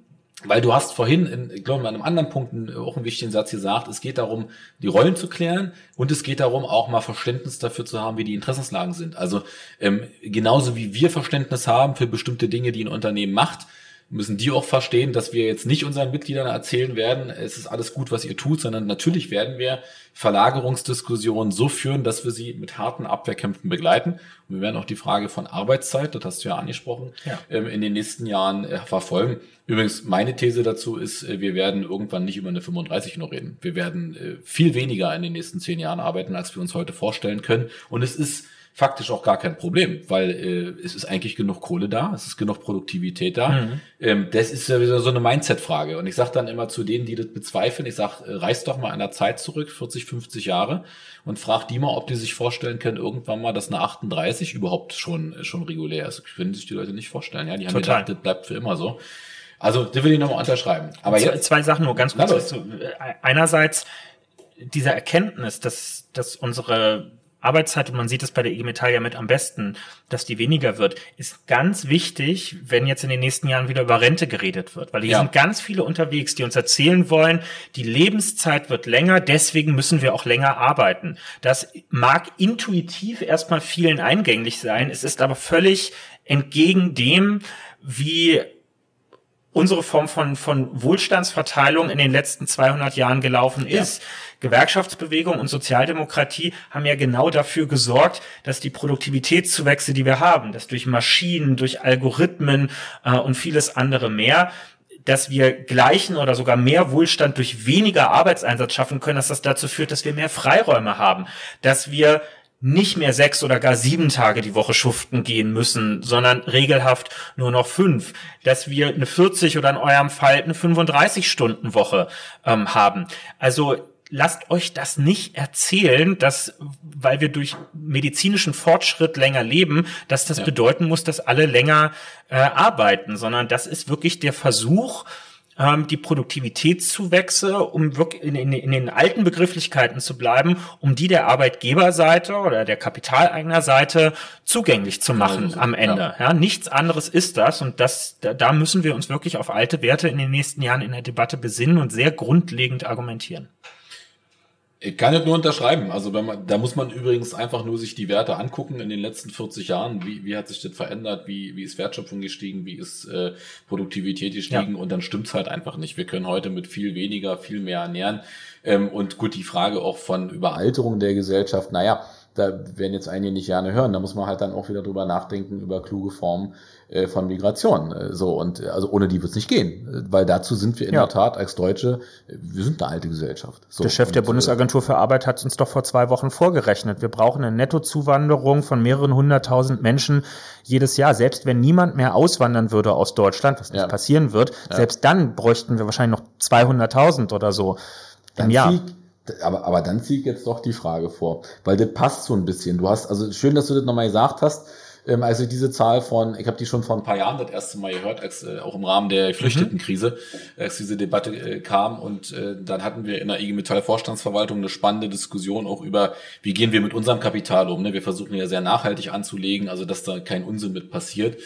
weil du hast vorhin, in, ich glaube, an einem anderen Punkt auch einen wichtigen Satz gesagt, es geht darum, die Rollen zu klären und es geht darum, auch mal Verständnis dafür zu haben, wie die Interessenslagen sind. Also ähm, genauso wie wir Verständnis haben für bestimmte Dinge, die ein Unternehmen macht, müssen die auch verstehen, dass wir jetzt nicht unseren Mitgliedern erzählen werden, es ist alles gut, was ihr tut, sondern natürlich werden wir Verlagerungsdiskussionen so führen, dass wir sie mit harten Abwehrkämpfen begleiten. Und wir werden auch die Frage von Arbeitszeit, das hast du ja angesprochen, ja. Ähm, in den nächsten Jahren äh, verfolgen. Übrigens, meine These dazu ist, äh, wir werden irgendwann nicht über eine 35 nur reden. Wir werden äh, viel weniger in den nächsten zehn Jahren arbeiten, als wir uns heute vorstellen können. Und es ist faktisch auch gar kein Problem, weil äh, es ist eigentlich genug Kohle da, es ist genug Produktivität da. Mhm. Ähm, das ist ja wieder so eine Mindset-Frage. Und ich sage dann immer zu denen, die das bezweifeln, ich sage, äh, reiß doch mal an der Zeit zurück, 40, 50 Jahre, und frag die mal, ob die sich vorstellen können, irgendwann mal, dass eine 38 überhaupt schon, äh, schon regulär ist. Das können sich die Leute nicht vorstellen. Ja, Die haben Total. gedacht, das bleibt für immer so. Also, das will ich nochmal unterschreiben. Aber zwei, jetzt, zwei Sachen nur ganz kurz. Dazu. Einerseits dieser Erkenntnis, dass, dass unsere Arbeitszeit, und man sieht es bei der IG Metall ja mit am besten, dass die weniger wird, ist ganz wichtig, wenn jetzt in den nächsten Jahren wieder über Rente geredet wird. Weil hier ja. sind ganz viele unterwegs, die uns erzählen wollen, die Lebenszeit wird länger, deswegen müssen wir auch länger arbeiten. Das mag intuitiv erstmal vielen eingänglich sein, es ist aber völlig entgegen dem, wie unsere Form von, von Wohlstandsverteilung in den letzten 200 Jahren gelaufen ist. Ja. Gewerkschaftsbewegung und Sozialdemokratie haben ja genau dafür gesorgt, dass die Produktivitätszuwächse, die wir haben, dass durch Maschinen, durch Algorithmen äh, und vieles andere mehr, dass wir gleichen oder sogar mehr Wohlstand durch weniger Arbeitseinsatz schaffen können, dass das dazu führt, dass wir mehr Freiräume haben, dass wir nicht mehr sechs oder gar sieben Tage die Woche schuften gehen müssen, sondern regelhaft nur noch fünf, dass wir eine 40 oder in eurem Fall eine 35 Stunden Woche ähm, haben. Also lasst euch das nicht erzählen, dass, weil wir durch medizinischen Fortschritt länger leben, dass das ja. bedeuten muss, dass alle länger äh, arbeiten, sondern das ist wirklich der Versuch, ähm, die Produktivitätszuwächse, um wirklich in, in, in den alten Begrifflichkeiten zu bleiben, um die der Arbeitgeberseite oder der Kapitaleignerseite zugänglich zu machen also, am Ende. Ja. ja. nichts anderes ist das und das, da, da müssen wir uns wirklich auf alte Werte in den nächsten Jahren in der Debatte besinnen und sehr grundlegend argumentieren. Ich kann das nur unterschreiben. Also wenn man, da muss man übrigens einfach nur sich die Werte angucken in den letzten 40 Jahren. Wie, wie hat sich das verändert? Wie, wie ist Wertschöpfung gestiegen? Wie ist äh, Produktivität gestiegen? Ja. Und dann stimmt's halt einfach nicht. Wir können heute mit viel weniger, viel mehr ernähren. Ähm, und gut, die Frage auch von Überalterung der Gesellschaft. Naja, da werden jetzt einige nicht gerne hören. Da muss man halt dann auch wieder drüber nachdenken, über kluge Formen äh, von Migration. Äh, so, und also ohne die wird es nicht gehen. Weil dazu sind wir in ja. der Tat als Deutsche, wir sind eine alte Gesellschaft. So, der Chef der Bundesagentur für Arbeit hat uns doch vor zwei Wochen vorgerechnet. Wir brauchen eine Nettozuwanderung von mehreren hunderttausend Menschen jedes Jahr. Selbst wenn niemand mehr auswandern würde aus Deutschland, was nicht ja. passieren wird, ja. selbst dann bräuchten wir wahrscheinlich noch 200.000 oder so im Jahr. aber, aber dann ziehe ich jetzt doch die Frage vor, weil das passt so ein bisschen. Du hast, also schön, dass du das nochmal gesagt hast, ähm, also diese Zahl von, ich habe die schon vor ein paar Jahren das erste Mal gehört, als äh, auch im Rahmen der Flüchtetenkrise, mhm. als diese Debatte äh, kam und äh, dann hatten wir in der IG Metall Vorstandsverwaltung eine spannende Diskussion auch über, wie gehen wir mit unserem Kapital um. Ne? Wir versuchen ja sehr nachhaltig anzulegen, also dass da kein Unsinn mit passiert.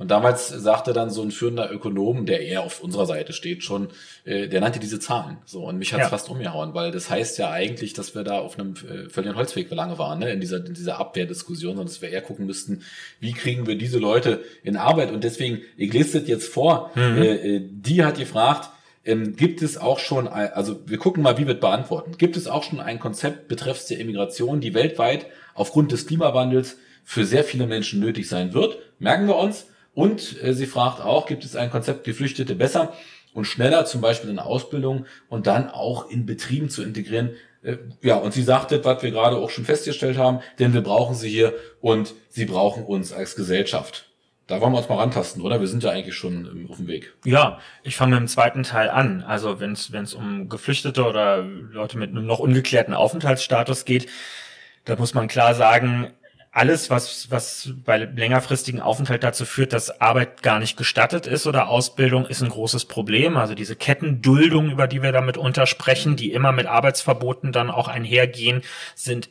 Und damals sagte dann so ein führender Ökonom, der eher auf unserer Seite steht schon, äh, der nannte diese Zahlen. So, und mich hat's ja. fast umgehauen, weil das heißt ja eigentlich, dass wir da auf einem äh, völligen Holzweg lange waren, ne? in dieser, in dieser Abwehrdiskussion, sondern dass wir eher gucken müssten, wie kriegen wir diese Leute in Arbeit. Und deswegen, ich lese das jetzt vor, mhm. äh, äh die hat gefragt, ähm, gibt es auch schon, also wir gucken mal, wie wird beantworten. Gibt es auch schon ein Konzept betreffs der Immigration, die weltweit aufgrund des Klimawandels für sehr viele Menschen nötig sein wird? Merken wir uns. Und äh, sie fragt auch, gibt es ein Konzept, Geflüchtete besser und schneller, zum Beispiel in Ausbildung und dann auch in Betrieben zu integrieren? Äh, ja, und sie sagte, was wir gerade auch schon festgestellt haben, denn wir brauchen sie hier und sie brauchen uns als Gesellschaft. Da wollen wir uns mal rantasten, oder? Wir sind ja eigentlich schon auf dem Weg. Ja, ich fange mit dem zweiten Teil an. Also wenn es um Geflüchtete oder Leute mit einem noch ungeklärten Aufenthaltsstatus geht, da muss man klar sagen, alles, was, was bei längerfristigen Aufenthalt dazu führt, dass Arbeit gar nicht gestattet ist oder Ausbildung, ist ein großes Problem. Also diese Kettenduldung, über die wir damit untersprechen, die immer mit Arbeitsverboten dann auch einhergehen, sind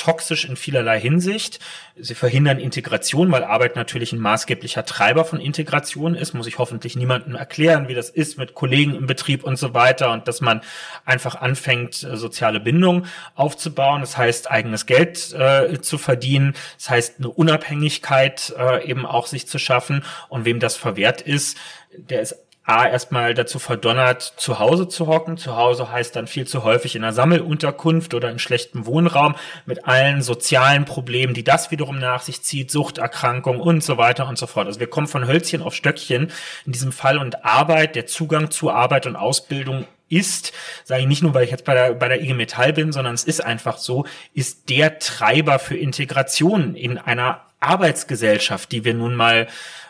toxisch in vielerlei Hinsicht. Sie verhindern Integration, weil Arbeit natürlich ein maßgeblicher Treiber von Integration ist. Muss ich hoffentlich niemandem erklären, wie das ist mit Kollegen im Betrieb und so weiter und dass man einfach anfängt, äh, soziale Bindung aufzubauen. Das heißt, eigenes Geld äh, zu verdienen. Das heißt, eine Unabhängigkeit äh, eben auch sich zu schaffen. Und wem das verwehrt ist, der ist A, erstmal dazu verdonnert, zu Hause zu hocken. Zu Hause heißt dann viel zu häufig in einer Sammelunterkunft oder in schlechtem Wohnraum mit allen sozialen Problemen, die das wiederum nach sich zieht, Suchterkrankung und so weiter und so fort. Also wir kommen von Hölzchen auf Stöckchen in diesem Fall und Arbeit, der Zugang zu Arbeit und Ausbildung ist, sage ich nicht nur, weil ich jetzt bei der, bei der IG Metall bin, sondern es ist einfach so, ist der Treiber für Integration in einer Arbeitsgesellschaft, die wir nun mal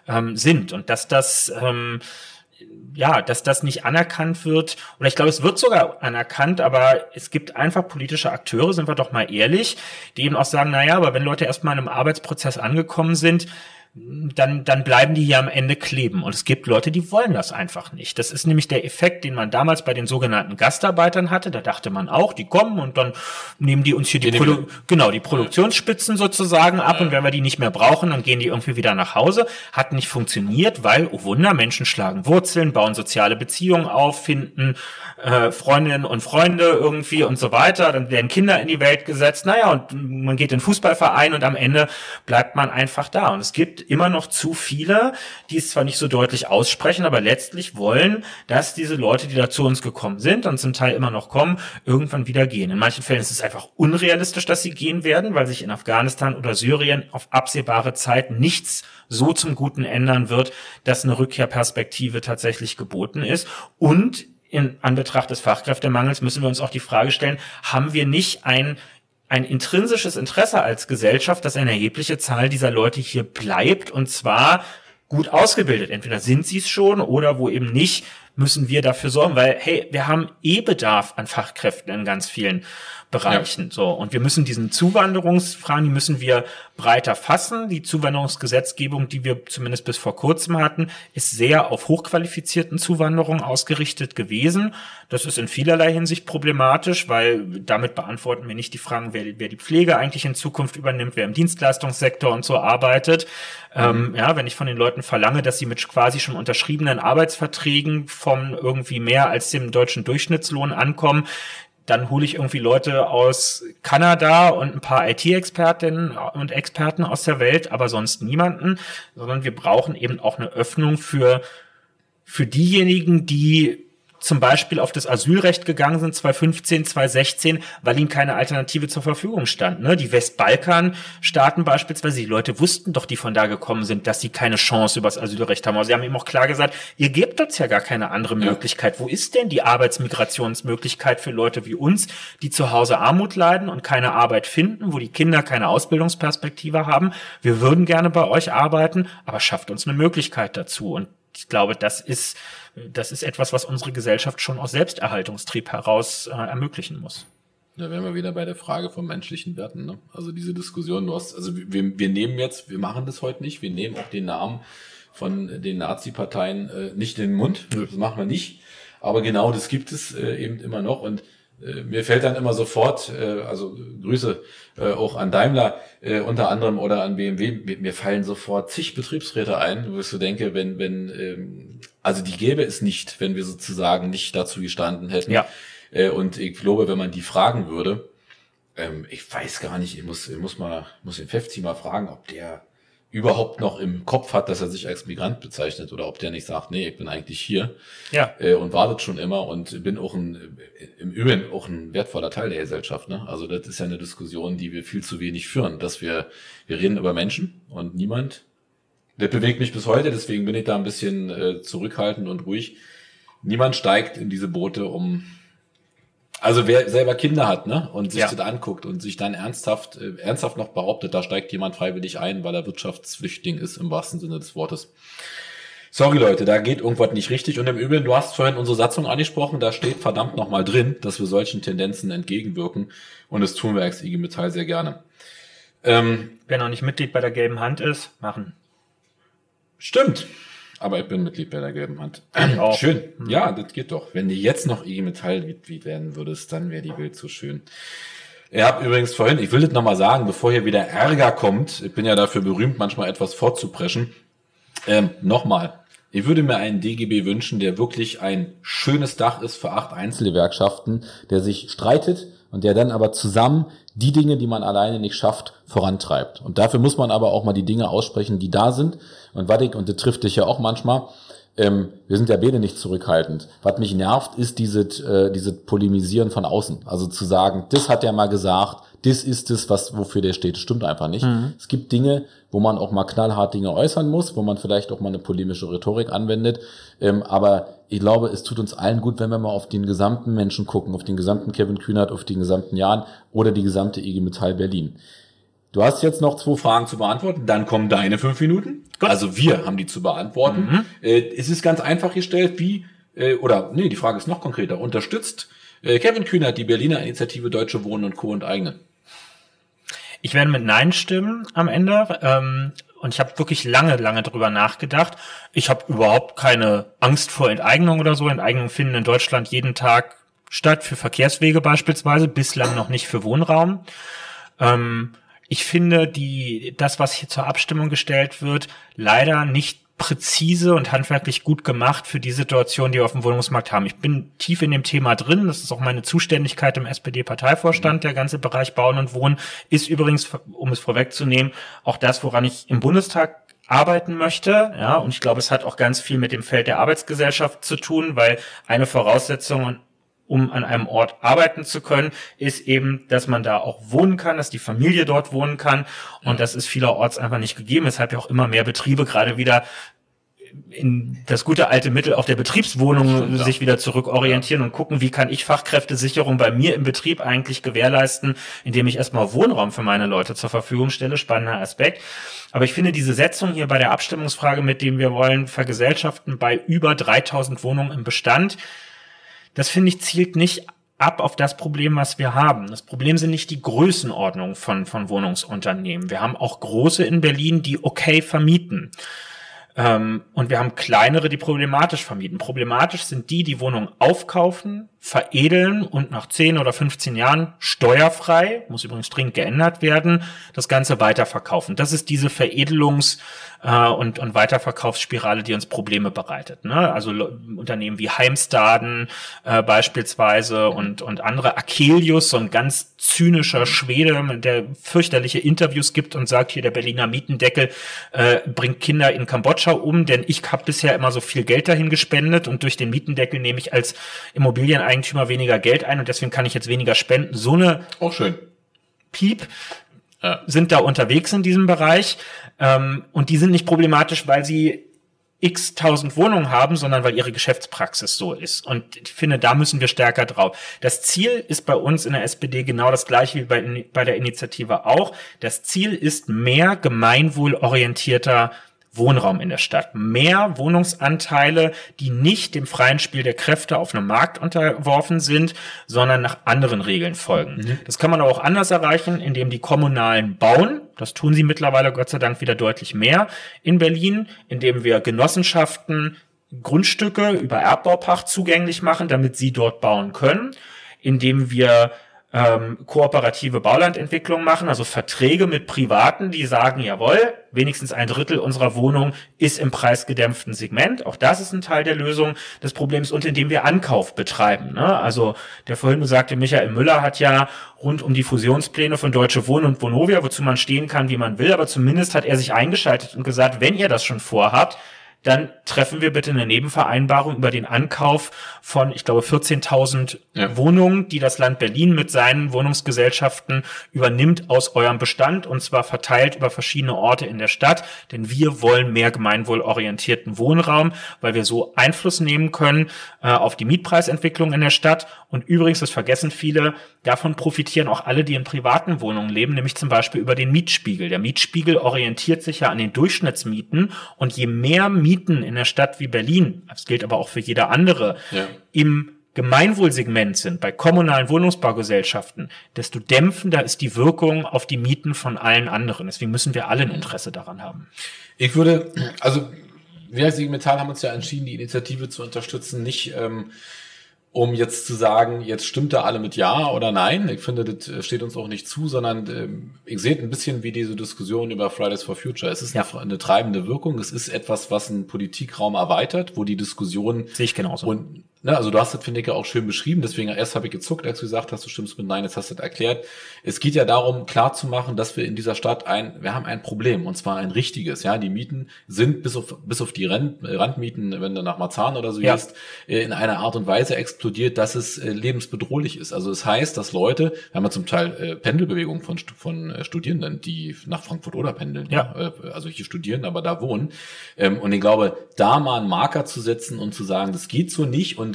ähm, sind. Und dass das ähm, ja, dass das nicht anerkannt wird, oder ich glaube, es wird sogar anerkannt, aber es gibt einfach politische Akteure, sind wir doch mal ehrlich, die eben auch sagen, na ja, aber wenn Leute erstmal in einem Arbeitsprozess angekommen sind, dann, dann bleiben die hier am Ende kleben. Und es gibt Leute, die wollen das einfach nicht. Das ist nämlich der Effekt, den man damals bei den sogenannten Gastarbeitern hatte. Da dachte man auch, die kommen und dann nehmen die uns hier die, Produ genau, die Produktionsspitzen sozusagen ab und wenn wir die nicht mehr brauchen, dann gehen die irgendwie wieder nach Hause. Hat nicht funktioniert, weil, oh Wunder, Menschen schlagen Wurzeln, bauen soziale Beziehungen auf, finden äh, Freundinnen und Freunde irgendwie und so weiter. Dann werden Kinder in die Welt gesetzt. Naja, und man geht in den Fußballverein und am Ende bleibt man einfach da. Und es gibt immer noch zu viele, die es zwar nicht so deutlich aussprechen, aber letztlich wollen, dass diese Leute, die da zu uns gekommen sind und zum Teil immer noch kommen, irgendwann wieder gehen. In manchen Fällen ist es einfach unrealistisch, dass sie gehen werden, weil sich in Afghanistan oder Syrien auf absehbare Zeit nichts so zum Guten ändern wird, dass eine Rückkehrperspektive tatsächlich geboten ist. Und in Anbetracht des Fachkräftemangels müssen wir uns auch die Frage stellen, haben wir nicht ein ein intrinsisches Interesse als Gesellschaft, dass eine erhebliche Zahl dieser Leute hier bleibt und zwar gut ausgebildet. Entweder sind sie es schon oder wo eben nicht, müssen wir dafür sorgen, weil hey, wir haben eh Bedarf an Fachkräften in ganz vielen Bereichen. Ja. So. Und wir müssen diesen Zuwanderungsfragen, die müssen wir breiter fassen. Die Zuwanderungsgesetzgebung, die wir zumindest bis vor kurzem hatten, ist sehr auf hochqualifizierten Zuwanderung ausgerichtet gewesen. Das ist in vielerlei Hinsicht problematisch, weil damit beantworten wir nicht die Fragen, wer, wer die Pflege eigentlich in Zukunft übernimmt, wer im Dienstleistungssektor und so arbeitet. Ähm, mhm. ja, wenn ich von den Leuten verlange, dass sie mit quasi schon unterschriebenen Arbeitsverträgen von irgendwie mehr als dem deutschen Durchschnittslohn ankommen, dann hole ich irgendwie Leute aus Kanada und ein paar IT-Expertinnen und Experten aus der Welt, aber sonst niemanden, sondern wir brauchen eben auch eine Öffnung für, für diejenigen, die zum Beispiel auf das Asylrecht gegangen sind, 2015, 2016, weil ihnen keine Alternative zur Verfügung stand. Ne? Die Westbalkan-Staaten beispielsweise, die Leute wussten doch, die von da gekommen sind, dass sie keine Chance über das Asylrecht haben. Aber sie haben eben auch klar gesagt, ihr gebt uns ja gar keine andere ja. Möglichkeit. Wo ist denn die Arbeitsmigrationsmöglichkeit für Leute wie uns, die zu Hause Armut leiden und keine Arbeit finden, wo die Kinder keine Ausbildungsperspektive haben? Wir würden gerne bei euch arbeiten, aber schafft uns eine Möglichkeit dazu. Und ich glaube, das ist das ist etwas, was unsere Gesellschaft schon aus Selbsterhaltungstrieb heraus äh, ermöglichen muss. Da wären wir wieder bei der Frage von menschlichen Werten. Ne? Also diese Diskussion, du hast, also wir, wir nehmen jetzt, wir machen das heute nicht, wir nehmen auch den Namen von den Nazi-Parteien äh, nicht in den Mund. Das machen wir nicht. Aber genau das gibt es äh, eben immer noch. Und mir fällt dann immer sofort, äh, also Grüße äh, auch an Daimler äh, unter anderem oder an BMW, mir, mir fallen sofort zig Betriebsräte ein, wo ich so denke, wenn, wenn, ähm, also die gäbe es nicht, wenn wir sozusagen nicht dazu gestanden hätten. Ja. Äh, und ich glaube, wenn man die fragen würde, ähm, ich weiß gar nicht, ich muss, ich muss mal, muss den Fefzi mal fragen, ob der überhaupt noch im Kopf hat, dass er sich als Migrant bezeichnet oder ob der nicht sagt, nee, ich bin eigentlich hier ja. äh, und wartet schon immer und bin auch ein, im Übrigen auch ein wertvoller Teil der Gesellschaft. Ne? Also das ist ja eine Diskussion, die wir viel zu wenig führen, dass wir, wir reden über Menschen und niemand, der bewegt mich bis heute, deswegen bin ich da ein bisschen äh, zurückhaltend und ruhig. Niemand steigt in diese Boote, um also wer selber Kinder hat, ne, und sich ja. das anguckt und sich dann ernsthaft, äh, ernsthaft noch behauptet, da steigt jemand freiwillig ein, weil er Wirtschaftsflüchtling ist im wahrsten Sinne des Wortes. Sorry Leute, da geht irgendwas nicht richtig. Und im Übrigen, du hast vorhin unsere Satzung angesprochen, da steht verdammt nochmal drin, dass wir solchen Tendenzen entgegenwirken. Und das tun wir als IG Metall sehr gerne. Ähm, Wer noch nicht Mitglied bei der gelben Hand ist, machen. Stimmt. Aber ich bin Mitglied bei der gelben Hand. Auch. Schön. Mhm. Ja, das geht doch. Wenn du jetzt noch IG Metall Mitglied werden würdest, dann wäre die Welt so schön. Ihr habt übrigens vorhin, ich will das nochmal sagen, bevor hier wieder Ärger kommt, ich bin ja dafür berühmt, manchmal etwas fortzupreschen. Ähm, nochmal, ich würde mir einen DGB wünschen, der wirklich ein schönes Dach ist für acht Einzelgewerkschaften, der sich streitet und der dann aber zusammen die Dinge, die man alleine nicht schafft, vorantreibt. Und dafür muss man aber auch mal die Dinge aussprechen, die da sind. Und was ich, und das trifft dich ja auch manchmal, ähm, wir sind ja beide nicht zurückhaltend. Was mich nervt, ist diese, äh, diese Polemisieren von außen. Also zu sagen, das hat er mal gesagt, das ist es, was, wofür der steht. Das stimmt einfach nicht. Mhm. Es gibt Dinge, wo man auch mal knallhart Dinge äußern muss, wo man vielleicht auch mal eine polemische Rhetorik anwendet. Ähm, aber ich glaube, es tut uns allen gut, wenn wir mal auf den gesamten Menschen gucken, auf den gesamten Kevin Kühnert, auf den gesamten Jan oder die gesamte IG Metall Berlin. Du hast jetzt noch zwei Fragen zu beantworten, dann kommen deine fünf Minuten. Gut. Also wir haben die zu beantworten. Mhm. Äh, es ist ganz einfach gestellt, wie, äh, oder nee, die Frage ist noch konkreter. Unterstützt äh, Kevin Kühnert die Berliner Initiative Deutsche Wohnen und Co. und Eigene? Ich werde mit Nein stimmen am Ende. Ähm, und ich habe wirklich lange, lange drüber nachgedacht. Ich habe überhaupt keine Angst vor Enteignung oder so. Enteignungen finden in Deutschland jeden Tag statt, für Verkehrswege beispielsweise, bislang noch nicht für Wohnraum. Ähm, ich finde die, das, was hier zur Abstimmung gestellt wird, leider nicht präzise und handwerklich gut gemacht für die Situation, die wir auf dem Wohnungsmarkt haben. Ich bin tief in dem Thema drin. Das ist auch meine Zuständigkeit im SPD-Parteivorstand. Der ganze Bereich Bauen und Wohnen ist übrigens, um es vorwegzunehmen, auch das, woran ich im Bundestag arbeiten möchte. Ja, und ich glaube, es hat auch ganz viel mit dem Feld der Arbeitsgesellschaft zu tun, weil eine Voraussetzung um an einem Ort arbeiten zu können, ist eben, dass man da auch wohnen kann, dass die Familie dort wohnen kann. Und das ist vielerorts einfach nicht gegeben, weshalb ja auch immer mehr Betriebe gerade wieder in das gute alte Mittel auf der Betriebswohnung sich wieder zurückorientieren und gucken, wie kann ich Fachkräftesicherung bei mir im Betrieb eigentlich gewährleisten, indem ich erstmal Wohnraum für meine Leute zur Verfügung stelle. Spannender Aspekt. Aber ich finde diese Setzung hier bei der Abstimmungsfrage, mit dem wir wollen vergesellschaften bei über 3000 Wohnungen im Bestand, das finde ich zielt nicht ab auf das Problem, was wir haben. Das Problem sind nicht die Größenordnung von, von Wohnungsunternehmen. Wir haben auch große in Berlin, die okay vermieten. Ähm, und wir haben kleinere, die problematisch vermieten. Problematisch sind die, die Wohnungen aufkaufen, veredeln und nach 10 oder 15 Jahren steuerfrei, muss übrigens dringend geändert werden, das Ganze weiterverkaufen. Das ist diese Veredelungs- äh, und, und Weiterverkaufsspirale, die uns Probleme bereitet. Ne? Also Unternehmen wie Heimstaden äh, beispielsweise und, und andere. Akelius, so ein ganz zynischer Schwede, der fürchterliche Interviews gibt und sagt, hier der Berliner Mietendeckel äh, bringt Kinder in Kambodscha um, denn ich habe bisher immer so viel Geld dahin gespendet und durch den Mietendeckel nehme ich als Immobilien Eigentümer weniger Geld ein und deswegen kann ich jetzt weniger spenden. So eine auch schön Piep ja. sind da unterwegs in diesem Bereich ähm, und die sind nicht problematisch, weil sie x tausend Wohnungen haben, sondern weil ihre Geschäftspraxis so ist. Und ich finde, da müssen wir stärker drauf. Das Ziel ist bei uns in der SPD genau das gleiche wie bei, bei der Initiative auch. Das Ziel ist mehr gemeinwohlorientierter Wohnraum in der Stadt. Mehr Wohnungsanteile, die nicht dem freien Spiel der Kräfte auf einem Markt unterworfen sind, sondern nach anderen Regeln folgen. Mhm. Das kann man aber auch anders erreichen, indem die Kommunalen bauen. Das tun sie mittlerweile Gott sei Dank wieder deutlich mehr in Berlin, indem wir Genossenschaften Grundstücke über Erbbaupacht zugänglich machen, damit sie dort bauen können, indem wir ähm, kooperative Baulandentwicklung machen, also Verträge mit Privaten, die sagen, jawohl, wenigstens ein Drittel unserer Wohnung ist im preisgedämpften Segment. Auch das ist ein Teil der Lösung des Problems und indem wir Ankauf betreiben. Ne? Also der vorhin besagte Michael Müller hat ja rund um die Fusionspläne von Deutsche Wohnen und Vonovia, wozu man stehen kann, wie man will, aber zumindest hat er sich eingeschaltet und gesagt, wenn ihr das schon vorhabt, dann treffen wir bitte eine Nebenvereinbarung über den Ankauf von, ich glaube, 14.000 ja. Wohnungen, die das Land Berlin mit seinen Wohnungsgesellschaften übernimmt aus eurem Bestand und zwar verteilt über verschiedene Orte in der Stadt. Denn wir wollen mehr gemeinwohlorientierten Wohnraum, weil wir so Einfluss nehmen können äh, auf die Mietpreisentwicklung in der Stadt. Und übrigens, das vergessen viele, davon profitieren auch alle, die in privaten Wohnungen leben, nämlich zum Beispiel über den Mietspiegel. Der Mietspiegel orientiert sich ja an den Durchschnittsmieten und je mehr Mieten Mieten in der Stadt wie Berlin, das gilt aber auch für jede andere, ja. im Gemeinwohlsegment sind, bei kommunalen Wohnungsbaugesellschaften, desto dämpfender ist die Wirkung auf die Mieten von allen anderen. Deswegen müssen wir alle ein Interesse daran haben. Ich würde, also wir als IG Metall haben uns ja entschieden, die Initiative zu unterstützen, nicht ähm, um jetzt zu sagen, jetzt stimmt da alle mit Ja oder Nein. Ich finde, das äh, steht uns auch nicht zu, sondern ähm, ich sehe ein bisschen wie diese Diskussion über Fridays for Future. Es ist ja. eine, eine, treibende Wirkung. Es ist etwas, was einen Politikraum erweitert, wo die Diskussion sehe ich genauso. Und Ne, also du hast das, finde ich, ja auch schön beschrieben, deswegen erst habe ich gezuckt, als du gesagt hast, du stimmst mit Nein, jetzt hast du das erklärt. Es geht ja darum, klar zu machen, dass wir in dieser Stadt ein, wir haben ein Problem, und zwar ein richtiges, ja, die Mieten sind bis auf, bis auf die Rand, Randmieten, wenn du nach Marzahn oder so ja. gehst, äh, in einer Art und Weise explodiert, dass es äh, lebensbedrohlich ist. Also das heißt, dass Leute, wir haben ja zum Teil äh, Pendelbewegungen von, von Studierenden, die nach Frankfurt oder pendeln, ja. also hier studieren, aber da wohnen. Ähm, und ich glaube, da mal einen Marker zu setzen und zu sagen, das geht so nicht und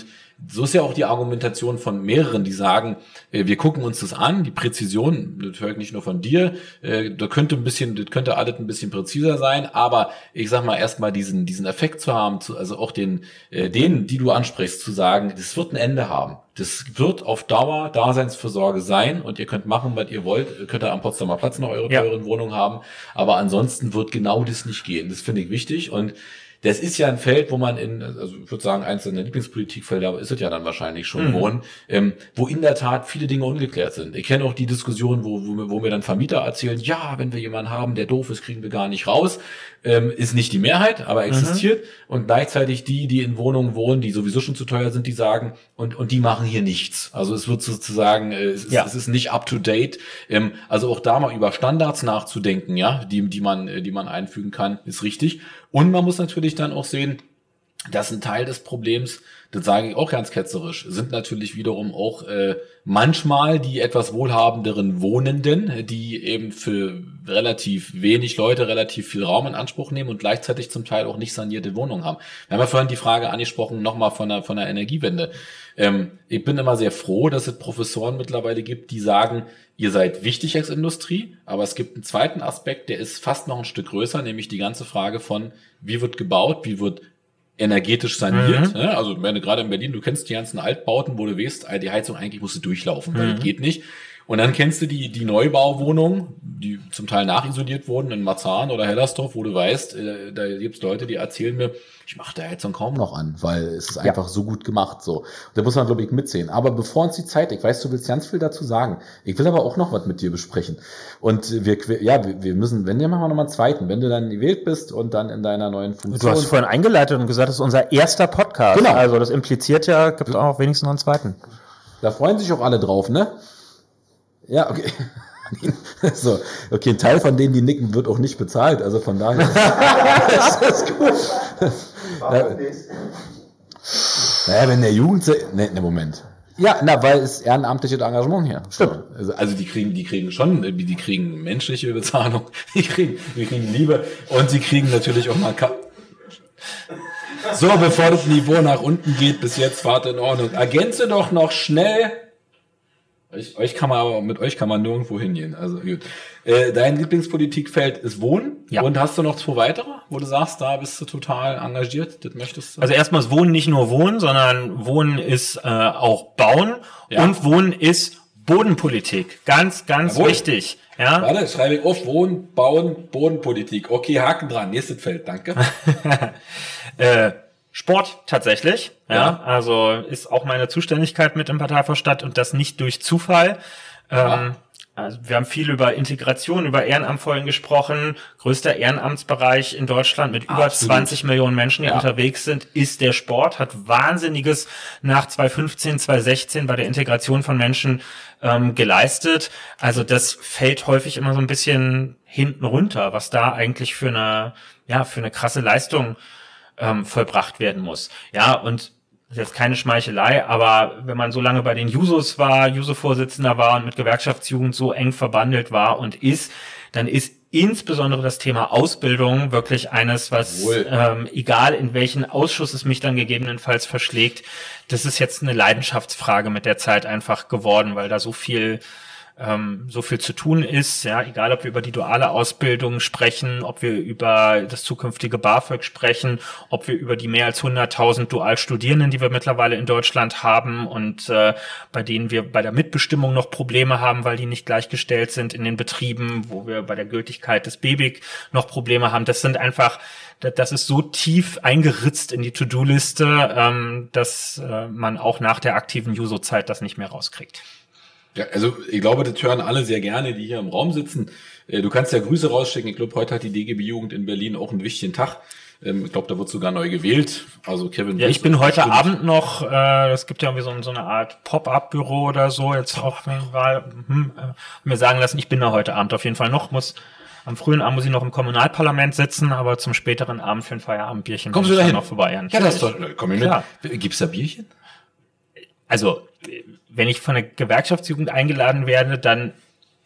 so ist ja auch die Argumentation von mehreren, die sagen, äh, wir gucken uns das an, die Präzision, das höre ich nicht nur von dir, äh, da könnte ein bisschen, das könnte alles ein bisschen präziser sein, aber ich sag mal erstmal diesen, diesen Effekt zu haben, zu, also auch den, äh, denen, die du ansprichst, zu sagen, das wird ein Ende haben. Das wird auf Dauer Daseinsvorsorge sein und ihr könnt machen, was ihr wollt. Ihr könnt da am Potsdamer Platz noch eure ja. teuren Wohnung haben. Aber ansonsten wird genau das nicht gehen. Das finde ich wichtig und das ist ja ein Feld, wo man in, also ich würde sagen, eins der Lieblingspolitikfelder, aber ist es ja dann wahrscheinlich schon, mhm. wohnen, ähm, wo in der Tat viele Dinge ungeklärt sind. Ich kenne auch die Diskussion, wo, wo, wo mir dann Vermieter erzählen, ja, wenn wir jemanden haben, der doof ist, kriegen wir gar nicht raus. Ähm, ist nicht die Mehrheit, aber mhm. existiert. Mhm. Und gleichzeitig die, die in Wohnungen wohnen, die sowieso schon zu teuer sind, die sagen, und, und die machen hier nichts. Also es wird sozusagen, äh, es, ist, ja. es ist nicht up to date. Ähm, also auch da mal über Standards nachzudenken, ja, die, die man, äh, die man einfügen kann, ist richtig. Und man muss natürlich dann auch sehen, dass ein Teil des Problems, das sage ich auch ganz ketzerisch, sind natürlich wiederum auch äh, manchmal die etwas wohlhabenderen Wohnenden, die eben für relativ wenig Leute relativ viel Raum in Anspruch nehmen und gleichzeitig zum Teil auch nicht sanierte Wohnungen haben. Wir haben ja vorhin die Frage angesprochen, nochmal von der, von der Energiewende. Ähm, ich bin immer sehr froh, dass es Professoren mittlerweile gibt, die sagen, ihr seid wichtig als Industrie, aber es gibt einen zweiten Aspekt, der ist fast noch ein Stück größer, nämlich die ganze Frage von, wie wird gebaut, wie wird energetisch saniert. Mhm. Ne? Also wenn du gerade in Berlin, du kennst die ganzen Altbauten, wo du weißt, die Heizung eigentlich musst du durchlaufen, mhm. weil das geht nicht. Und dann kennst du die, die Neubauwohnungen, die zum Teil nachisoliert wurden in Marzahn oder Hellersdorf, wo du weißt, äh, da gibt's Leute, die erzählen mir, ich mache da Heizung kaum noch an, weil es ist einfach ja. so gut gemacht. So, und da muss man glaube ich mitsehen. Aber bevor uns die Zeit, ich weiß, du willst ganz viel dazu sagen. Ich will aber auch noch was mit dir besprechen. Und wir, ja, wir müssen, wenn wir machen wir nochmal einen zweiten, wenn du dann gewählt bist und dann in deiner neuen Funktion. Du hast vorhin eingeleitet und gesagt, das ist unser erster Podcast. Genau. Also das impliziert ja, gibt auch wenigstens noch einen zweiten. Da freuen sich auch alle drauf, ne? Ja, okay. so, okay, ein Teil von denen, die nicken, wird auch nicht bezahlt. Also von daher ist das gut. naja, wenn der Jugend. Ne, ne, Moment. Ja, na, weil es ehrenamtliches Engagement hier. Stimmt. Also, also die kriegen, die kriegen schon, die kriegen menschliche Bezahlung, die kriegen, die kriegen Liebe und sie kriegen natürlich auch mal Ka So, bevor das Niveau nach unten geht, bis jetzt Fahrt in Ordnung. Ergänze doch noch schnell euch, euch kann man aber, mit euch kann man nirgendwo hingehen. Also gut. Äh, dein Lieblingspolitikfeld ist Wohnen. Ja. Und hast du noch zwei weitere, wo du sagst, da bist du total engagiert, das möchtest du? Also erstmal ist Wohnen nicht nur Wohnen, sondern Wohnen ist äh, auch Bauen ja. und Wohnen ist Bodenpolitik. Ganz, ganz Jawohl. wichtig. Ja. Warte, schreibe ich auf, Wohnen, Bauen, Bodenpolitik. Okay, Haken dran. Nächstes Feld, danke. äh, Sport tatsächlich. Ja. ja. also ist auch meine Zuständigkeit mit im Parteivorstand und das nicht durch Zufall. Ähm, also wir haben viel über Integration, über Ehrenamt vorhin gesprochen. Größter Ehrenamtsbereich in Deutschland mit über Absolut. 20 Millionen Menschen, die ja. unterwegs sind, ist der Sport. Hat Wahnsinniges nach 2015, 2016 bei der Integration von Menschen ähm, geleistet. Also das fällt häufig immer so ein bisschen hinten runter, was da eigentlich für eine, ja, für eine krasse Leistung ähm, vollbracht werden muss. Ja, und das ist jetzt keine Schmeichelei, aber wenn man so lange bei den Jusos war, Juso-Vorsitzender war und mit Gewerkschaftsjugend so eng verbandelt war und ist, dann ist insbesondere das Thema Ausbildung wirklich eines, was ähm, egal in welchen Ausschuss es mich dann gegebenenfalls verschlägt, das ist jetzt eine Leidenschaftsfrage mit der Zeit einfach geworden, weil da so viel ähm, so viel zu tun ist, ja, egal ob wir über die duale Ausbildung sprechen, ob wir über das zukünftige BAföG sprechen, ob wir über die mehr als 100.000 Dualstudierenden, die wir mittlerweile in Deutschland haben und äh, bei denen wir bei der Mitbestimmung noch Probleme haben, weil die nicht gleichgestellt sind in den Betrieben, wo wir bei der Gültigkeit des BBIG noch Probleme haben. Das sind einfach das ist so tief eingeritzt in die To-Do-Liste, ähm, dass äh, man auch nach der aktiven Juso-Zeit das nicht mehr rauskriegt. Ja, also ich glaube, das hören alle sehr gerne, die hier im Raum sitzen. Äh, du kannst ja Grüße rausschicken. Ich glaube, heute hat die DGB-Jugend in Berlin auch einen wichtigen Tag. Ähm, ich glaube, da wird sogar neu gewählt. Also Kevin. Ja, ich bin heute bestimmt. Abend noch. Äh, es gibt ja irgendwie so, so eine Art Pop-up-Büro oder so. Jetzt auch mal hm, äh, mir sagen lassen, ich bin da heute Abend auf jeden Fall noch. Muss am frühen Abend muss ich noch im Kommunalparlament sitzen, aber zum späteren Abend für ein Feierabendbierchen Kommst du da noch vorbei. Ja, ja das ist doch. Komm ich mit. Gibt's da Bierchen? Also wenn ich von der Gewerkschaftsjugend eingeladen werde, dann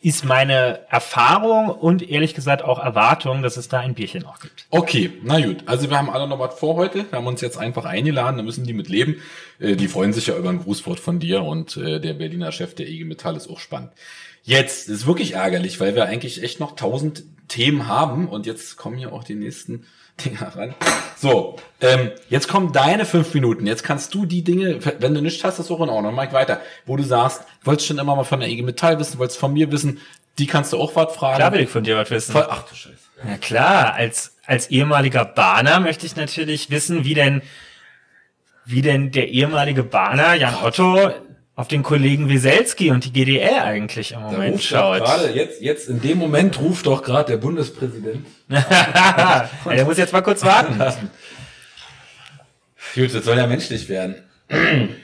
ist meine Erfahrung und ehrlich gesagt auch Erwartung, dass es da ein Bierchen auch gibt. Okay, na gut. Also wir haben alle noch was vor heute. Wir haben uns jetzt einfach eingeladen, da müssen die mit leben. Äh, die freuen sich ja über ein Grußwort von dir und äh, der Berliner Chef der IG Metall ist auch spannend. Jetzt ist wirklich ärgerlich, weil wir eigentlich echt noch tausend Themen haben und jetzt kommen hier auch die nächsten Dinger ran. So, ähm, jetzt kommen deine fünf Minuten. Jetzt kannst du die Dinge, wenn du nichts hast, ist auch in Ordnung. Mach weiter. Wo du sagst, wolltest schon immer mal von der IG Metall wissen, wolltest von mir wissen, die kannst du auch was fragen. Klar will ich von dir was wissen. Ach du Scheiße. Ja klar, als, als ehemaliger Bahner möchte ich natürlich wissen, wie denn, wie denn der ehemalige Bahner Jan Otto auf den Kollegen Wieselski und die GDL eigentlich im Moment schaut. Gerade jetzt, jetzt in dem Moment ruft doch gerade der Bundespräsident. ja, der muss jetzt mal kurz warten. Gut, das soll ja menschlich werden.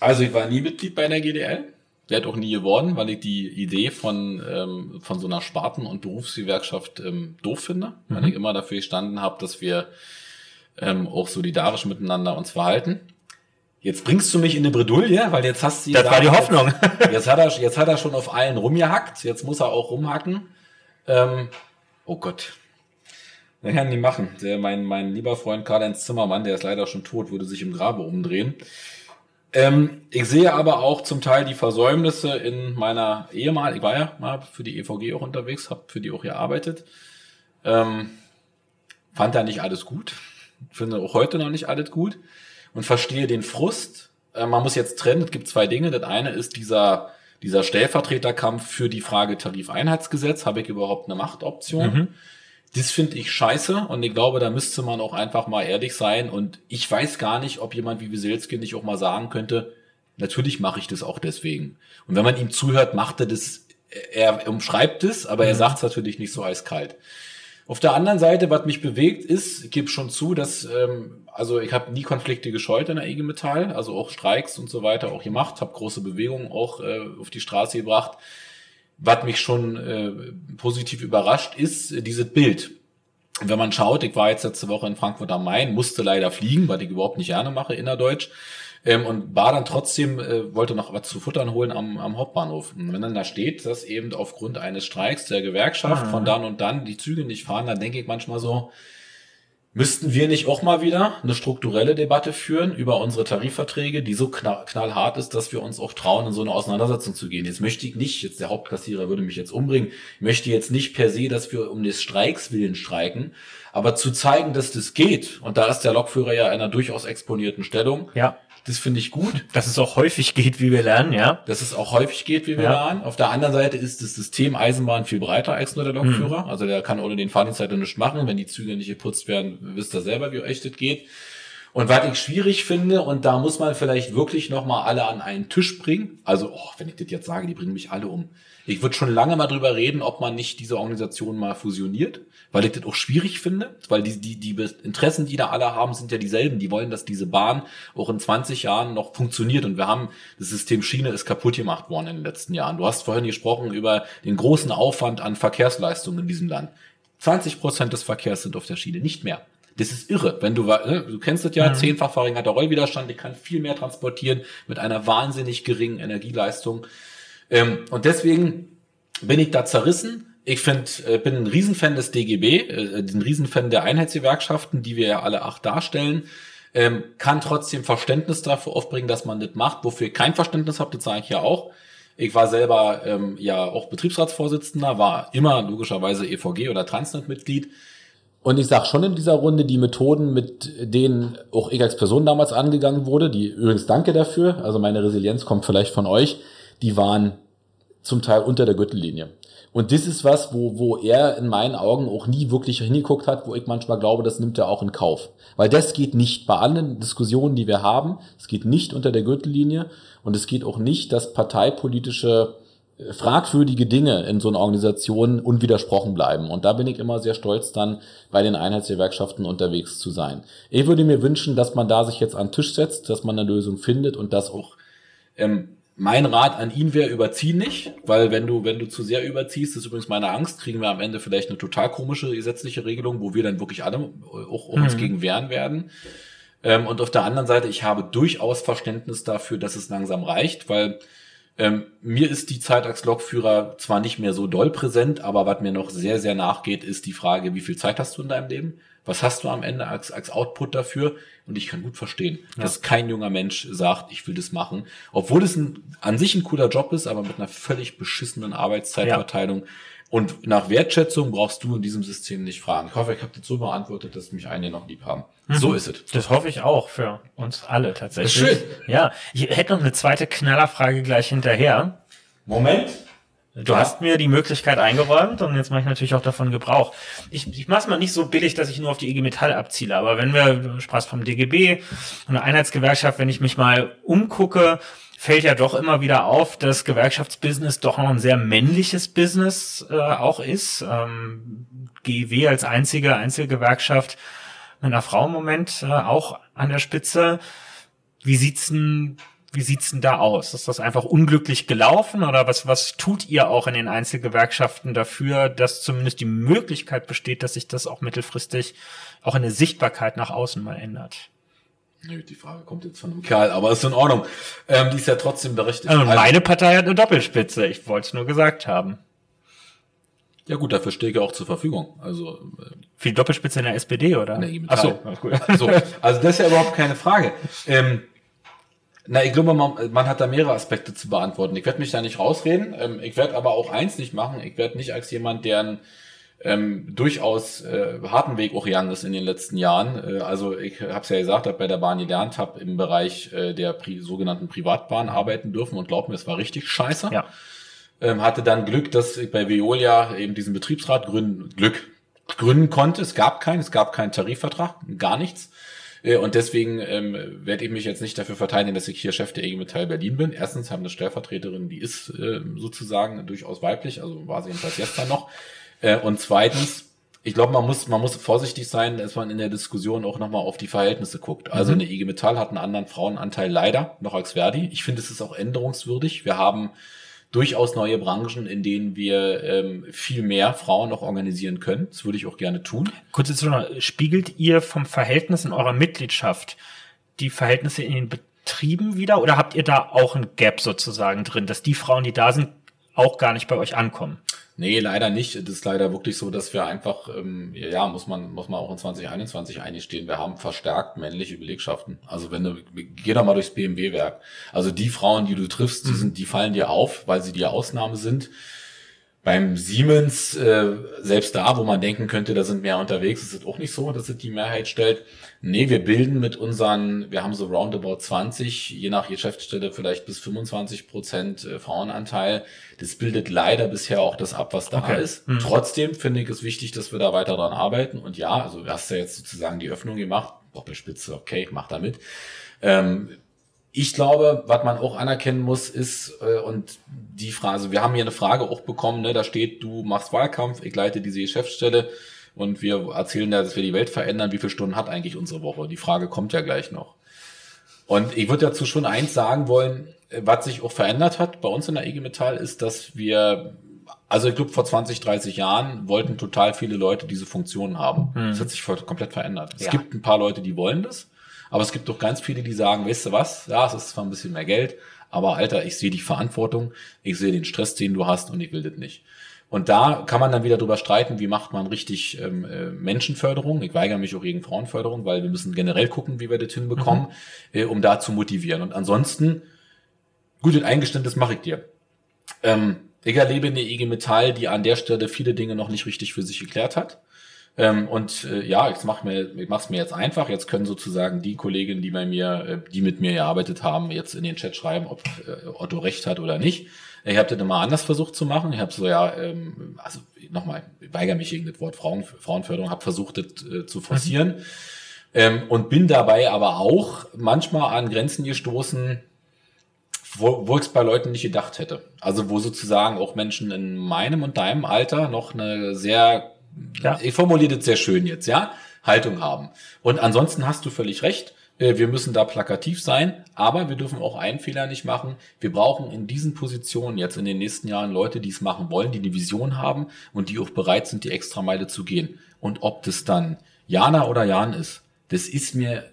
Also ich war nie Mitglied bei der GDL. Werde auch nie geworden, weil ich die Idee von, ähm, von so einer Sparten- und Berufsgewerkschaft ähm, doof finde. Mhm. Weil ich immer dafür gestanden habe, dass wir ähm, auch solidarisch miteinander uns verhalten. Jetzt bringst du mich in eine Bredouille, weil jetzt hast du... Das war die Hoffnung. Jetzt, jetzt, hat er, jetzt hat er schon auf allen rumgehackt, jetzt muss er auch rumhacken. Ähm, oh Gott. Das kann die machen. Der, mein, mein lieber Freund Karl-Heinz Zimmermann, der ist leider schon tot, würde sich im Grabe umdrehen. Ähm, ich sehe aber auch zum Teil die Versäumnisse in meiner Ehemal. Ich war ja mal für die EVG auch unterwegs, habe für die auch gearbeitet. Ähm, fand da nicht alles gut. Finde auch heute noch nicht alles gut und verstehe den Frust. Äh, man muss jetzt trennen, es gibt zwei Dinge. Das eine ist dieser, dieser Stellvertreterkampf für die Frage Tarifeinheitsgesetz. Habe ich überhaupt eine Machtoption? Mhm. Das finde ich scheiße und ich glaube, da müsste man auch einfach mal ehrlich sein. Und ich weiß gar nicht, ob jemand wie Wieselski nicht auch mal sagen könnte, natürlich mache ich das auch deswegen. Und wenn man ihm zuhört, macht er das, er umschreibt es, aber mhm. er sagt es natürlich nicht so eiskalt. Auf der anderen Seite, was mich bewegt, ist, ich gebe schon zu, dass, ähm, also ich habe nie Konflikte gescheut in der IG Metall, also auch Streiks und so weiter auch gemacht, habe große Bewegungen auch äh, auf die Straße gebracht. Was mich schon äh, positiv überrascht, ist äh, dieses Bild. Wenn man schaut, ich war jetzt letzte Woche in Frankfurt am Main, musste leider fliegen, weil ich überhaupt nicht gerne mache, innerdeutsch ähm, und war dann trotzdem, äh, wollte noch was zu futtern holen am, am Hauptbahnhof. Und wenn dann da steht, dass eben aufgrund eines Streiks der Gewerkschaft ah. von dann und dann die Züge nicht fahren, dann denke ich manchmal so, Müssten wir nicht auch mal wieder eine strukturelle Debatte führen über unsere Tarifverträge, die so knallhart ist, dass wir uns auch trauen, in so eine Auseinandersetzung zu gehen? Jetzt möchte ich nicht, jetzt der Hauptkassierer würde mich jetzt umbringen, ich möchte jetzt nicht per se, dass wir um des Streiks willen streiken, aber zu zeigen, dass das geht, und da ist der Lokführer ja in einer durchaus exponierten Stellung, ja. Das finde ich gut. Dass es auch häufig geht, wie wir lernen, ja. Dass es auch häufig geht, wie wir ja. lernen. Auf der anderen Seite ist das System Eisenbahn viel breiter als nur der Lokführer. Mhm. Also der kann ohne den Fahrdienstleiter nichts machen. Wenn die Züge nicht geputzt werden, wisst ihr selber, wie euch das geht. Und was ich schwierig finde, und da muss man vielleicht wirklich nochmal alle an einen Tisch bringen. Also, oh, wenn ich das jetzt sage, die bringen mich alle um. Ich würde schon lange mal drüber reden, ob man nicht diese Organisation mal fusioniert, weil ich das auch schwierig finde, weil die, die, die Interessen, die da alle haben, sind ja dieselben. Die wollen, dass diese Bahn auch in 20 Jahren noch funktioniert. Und wir haben, das System Schiene ist kaputt gemacht worden in den letzten Jahren. Du hast vorhin gesprochen über den großen Aufwand an Verkehrsleistungen in diesem Land. 20 Prozent des Verkehrs sind auf der Schiene, nicht mehr. Das ist irre. Wenn du, ne, du kennst das ja, mhm. zehnfach verringerter Rollwiderstand, die kann viel mehr transportieren mit einer wahnsinnig geringen Energieleistung. Ähm, und deswegen bin ich da zerrissen. Ich find, äh, bin ein Riesenfan des DGB, äh, ein Riesenfan der Einheitsgewerkschaften, die wir ja alle acht darstellen. Ähm, kann trotzdem Verständnis dafür aufbringen, dass man das macht. Wofür ich kein Verständnis habe, das sage ich ja auch. Ich war selber ähm, ja auch Betriebsratsvorsitzender, war immer logischerweise EVG oder Transnet-Mitglied. Und ich sage schon in dieser Runde, die Methoden, mit denen auch ich als Person damals angegangen wurde, die übrigens danke dafür, also meine Resilienz kommt vielleicht von euch, die waren zum Teil unter der Gürtellinie. Und das ist was, wo, wo er in meinen Augen auch nie wirklich hingeguckt hat, wo ich manchmal glaube, das nimmt er auch in Kauf. Weil das geht nicht bei allen Diskussionen, die wir haben. Es geht nicht unter der Gürtellinie und es geht auch nicht, dass parteipolitische äh, fragwürdige Dinge in so einer Organisation unwidersprochen bleiben. Und da bin ich immer sehr stolz, dann bei den Einheitsgewerkschaften unterwegs zu sein. Ich würde mir wünschen, dass man da sich jetzt an den Tisch setzt, dass man eine Lösung findet und das auch ähm, mein Rat an ihn wäre, überzieh nicht, weil wenn du, wenn du zu sehr überziehst, ist übrigens meine Angst, kriegen wir am Ende vielleicht eine total komische gesetzliche Regelung, wo wir dann wirklich alle auch, auch uns mhm. gegen wehren werden. Ähm, und auf der anderen Seite, ich habe durchaus Verständnis dafür, dass es langsam reicht, weil Ähm, mir ist die Zeit als Lokführer zwar nicht mehr so doll präsent, aber was mir noch sehr, sehr nachgeht, ist die Frage, wie viel Zeit hast du in deinem Leben? Was hast du am Ende als, als Output dafür? Und ich kann gut verstehen, ja. dass kein junger Mensch sagt, ich will das machen. Obwohl es ein, an sich ein cooler Job ist, aber mit einer völlig beschissenen Arbeitszeitverteilung. Ja. Und nach Wertschätzung brauchst du in diesem System nicht fragen. Ich hoffe, ich habe das so beantwortet, dass mich einige noch lieb haben. Mhm. So ist es. Das hoffe ich auch für uns alle tatsächlich. Schön. Ja, ich hätte noch eine zweite Knallerfrage gleich hinterher. Moment. Du hast mir die Möglichkeit eingeräumt und jetzt mache ich natürlich auch davon Gebrauch. Ich, ich mache es mal nicht so billig, dass ich nur auf die IG Metall abziele, aber wenn wir, du sprachst vom DGB und der Einheitsgewerkschaft, wenn ich mich mal umgucke, fällt ja doch immer wieder auf, dass Gewerkschaftsbusiness doch noch ein sehr männliches Business äh, auch ist. Ähm, GW als einzige Einzelgewerkschaft mit einer Frau im Moment äh, auch an der Spitze. Wie sieht's denn wie sieht's denn da aus? Ist das einfach unglücklich gelaufen oder was, was tut ihr auch in den Einzelgewerkschaften dafür, dass zumindest die Möglichkeit besteht, dass sich das auch mittelfristig auch in der Sichtbarkeit nach außen mal ändert? Die Frage kommt jetzt von einem Kerl, aber ist in Ordnung. Ähm, die ist ja trotzdem berechtigt. Also meine Partei hat eine Doppelspitze. Ich wollte es nur gesagt haben. Ja gut, dafür stehe ich auch zur Verfügung. Also äh, für die Doppelspitze in der SPD oder? Nee, Ach so. so. Also das ist ja überhaupt keine Frage. Ähm, na, ich glaube, man, man hat da mehrere Aspekte zu beantworten. Ich werde mich da nicht rausreden. Ähm, ich werde aber auch eins nicht machen. Ich werde nicht als jemand, der einen ähm, durchaus äh, harten Weg auch gegangen ist in den letzten Jahren. Äh, also ich habe es ja gesagt, habe bei der Bahn gelernt, habe im Bereich äh, der Pri sogenannten Privatbahn arbeiten dürfen und glaub mir, es war richtig scheiße. Ja. Ähm, hatte dann Glück, dass ich bei Veolia eben diesen Betriebsrat gründen, Glück gründen konnte. Es gab keinen, es gab keinen Tarifvertrag, gar nichts. Äh, und deswegen ähm, werde ich mich jetzt nicht dafür verteidigen, dass ich hier Chef der IG Metall Berlin bin. Erstens haben eine Stellvertreterin, die ist äh, sozusagen durchaus weiblich, also war sie jedenfalls gestern noch. Äh, und zweitens, ich glaube, man muss, man muss vorsichtig sein, dass man in der Diskussion auch nochmal auf die Verhältnisse guckt. Also mhm. eine IG Metall hat einen anderen Frauenanteil leider noch als Verdi. Ich finde, es ist auch änderungswürdig. Wir haben durchaus neue Branchen, in denen wir ähm, viel mehr Frauen noch organisieren können. Das würde ich auch gerne tun. Kurze Frage, spiegelt ihr vom Verhältnis in eurer Mitgliedschaft die Verhältnisse in den Betrieben wieder oder habt ihr da auch ein Gap sozusagen drin, dass die Frauen, die da sind, auch gar nicht bei euch ankommen? Nee, leider nicht. Es ist leider wirklich so, dass wir einfach, ähm, ja, muss man, muss man auch in 2021 eingestehen, wir haben verstärkt männliche Belegschaften. Also wenn du, geh doch mal durchs BMW-Werk. Also die Frauen, die du triffst, die mhm. sind, die fallen dir auf, weil sie die Ausnahme sind. Beim Siemens, äh, selbst da, wo man denken könnte, da sind mehr unterwegs, ist es auch nicht so, dass es die Mehrheit stellt. Nee, wir bilden mit unseren, wir haben so roundabout 20, je nach Geschäftsstelle vielleicht bis 25 Prozent äh, Frauenanteil. Das bildet leider bisher auch das ab, was da okay. ist. Mhm. Trotzdem finde ich es wichtig, dass wir da weiter dran arbeiten. Und ja, also du hast ja jetzt sozusagen die Öffnung gemacht. Doppelspitze, okay, ich mach damit. Ähm, ich glaube, was man auch anerkennen muss, ist, äh, und die Frage, also wir haben hier eine Frage auch bekommen, ne, da steht, du machst Wahlkampf, ich leite diese Geschäftsstelle und wir erzählen da, dass wir die Welt verändern. Wie viele Stunden hat eigentlich unsere Woche? Die Frage kommt ja gleich noch. Und ich würde dazu schon eins sagen wollen, was sich auch verändert hat bei uns in der IG Metall, ist, dass wir, also ich glaube vor 20, 30 Jahren wollten total viele Leute diese Funktionen haben. Hm. Das hat sich komplett verändert. Es ja. gibt ein paar Leute, die wollen das. Aber es gibt doch ganz viele, die sagen, weißt du was, ja, es ist zwar ein bisschen mehr Geld, aber Alter, ich sehe die Verantwortung, ich sehe den Stress, den du hast und ich will das nicht. Und da kann man dann wieder drüber streiten, wie macht man richtig ähm, äh, Menschenförderung. Ich weigere mich auch gegen Frauenförderung, weil wir müssen generell gucken, wie wir das hinbekommen, mhm. äh, um da zu motivieren. Und ansonsten, gut, ein Eingeständnis mache ich dir. Ähm, ich erlebe eine IG Metall, die an der Stelle viele Dinge noch nicht richtig für sich geklärt hat. Ähm, und äh, ja, ich mache mir, ich mach's mir jetzt einfach. Jetzt können sozusagen die Kolleginnen, die bei mir, äh, die mit mir gearbeitet haben, jetzt in den Chat schreiben, ob äh, Otto recht hat oder nicht. Ich habe das immer anders versucht zu machen. Ich habe so ja, ähm, also nochmal, ich weigere mich gegen das Wort Frauen, Frauenförderung, habe versucht, das äh, zu forcieren. Mhm. Ähm, und bin dabei aber auch manchmal an Grenzen gestoßen, wo, wo ich es bei Leuten nicht gedacht hätte. Also wo sozusagen auch Menschen in meinem und deinem Alter noch eine sehr ja. ich formuliere das sehr schön jetzt, ja, Haltung haben. Und ansonsten hast du völlig recht. Äh, wir müssen da plakativ sein, aber wir dürfen auch einen Fehler nicht machen. Wir brauchen in diesen Positionen jetzt in den nächsten Jahren Leute, die es machen wollen, die eine Vision haben und die auch bereit sind, die Extrameile zu gehen. Und ob das dann Jana oder Jan ist, das ist mir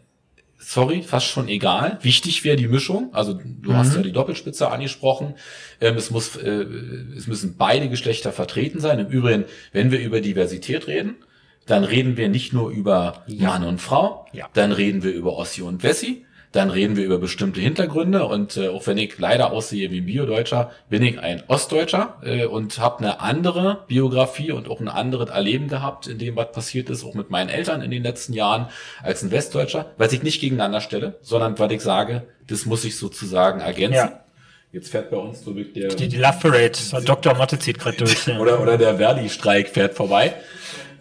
sorry, fast schon egal. Wichtig wäre die Mischung. Also du mhm. hast ja die Doppelspitze angesprochen. Ähm, es muss, äh, es müssen beide Geschlechter vertreten sein. Im Übrigen, wenn wir über Diversität reden, dann reden wir nicht nur über ja. Mann und Frau, ja. dann reden wir über Ossi und Wessi, dann reden wir über bestimmte Hintergründe und äh, auch wenn ich leider aussehe wie ein Biodeutscher, bin ich ein Ostdeutscher äh, und habe eine andere Biografie und auch ein anderes Erleben gehabt, in dem was passiert ist, auch mit meinen Eltern in den letzten Jahren als ein Westdeutscher, was ich nicht gegeneinander stelle, sondern weil ich sage, das muss ich sozusagen ergänzen. Ja. Jetzt fährt bei uns so der die, die Love Parade, Dr. Motte zieht gerade durch. oder oder der Verdi-Streik fährt vorbei.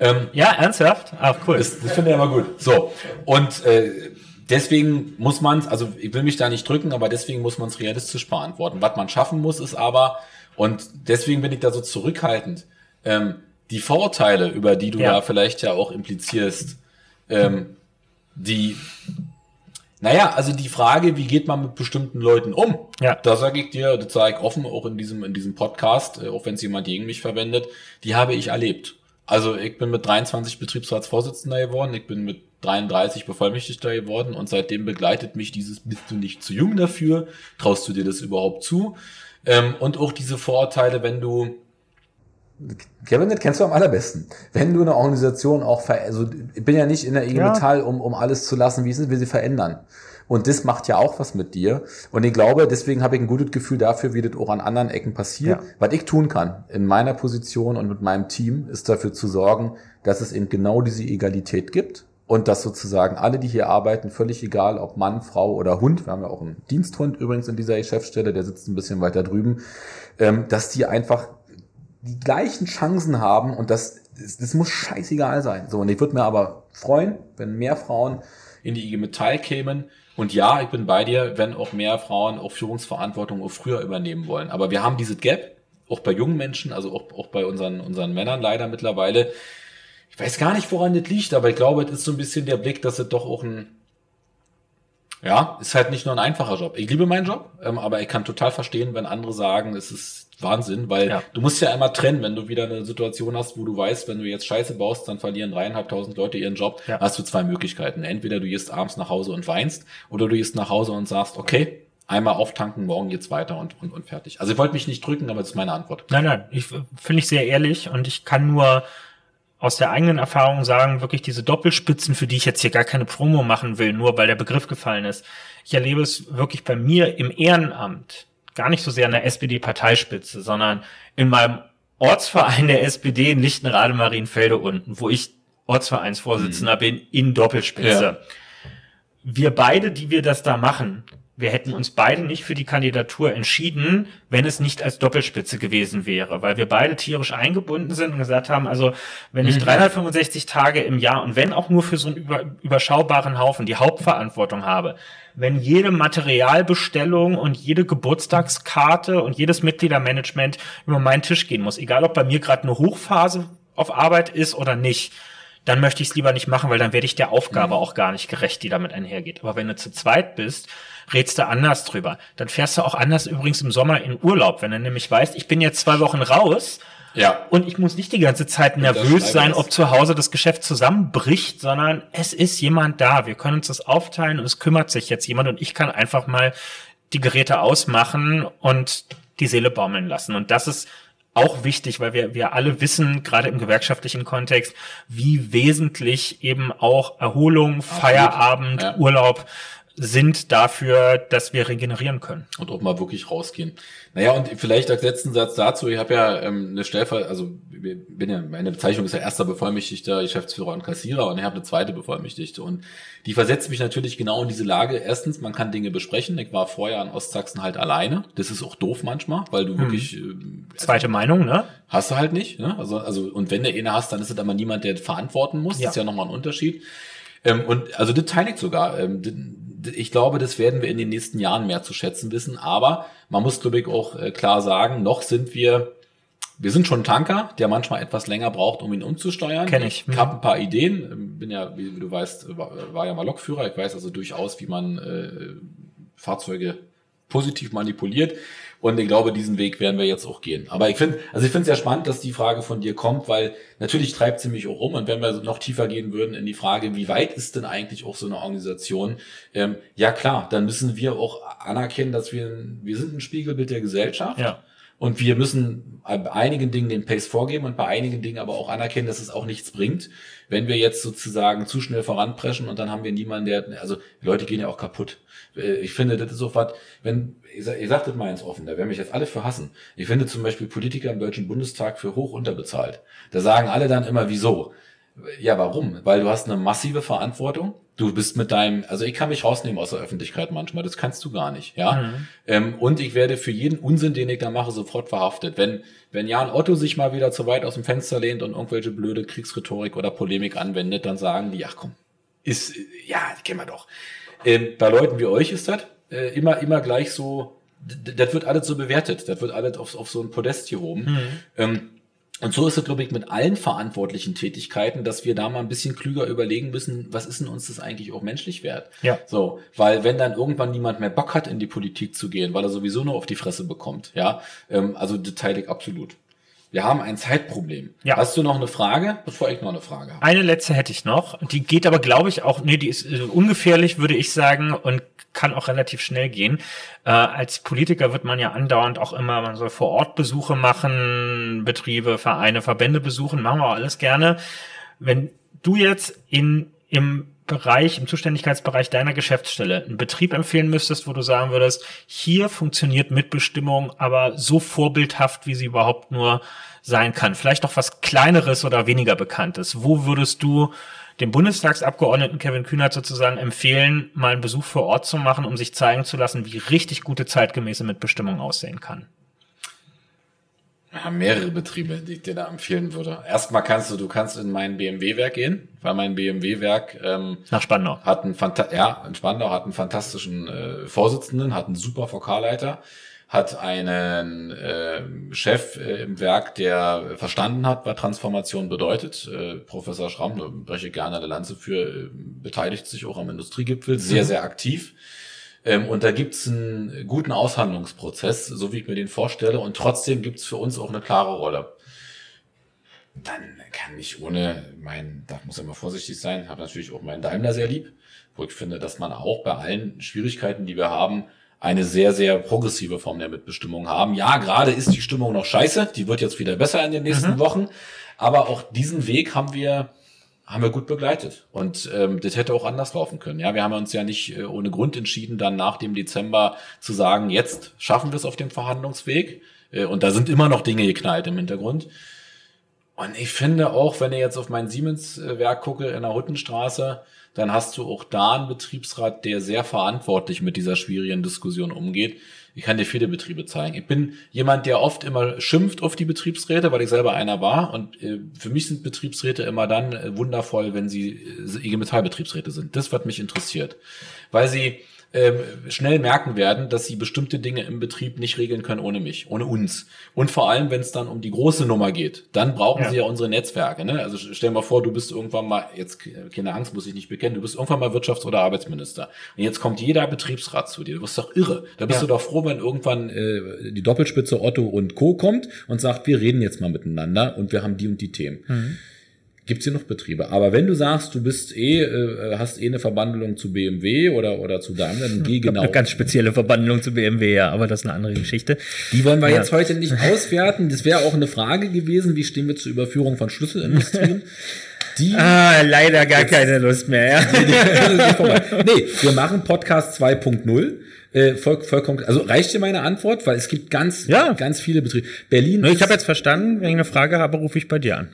Ähm, ja, ernsthaft? Ach cool. Das, das finde ich aber gut. So und äh, deswegen muss man also ich will mich da nicht drücken, aber deswegen muss man es realistisch beantworten. Was man schaffen muss, ist aber, und deswegen bin ich da so zurückhaltend, ähm, die Vorurteile, über die du ja. da vielleicht ja auch implizierst, ähm, die, naja, also die Frage, wie geht man mit bestimmten Leuten um? Ja. Da sage ich dir, das sage ich offen, auch in diesem, in diesem Podcast, äh, auch wenn es jemand gegen mich verwendet, die habe ich erlebt. Also ich bin mit 23 Betriebsratsvorsitzender geworden, ich bin mit 33 Bevollmächtigter geworden und seitdem begleitet mich dieses, bist du nicht zu jung dafür, traust du dir das überhaupt zu? Ähm, und auch diese Vorurteile, wenn du Kevin, das kennst du am allerbesten. Wenn du eine Organisation auch ver also ich bin ja nicht in der IG ja. Metall, um, um alles zu lassen, wie es ist, will sie verändern. Und das macht ja auch was mit dir. Und ich glaube, deswegen habe ich ein gutes Gefühl dafür, wie das auch an anderen Ecken passiert. Ja. Was ich tun kann in meiner Position und mit meinem Team, ist dafür zu sorgen, dass es eben genau diese Egalität gibt und dass sozusagen alle, die hier arbeiten, völlig egal, ob Mann, Frau oder Hund, wir haben ja auch einen Diensthund übrigens in dieser Chefstelle, der sitzt ein bisschen weiter drüben, ähm, dass die einfach die gleichen Chancen haben und das, das muss scheißegal sein. So, und ich würde mir aber freuen, wenn mehr Frauen in die IG Metall kämen. Und ja, ich bin bei dir, wenn auch mehr Frauen auch Führungsverantwortung auch früher übernehmen wollen. Aber wir haben dieses Gap, auch bei jungen Menschen, also auch, auch bei unseren, unseren Männern leider mittlerweile, ich weiß gar nicht, woran das liegt, aber ich glaube, es ist so ein bisschen der Blick, dass es doch auch ein, ja, ist halt nicht nur ein einfacher Job. Ich liebe meinen Job, ähm, aber ich kann total verstehen, wenn andere sagen, es ist Wahnsinn, weil ja. du musst ja einmal trennen, wenn du wieder eine Situation hast, wo du weißt, wenn du jetzt Scheiße baust, dann verlieren dreieinhalbtausend Leute ihren Job, ja. hast du zwei Möglichkeiten. Entweder du gehst abends nach Hause und weinst oder du gehst nach Hause und sagst, okay, einmal auftanken, morgen geht's weiter und, und, und fertig. Also ich wollte mich nicht drücken, aber das ist meine Antwort. Nein, nein, ich finde ich sehr ehrlich und ich kann nur aus der eigenen Erfahrung sagen, wirklich diese Doppelspitzen, für die ich jetzt hier gar keine Promo machen will, nur weil der Begriff gefallen ist. Ich erlebe es wirklich bei mir im Ehrenamt, gar nicht so sehr an der SPD-Parteispitze, sondern in meinem Ortsverein der SPD in Lichtenrade Marienfelde unten, wo ich Ortsvereinsvorsitzender mhm. bin, in Doppelspitze. Ja. Wir beide, die wir das da machen, wir hätten uns beide nicht für die Kandidatur entschieden, wenn es nicht als Doppelspitze gewesen wäre, weil wir beide tierisch eingebunden sind und gesagt haben, also wenn ich 365 mhm. Tage im Jahr und wenn auch nur für so einen über, überschaubaren Haufen die Hauptverantwortung habe, wenn jede Materialbestellung und jede Geburtstagskarte und jedes Mitgliedermanagement über meinen Tisch gehen muss, egal ob bei mir gerade eine Hochphase auf Arbeit ist oder nicht, dann möchte ich es lieber nicht machen, weil dann werde ich der Aufgabe mhm. auch gar nicht gerecht, die damit einhergeht. Aber wenn du zu zweit bist, redst du anders drüber. Dann fährst du auch anders übrigens im Sommer in Urlaub, wenn du nämlich weißt, ich bin jetzt zwei Wochen raus ja. Und ich muss nicht die ganze Zeit nervös sein, ob zu Hause das Geschäft zusammenbricht, sondern es ist jemand da. Wir können uns das aufteilen und es kümmert sich jetzt jemand und ich kann einfach mal die Geräte ausmachen und die Seele baumeln lassen. Und das ist auch wichtig, weil wir, wir alle wissen, gerade im gewerkschaftlichen Kontext, wie wesentlich eben auch Erholung. Feierabend, ja. Urlaub sind dafür, dass wir regenerieren können. Und auch mal wirklich rausgehen. Naja, und vielleicht als letzten Satz dazu, ich habe ja ähm, eine Stellver, also bin ja, meine Bezeichnung ist ja erster Bevollmächtigter, Geschäftsführer und Kassierer und ich habe eine zweite Bevollmächtigte. Und die versetzt mich natürlich genau in diese Lage. Erstens, man kann Dinge besprechen. Ich war vorher in Ostsachsen halt alleine. Das ist auch doof manchmal, weil du hm. wirklich. Äh, Zweite Meinung, ne? Hast du halt nicht, ne? Also, also, und wenn du eine hast, dann ist es aber niemand, der verantworten muss. Ja. Das ist ja nochmal ein Unterschied. Ähm, und also das teile ich sogar. Ähm, ich glaube, das werden wir in den nächsten Jahren mehr zu schätzen wissen. Aber man muss, glaube ich, auch äh, klar sagen, noch sind wir, wir sind schon ein Tanker, der manchmal etwas länger braucht, um ihn umzusteuern. Kenn ich. Ich habe ein paar Ideen. Bin ja, wie, du weißt, war, war, ja mal Lokführer. Ich weiß also durchaus, wie man äh, Fahrzeuge positiv manipuliert. Und ich glaube, diesen Weg werden wir jetzt auch gehen. Aber ich finde, also ich finde es ja spannend, dass die Frage von dir kommt, weil natürlich treibt sie mich auch um. Und wenn wir noch tiefer gehen würden in die Frage, wie weit ist denn eigentlich auch so eine Organisation? Ähm, ja klar, dann müssen wir auch anerkennen, dass wir, wir sind ein Spiegelbild der Gesellschaft. Ja. Und wir müssen bei einigen Dingen den Pace vorgeben und bei einigen Dingen aber auch anerkennen, dass es auch nichts bringt, wenn wir jetzt sozusagen zu schnell voranpreschen und dann haben wir niemanden, der, also Leute gehen ja auch kaputt. Äh, ich finde, das ist so was, wenn, ich sag, ich sag das mal ins Offen, da werden mich jetzt alle für hassen. Ich finde zum Beispiel Politiker im Deutschen Bundestag für hoch unterbezahlt. Da sagen alle dann immer, wieso? Ja, warum? Weil du hast eine massive Verantwortung. Du bist mit deinem, also ich kann mich rausnehmen aus der Öffentlichkeit manchmal, das kannst du gar nicht, ja. Mhm. Ähm, und ich werde für jeden Unsinn, den ich da mache, sofort verhaftet. Wenn, wenn Jan Otto sich mal wieder zu weit aus dem Fenster lehnt und irgendwelche blöde Kriegsrhetorik oder Polemik anwendet, dann sagen die, ach komm, ist, ja, kennen wir doch. Ähm, bei Leuten wie euch ist das äh, immer, immer gleich so, das wird alles so bewertet, das wird alles auf, auf so ein Podest gehoben. Mhm. Ähm, und so ist es, glaube ich, mit allen verantwortlichen Tätigkeiten, dass wir da mal ein bisschen klüger überlegen müssen, was ist denn uns das eigentlich auch menschlich wert? Ja. So, weil wenn dann irgendwann niemand mehr Bock hat, in die Politik zu gehen, weil er sowieso nur auf die Fresse bekommt, ja, ähm, also das teile ich absolut. Wir haben ein Zeitproblem. Ja. Hast du noch eine Frage, bevor ich noch eine Frage habe? Eine letzte hätte ich noch. Die geht aber, glaube ich, auch, nee, die ist äh, ungefährlich, würde ich sagen, und kann auch relativ schnell gehen. Äh, als Politiker wird man ja andauernd auch immer, man soll vor Ort Besuche machen, Betriebe, Vereine, Verbände besuchen, machen wir auch alles gerne. Wenn du jetzt in, im Bereich, im Zuständigkeitsbereich deiner Geschäftsstelle einen Betrieb empfehlen müsstest, wo du sagen würdest, hier funktioniert Mitbestimmung aber so vorbildhaft, wie sie überhaupt nur sein kann. Vielleicht noch was kleineres oder weniger bekanntes. Wo würdest du dem Bundestagsabgeordneten Kevin Kühnert sozusagen empfehlen, mal einen Besuch vor Ort zu machen, um sich zeigen zu lassen, wie richtig gute zeitgemäße Mitbestimmung aussehen kann? Wir haben mehrere Betriebe, die ich dir da empfehlen würde. Erstmal kannst du, du kannst in mein BMW-Werk gehen, weil mein BMW-Werk ähm, nach Spandau hat einen ja in Spandau hat einen fantastischen äh, Vorsitzenden, hat einen super Vokalleiter, hat einen äh, Chef äh, im Werk, der verstanden hat, was Transformation bedeutet. Äh, Professor Schramm, da breche gerne eine Lanze für, äh, beteiligt sich auch am Industriegipfel, sehr, mhm. sehr aktiv. Ähm, und da gibt's einen guten Aushandlungsprozess, so wie ich mir den vorstelle. Und trotzdem gibt's für uns auch eine klare Rolle. Dann kann ich ohne mein, da muss ich immer vorsichtig sein, habe natürlich auch meinen Daimler sehr lieb, wo ich finde, dass man auch bei allen Schwierigkeiten, die wir haben, eine sehr, sehr progressive Form der Mitbestimmung haben. Ja, gerade ist die Stimmung noch scheiße, die wird jetzt wieder besser in den nächsten mhm. Wochen, aber auch diesen Weg haben wir haben wir gut begleitet. Und ähm, das hätte auch anders laufen können. Ja, wir haben uns ja nicht äh, ohne Grund entschieden, dann nach dem Dezember zu sagen, jetzt schaffen wir es auf dem Verhandlungsweg. Äh, und da sind immer noch Dinge geknallt im Hintergrund. Und ich finde auch, wenn ich jetzt auf mein Siemens-Werk gucke in der Huttenstraße, dann hast du auch da einen Betriebsrat, der sehr verantwortlich mit dieser schwierigen Diskussion umgeht. Ich kann dir viele Betriebe zeigen. Ich bin jemand, der oft immer schimpft auf die Betriebsräte, weil ich selber einer war. Und äh, für mich sind Betriebsräte immer dann äh, wundervoll, wenn sie äh, IG Metall-Betriebsräte sind. Das, was mich interessiert. Weil sie ähm, schnell merken werden, dass sie bestimmte Dinge im Betrieb nicht regeln können ohne mich, ohne uns. Und vor allem, wenn es dann um die große Nummer geht, dann brauchen ja. sie ja unsere Netzwerke. Ne? Also stell dir mal vor, du bist irgendwann mal, jetzt keine Angst, muss ich nicht bekennen, du bist irgendwann mal Wirtschafts- oder Arbeitsminister. Und jetzt kommt jeder Betriebsrat zu dir. Du bist doch irre. Da bist ja. du doch froh, wenn irgendwann äh, die Doppelspitze Otto und Co. kommt und sagt, wir reden jetzt mal miteinander und wir haben die und die Themen. Mhm gibt's hier noch Betriebe. Aber wenn du sagst, du bist eh, äh, hast eh eine Verbandelung zu BMW oder, oder zu Daimler, dann geh genau. Eine ganz spezielle Verbandelung zu BMW, ja, aber das ist eine andere Geschichte. Die wollen wir ja. jetzt heute nicht auswerten. Das wäre auch eine Frage gewesen, wie stehen wir zur Überführung von Schlüsselindustrien? Die, ah, leider gar jetzt, keine Lust mehr, ja. nee, wir machen Podcast 2.0. Äh, voll, vollkommen, also reicht dir meine Antwort, weil es gibt ganz, ja. ganz viele Betriebe. Berlin. Ich habe jetzt verstanden, wenn ich eine Frage habe, rufe ich bei dir an.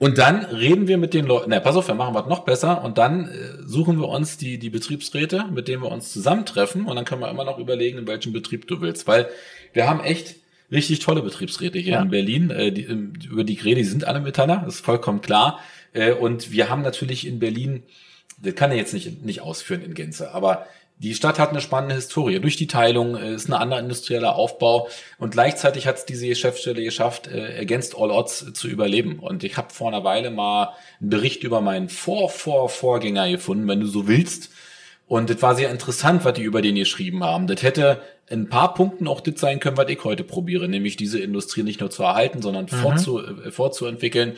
Und dann reden wir mit den Leuten, na, pass auf, wir machen was noch besser. Und dann äh, suchen wir uns die, die Betriebsräte, mit denen wir uns zusammentreffen. Und dann können wir immer noch überlegen, in welchem Betrieb du willst, weil wir haben echt richtig tolle Betriebsräte hier ja. in Berlin, äh, die, über die Rede, die sind alle Metaller, ist vollkommen klar. Äh, und wir haben natürlich in Berlin, das kann er jetzt nicht, nicht ausführen in Gänze, aber die Stadt hat eine spannende Historie. Durch die Teilung äh, ist ein anderer industrieller Aufbau und gleichzeitig hat es diese Geschäftsstelle geschafft, äh, Against All Odds zu überleben. Und ich habe vor einer Weile mal einen Bericht über meinen Vor-Vor-Vorgänger gefunden, wenn du so willst. Und das war sehr interessant, was die über den geschrieben haben. Das hätte in ein paar Punkten auch das sein können, was ich heute probiere, nämlich diese Industrie nicht nur zu erhalten, sondern mhm. fortzu, äh, fortzuentwickeln.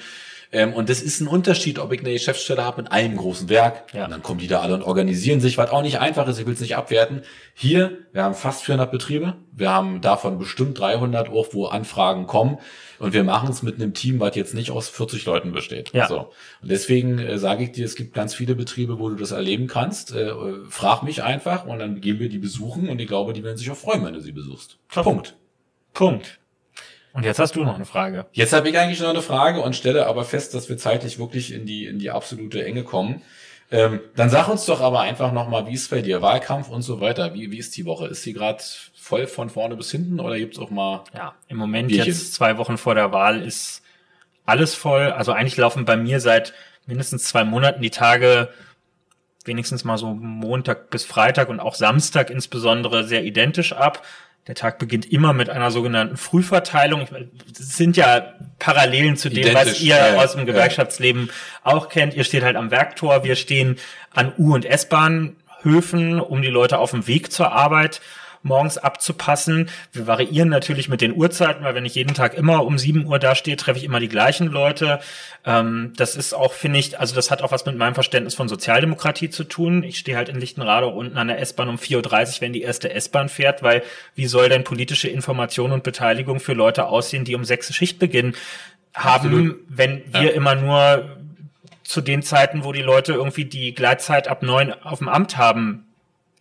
Ähm, und das ist ein Unterschied, ob ich eine Geschäftsstelle habe mit einem großen Werk. Ja. Und dann kommen die da alle und organisieren sich, was auch nicht einfach ist. Ich will es nicht abwerten. Hier, wir haben fast 400 Betriebe. Wir haben davon bestimmt 300 auch, wo Anfragen kommen. Und wir machen es mit einem Team, was jetzt nicht aus 40 Leuten besteht. Ja. So. Und deswegen äh, sage ich dir, es gibt ganz viele Betriebe, wo du das erleben kannst. Äh, frag mich einfach und dann gehen wir die besuchen und ich glaube, die werden sich auch freuen, wenn du sie besuchst. Punkt. Punkt. Und jetzt hast du noch eine Frage. Jetzt habe ich eigentlich noch eine Frage und stelle aber fest, dass wir zeitlich wirklich in die, in die absolute Enge kommen. Ähm, dann sag uns doch aber einfach nochmal, wie ist bei dir Wahlkampf und so weiter? Wie, wie ist die Woche? Ist sie gerade voll von vorne bis hinten oder gibt's auch mal? Ja, im Moment Bierchen? jetzt zwei Wochen vor der Wahl ist alles voll. Also eigentlich laufen bei mir seit mindestens zwei Monaten die Tage wenigstens mal so Montag bis Freitag und auch Samstag insbesondere sehr identisch ab. Der Tag beginnt immer mit einer sogenannten Frühverteilung. Das sind ja Parallelen zu dem, Identisch, was ihr ja, aus dem Gewerkschaftsleben ja. auch kennt. Ihr steht halt am Werktor, wir stehen an U- und S-Bahnhöfen, um die Leute auf dem Weg zur Arbeit morgens abzupassen. Wir variieren natürlich mit den Uhrzeiten, weil wenn ich jeden Tag immer um 7 Uhr da stehe, treffe ich immer die gleichen Leute. Ähm, das ist auch, finde ich, also das hat auch was mit meinem Verständnis von Sozialdemokratie zu tun. Ich stehe halt in Lichtenrade unten an der S-Bahn um 4.30 Uhr, wenn die erste S-Bahn fährt, weil wie soll denn politische Information und Beteiligung für Leute aussehen, die um sechs Schichtbeginn haben, Absolut. wenn wir ja. immer nur zu den Zeiten, wo die Leute irgendwie die Gleitzeit ab neun auf dem Amt haben,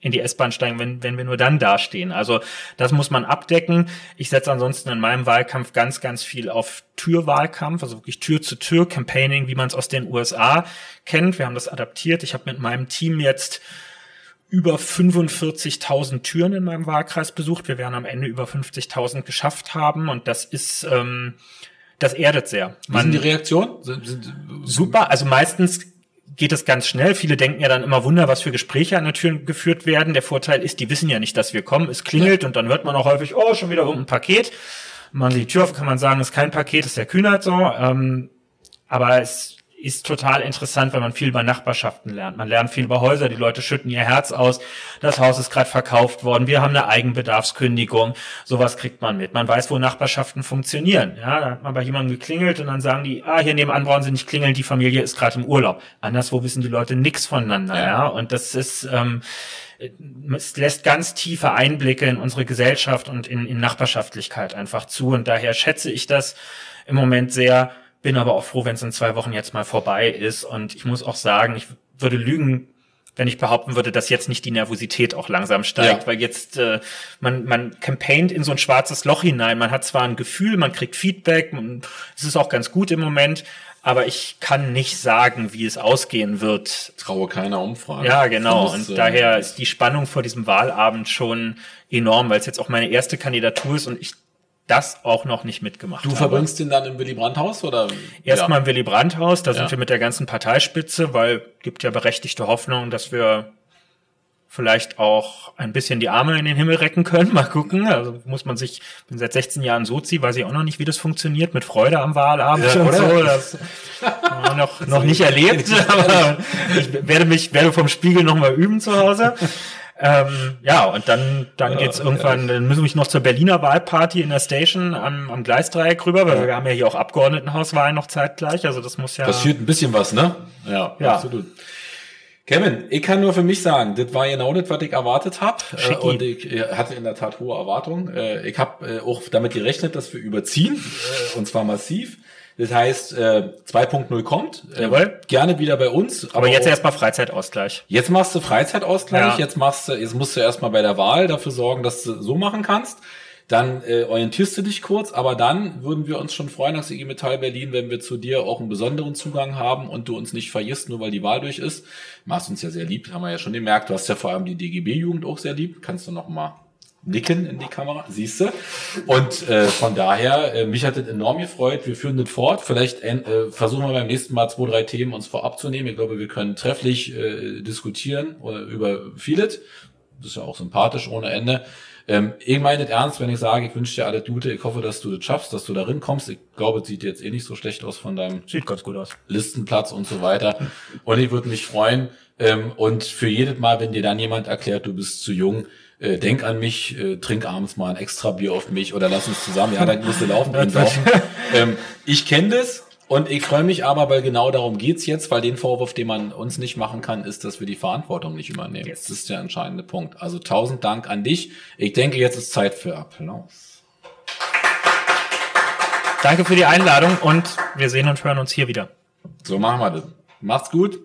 in die S-Bahn steigen, wenn, wenn wir nur dann dastehen. Also das muss man abdecken. Ich setze ansonsten in meinem Wahlkampf ganz, ganz viel auf Türwahlkampf, also wirklich Tür zu Tür, Campaigning, wie man es aus den USA kennt. Wir haben das adaptiert. Ich habe mit meinem Team jetzt über 45.000 Türen in meinem Wahlkreis besucht. Wir werden am Ende über 50.000 geschafft haben und das ist ähm, das erdet sehr. Man, Wie sind die Reaktionen? Super, also meistens geht es ganz schnell. Viele denken ja dann immer Wunder, was für Gespräche an der Tür geführt werden. Der Vorteil ist, die wissen ja nicht, dass wir kommen. Es klingelt und dann hört man auch häufig, oh, schon wieder irgendein Paket. Man sieht die Tür auf, kann man sagen, ist kein Paket, ist der Kühnheit so. Ähm, aber es ist total interessant, weil man viel über Nachbarschaften lernt. Man lernt viel über Häuser, die Leute schütten ihr Herz aus. Das Haus ist gerade verkauft worden, wir haben eine Eigenbedarfskündigung. Sowas kriegt man mit. Man weiß, wo Nachbarschaften funktionieren. Ja, da hat man bei jemandem geklingelt und dann sagen die, ah, hier nebenan brauchen sie nicht klingeln, die Familie ist gerade im Urlaub. Anderswo wissen die Leute nichts voneinander. Ja, ja? und das ist ähm, es lässt ganz tiefe Einblicke in unsere Gesellschaft und in, in Nachbarschaftlichkeit einfach zu. Und daher schätze ich das im Moment sehr, bin aber auch froh, wenn es in zwei Wochen jetzt mal vorbei ist. Und ich muss auch sagen, ich würde lügen, wenn ich behaupten würde, dass jetzt nicht die Nervosität auch langsam steigt, ja. weil jetzt äh, man man campaignt in so ein schwarzes Loch hinein. Man hat zwar ein Gefühl, man kriegt Feedback, es ist auch ganz gut im Moment, aber ich kann nicht sagen, wie es ausgehen wird. Traue keiner Umfrage. Ja, genau. und äh, daher ist die Spannung vor diesem Wahlabend schon enorm, weil es jetzt auch meine erste Kandidatur ist und ich das auch noch nicht mitgemacht Du verbringst ihn dann im Willy Brandt-Haus oder? Erstmal ja. im Willy Brandt-Haus, da ja. sind wir mit der ganzen Parteispitze, weil gibt ja berechtigte Hoffnung, dass wir vielleicht auch ein bisschen die Arme in den Himmel recken können. Mal gucken. Also muss man sich, bin seit 16 Jahren Sozi, weiß ich auch noch nicht, wie das funktioniert mit Freude am Wahlabend ja, und so. Das noch, noch nicht erlebt. Aber ich werde mich, werde vom Spiegel nochmal üben zu Hause. Ähm, ja, und dann, dann geht's ja, irgendwann, dann müssen wir noch zur Berliner Wahlparty in der Station am, am Gleisdreieck rüber, weil ja. wir haben ja hier auch Abgeordnetenhauswahlen noch zeitgleich, also das muss ja. Passiert ein bisschen was, ne? Ja, ja. absolut. Kevin, ich kann nur für mich sagen, das war genau das, was ich erwartet habe. Äh, und ich hatte in der Tat hohe Erwartungen. Äh, ich habe äh, auch damit gerechnet, dass wir überziehen, und zwar massiv. Das heißt, äh, 2.0 kommt. Äh, Jawohl. Gerne wieder bei uns. Aber, aber jetzt erstmal Freizeitausgleich. Jetzt machst du Freizeitausgleich. Ja. Jetzt machst du, jetzt musst du erstmal bei der Wahl dafür sorgen, dass du so machen kannst. Dann äh, orientierst du dich kurz, aber dann würden wir uns schon freuen als IG Metall Berlin, wenn wir zu dir auch einen besonderen Zugang haben und du uns nicht vergisst, nur weil die Wahl durch ist. Machst uns ja sehr lieb, haben wir ja schon gemerkt. Du hast ja vor allem die DGB-Jugend auch sehr lieb. Kannst du noch mal nicken in die Kamera, siehst du. Und äh, von daher, äh, mich hat das enorm gefreut. Wir führen das fort. Vielleicht äh, versuchen wir beim nächsten Mal zwei, drei Themen uns vorab zu nehmen. Ich glaube, wir können trefflich äh, diskutieren äh, über vieles. bist ja auch sympathisch ohne Ende. Ähm, ich meine nicht ernst, wenn ich sage, ich wünsche dir alle Gute, ich hoffe, dass du das schaffst, dass du darin kommst. Ich glaube, es sieht jetzt eh nicht so schlecht aus von deinem Sieht ganz gut aus. Listenplatz und so weiter. Und ich würde mich freuen. Ähm, und für jedes Mal, wenn dir dann jemand erklärt, du bist zu jung, äh, denk an mich, äh, trink abends mal ein extra Bier auf mich oder lass uns zusammen. Ja, dann musst du laufen laufen. ähm, ich kenne das und ich freue mich aber, weil genau darum geht's jetzt, weil den Vorwurf, den man uns nicht machen kann, ist, dass wir die Verantwortung nicht übernehmen. Yes. Das ist der entscheidende Punkt. Also tausend Dank an dich. Ich denke, jetzt ist Zeit für Applaus. Danke für die Einladung und wir sehen und hören uns hier wieder. So machen wir das. Macht's gut.